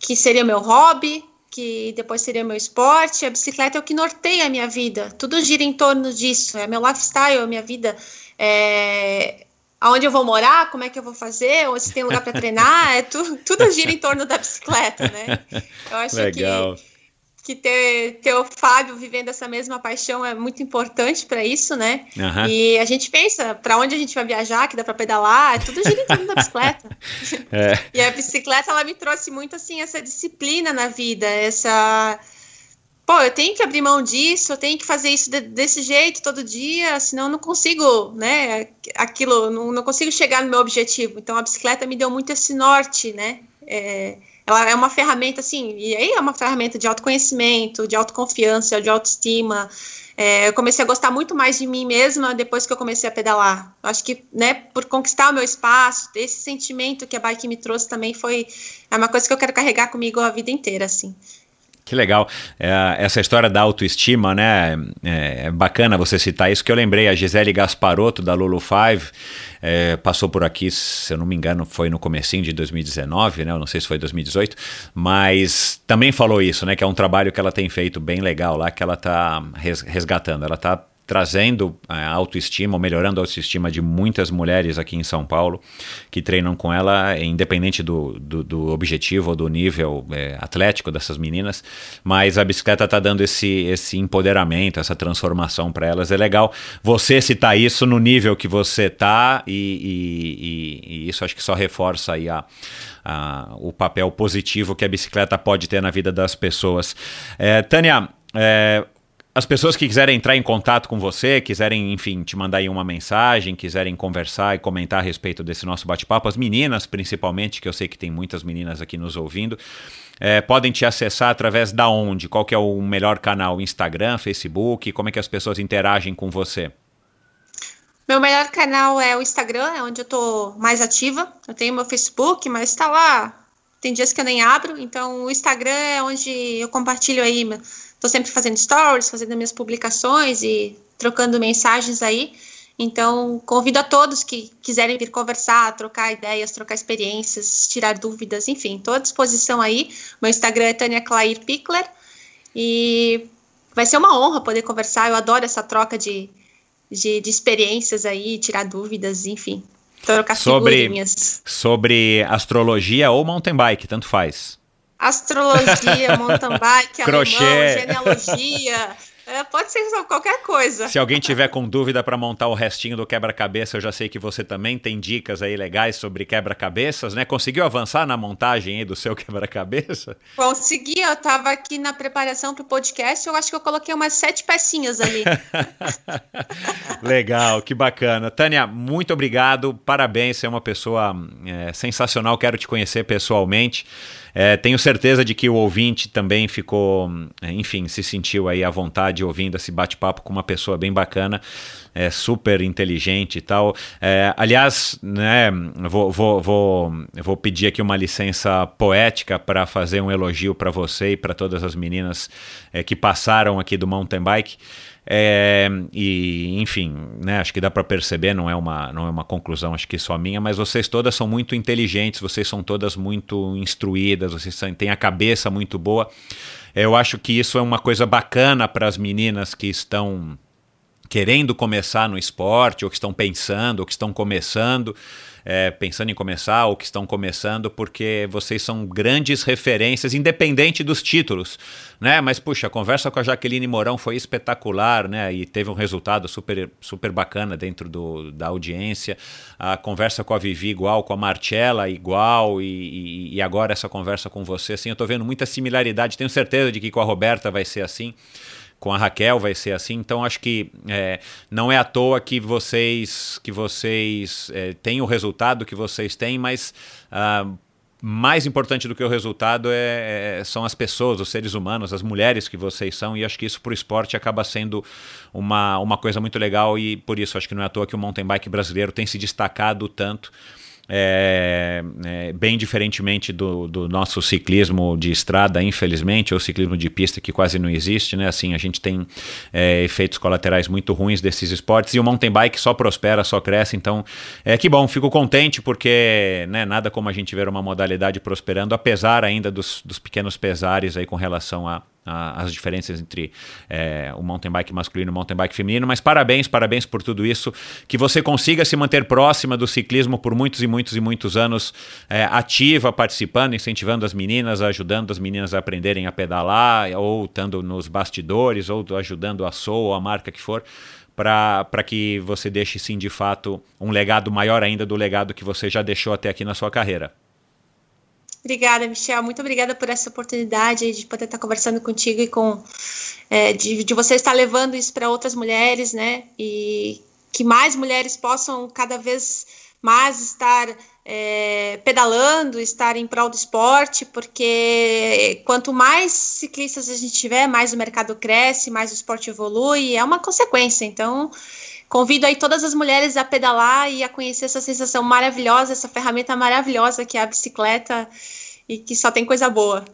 que seria meu hobby, que depois seria meu esporte. A bicicleta é o que norteia a minha vida. Tudo gira em torno disso. É meu lifestyle, é minha vida. É, aonde eu vou morar, como é que eu vou fazer, ou se tem lugar para treinar, é tu, tudo gira em torno da bicicleta, né? Eu acho Legal. que que ter, ter o Fábio vivendo essa mesma paixão é muito importante para isso, né? Uhum. E a gente pensa para onde a gente vai viajar, que dá para pedalar, é tudo gira em torno da bicicleta. É. E a bicicleta ela me trouxe muito assim essa disciplina na vida, essa pô, eu tenho que abrir mão disso, eu tenho que fazer isso de, desse jeito todo dia, senão eu não consigo, né, aquilo, não, não, consigo chegar no meu objetivo. Então a bicicleta me deu muito esse norte, né, é, ela é uma ferramenta, assim, e aí é uma ferramenta de autoconhecimento, de autoconfiança, de autoestima. É, eu comecei a gostar muito mais de mim mesma depois que eu comecei a pedalar. Eu acho que, né, por conquistar o meu espaço, esse sentimento que a bike me trouxe também foi é uma coisa que eu quero carregar comigo a vida inteira, assim. Que legal. É, essa história da autoestima, né? É, é, bacana você citar isso, que eu lembrei, a Gisele Gasparotto, da Lulu Five, é, passou por aqui, se eu não me engano, foi no comecinho de 2019, né? Eu não sei se foi 2018, mas também falou isso, né? Que é um trabalho que ela tem feito bem legal lá, que ela está resgatando. Ela está trazendo a autoestima, melhorando a autoestima de muitas mulheres aqui em São Paulo que treinam com ela, independente do, do, do objetivo ou do nível é, atlético dessas meninas, mas a bicicleta está dando esse, esse empoderamento, essa transformação para elas. É legal você citar isso no nível que você está e, e, e, e, isso acho que só reforça aí a, o papel positivo que a bicicleta pode ter na vida das pessoas. É, Tânia, é, as pessoas que quiserem entrar em contato com você, quiserem, enfim, te mandar aí uma mensagem, quiserem conversar e comentar a respeito desse nosso bate-papo, as meninas principalmente, que eu sei que tem muitas meninas aqui nos ouvindo, é, podem te acessar através da onde? Qual que é o melhor canal? Instagram, Facebook? Como é que as pessoas interagem com você? Meu melhor canal é o Instagram, é onde eu tô mais ativa. Eu tenho meu Facebook, mas está lá. Tem dias que eu nem abro, então o Instagram é onde eu compartilho aí Estou sempre fazendo stories, fazendo minhas publicações e trocando mensagens aí. Então, convido a todos que quiserem vir conversar, trocar ideias, trocar experiências, tirar dúvidas, enfim, estou à disposição aí. Meu Instagram é Tânia Clair Pickler e vai ser uma honra poder conversar. Eu adoro essa troca de, de, de experiências aí, tirar dúvidas, enfim, trocar sobre, figurinhas. Sobre astrologia ou mountain bike, tanto faz astrologia, mountain bike, Crochê. alemão, genealogia. É, pode ser qualquer coisa. Se alguém tiver com dúvida para montar o restinho do quebra-cabeça, eu já sei que você também tem dicas aí legais sobre quebra-cabeças, né? Conseguiu avançar na montagem aí do seu quebra-cabeça? Consegui, eu estava aqui na preparação para o podcast, eu acho que eu coloquei umas sete pecinhas ali. Legal, que bacana. Tânia, muito obrigado, parabéns, você é uma pessoa é, sensacional, quero te conhecer pessoalmente. É, tenho certeza de que o ouvinte também ficou, é, enfim, se sentiu aí à vontade ouvindo esse bate-papo com uma pessoa bem bacana, é, super inteligente e tal. É, aliás, né, vou, vou, vou, vou pedir aqui uma licença poética para fazer um elogio para você e para todas as meninas é, que passaram aqui do mountain bike. É, e, enfim, né, acho que dá para perceber, não é, uma, não é uma conclusão, acho que só minha, mas vocês todas são muito inteligentes, vocês são todas muito instruídas, vocês têm a cabeça muito boa. Eu acho que isso é uma coisa bacana para as meninas que estão querendo começar no esporte, ou que estão pensando, ou que estão começando é, pensando em começar ou que estão começando, porque vocês são grandes referências, independente dos títulos, né? Mas, puxa, a conversa com a Jaqueline Mourão foi espetacular, né? E teve um resultado super, super bacana dentro do, da audiência. A conversa com a Vivi igual, com a Marcella igual, e, e agora essa conversa com você, assim, eu tô vendo muita similaridade, tenho certeza de que com a Roberta vai ser assim com a Raquel vai ser assim. Então acho que é, não é à toa que vocês que vocês é, têm o resultado que vocês têm, mas uh, mais importante do que o resultado é, é, são as pessoas, os seres humanos, as mulheres que vocês são, e acho que isso para o esporte acaba sendo uma, uma coisa muito legal, e por isso acho que não é à toa que o mountain bike brasileiro tem se destacado tanto é, é, bem diferentemente do, do, nosso ciclismo de estrada, infelizmente, ou ciclismo de pista que quase não existe, né? Assim, a gente tem é, efeitos colaterais muito ruins desses esportes e o mountain bike só prospera, só cresce. Então, é que bom, fico contente porque né, nada como a gente ver uma modalidade prosperando, apesar ainda dos, dos pequenos pesares aí com relação a as diferenças entre é, o mountain bike masculino e o mountain bike feminino, mas parabéns, parabéns por tudo isso, que você consiga se manter próxima do ciclismo por muitos e muitos e muitos anos, é, ativa, participando, incentivando as meninas, ajudando as meninas a aprenderem a pedalar, ou estando nos bastidores, ou ajudando a Soul, ou a marca que for, para que você deixe sim de fato um legado maior ainda do legado que você já deixou até aqui na sua carreira. Obrigada, Michel. Muito obrigada por essa oportunidade de poder estar conversando contigo e com é, de, de você estar levando isso para outras mulheres, né? E que mais mulheres possam cada vez mais estar é, pedalando, estar em prol do esporte, porque quanto mais ciclistas a gente tiver, mais o mercado cresce, mais o esporte evolui, é uma consequência. Então, Convido aí todas as mulheres a pedalar e a conhecer essa sensação maravilhosa, essa ferramenta maravilhosa que é a bicicleta e que só tem coisa boa.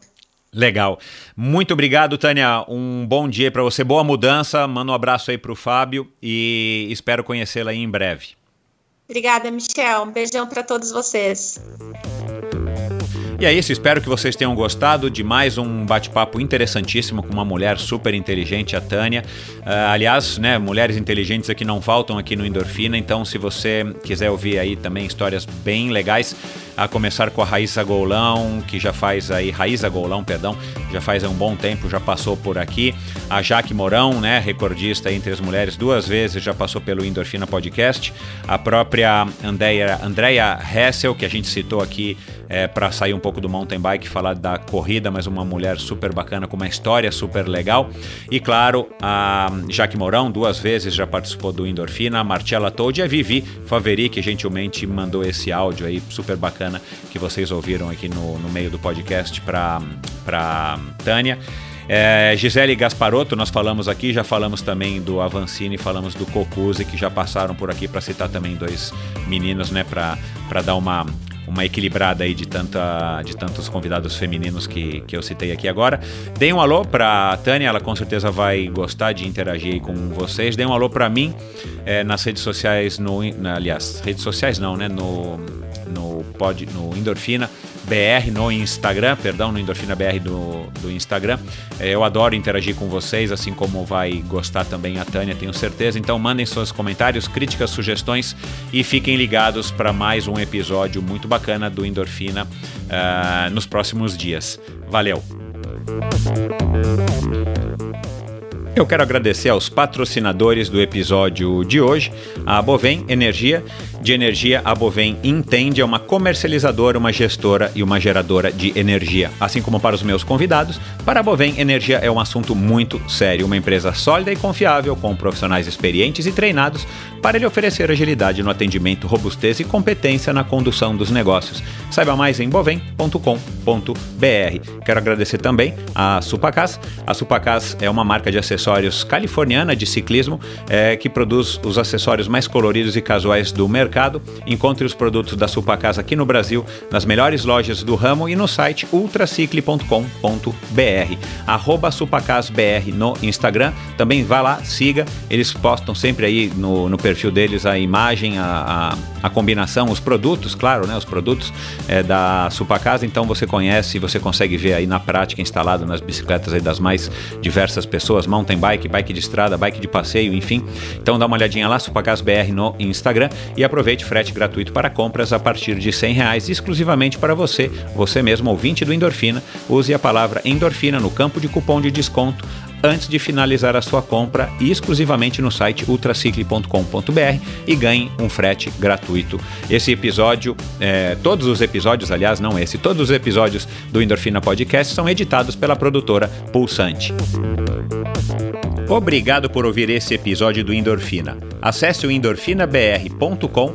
Legal. Muito obrigado, Tânia. Um bom dia para você. Boa mudança. Manda um abraço aí para o Fábio e espero conhecê-la aí em breve. Obrigada, Michel. Um beijão para todos vocês. E é isso, espero que vocês tenham gostado de mais um bate-papo interessantíssimo com uma mulher super inteligente, a Tânia. Uh, aliás, né, mulheres inteligentes aqui não faltam aqui no Endorfina, então se você quiser ouvir aí também histórias bem legais, a começar com a Raíssa Golão, que já faz aí, Raíssa Golão, perdão, já faz um bom tempo, já passou por aqui. A Jaque Morão, né, recordista entre as mulheres, duas vezes já passou pelo Endorfina Podcast. A própria Andrea, Andrea Hessel, que a gente citou aqui é, para sair um pouco do mountain bike, falar da corrida, mas uma mulher super bacana, com uma história super legal. E claro, a Jaque Mourão, duas vezes já participou do Endorfina, a Marcella Toad e a Vivi Faveri, que gentilmente mandou esse áudio aí super bacana que vocês ouviram aqui no, no meio do podcast para Tânia. É, Gisele Gasparotto, nós falamos aqui, já falamos também do Avancini, falamos do Cocuzzi, que já passaram por aqui para citar também dois meninos, né, para dar uma, uma equilibrada aí de, tanta, de tantos convidados femininos que, que eu citei aqui agora. Deem um alô pra Tânia, ela com certeza vai gostar de interagir com vocês. Deem um alô pra mim é, nas redes sociais, no, aliás, redes sociais não, né? No, no, pod, no Endorfina BR no Instagram, perdão, no Endorfina BR do, do Instagram. É, eu adoro interagir com vocês, assim como vai gostar também a Tânia, tenho certeza. Então mandem seus comentários, críticas, sugestões e fiquem ligados para mais um episódio muito bacana do Endorfina uh, nos próximos dias. Valeu! Eu quero agradecer aos patrocinadores do episódio de hoje, a Bovem Energia. De energia, a Bovem entende, é uma comercializadora, uma gestora e uma geradora de energia. Assim como para os meus convidados, para a Bovem, energia é um assunto muito sério, uma empresa sólida e confiável, com profissionais experientes e treinados para lhe oferecer agilidade no atendimento, robustez e competência na condução dos negócios. Saiba mais em bovem.com.br. Quero agradecer também a Supacas. A Supacas é uma marca de acessórios acessórios californiana de ciclismo, é, que produz os acessórios mais coloridos e casuais do mercado. Encontre os produtos da Supacasa aqui no Brasil, nas melhores lojas do ramo e no site ultracicle.com.br. Arroba SupacasBR no Instagram. Também vá lá, siga. Eles postam sempre aí no, no perfil deles a imagem, a, a, a combinação, os produtos, claro, né? Os produtos é, da Supacasa. Então você conhece, você consegue ver aí na prática instalado nas bicicletas aí das mais diversas pessoas, mountain bike, bike de estrada, bike de passeio, enfim. Então dá uma olhadinha lá, SupacasBR no Instagram e aproveite frete gratuito para compras a partir de 100 reais, exclusivamente para você, você mesmo, ouvinte do Endorfina. Use a palavra endorfina no campo de cupom de desconto antes de finalizar a sua compra exclusivamente no site ultracicle.com.br e ganhe um frete gratuito. Esse episódio, é, todos os episódios, aliás, não esse, todos os episódios do Endorfina Podcast são editados pela produtora Pulsante. Obrigado por ouvir esse episódio do Endorfina. Acesse o endorfinabr.com,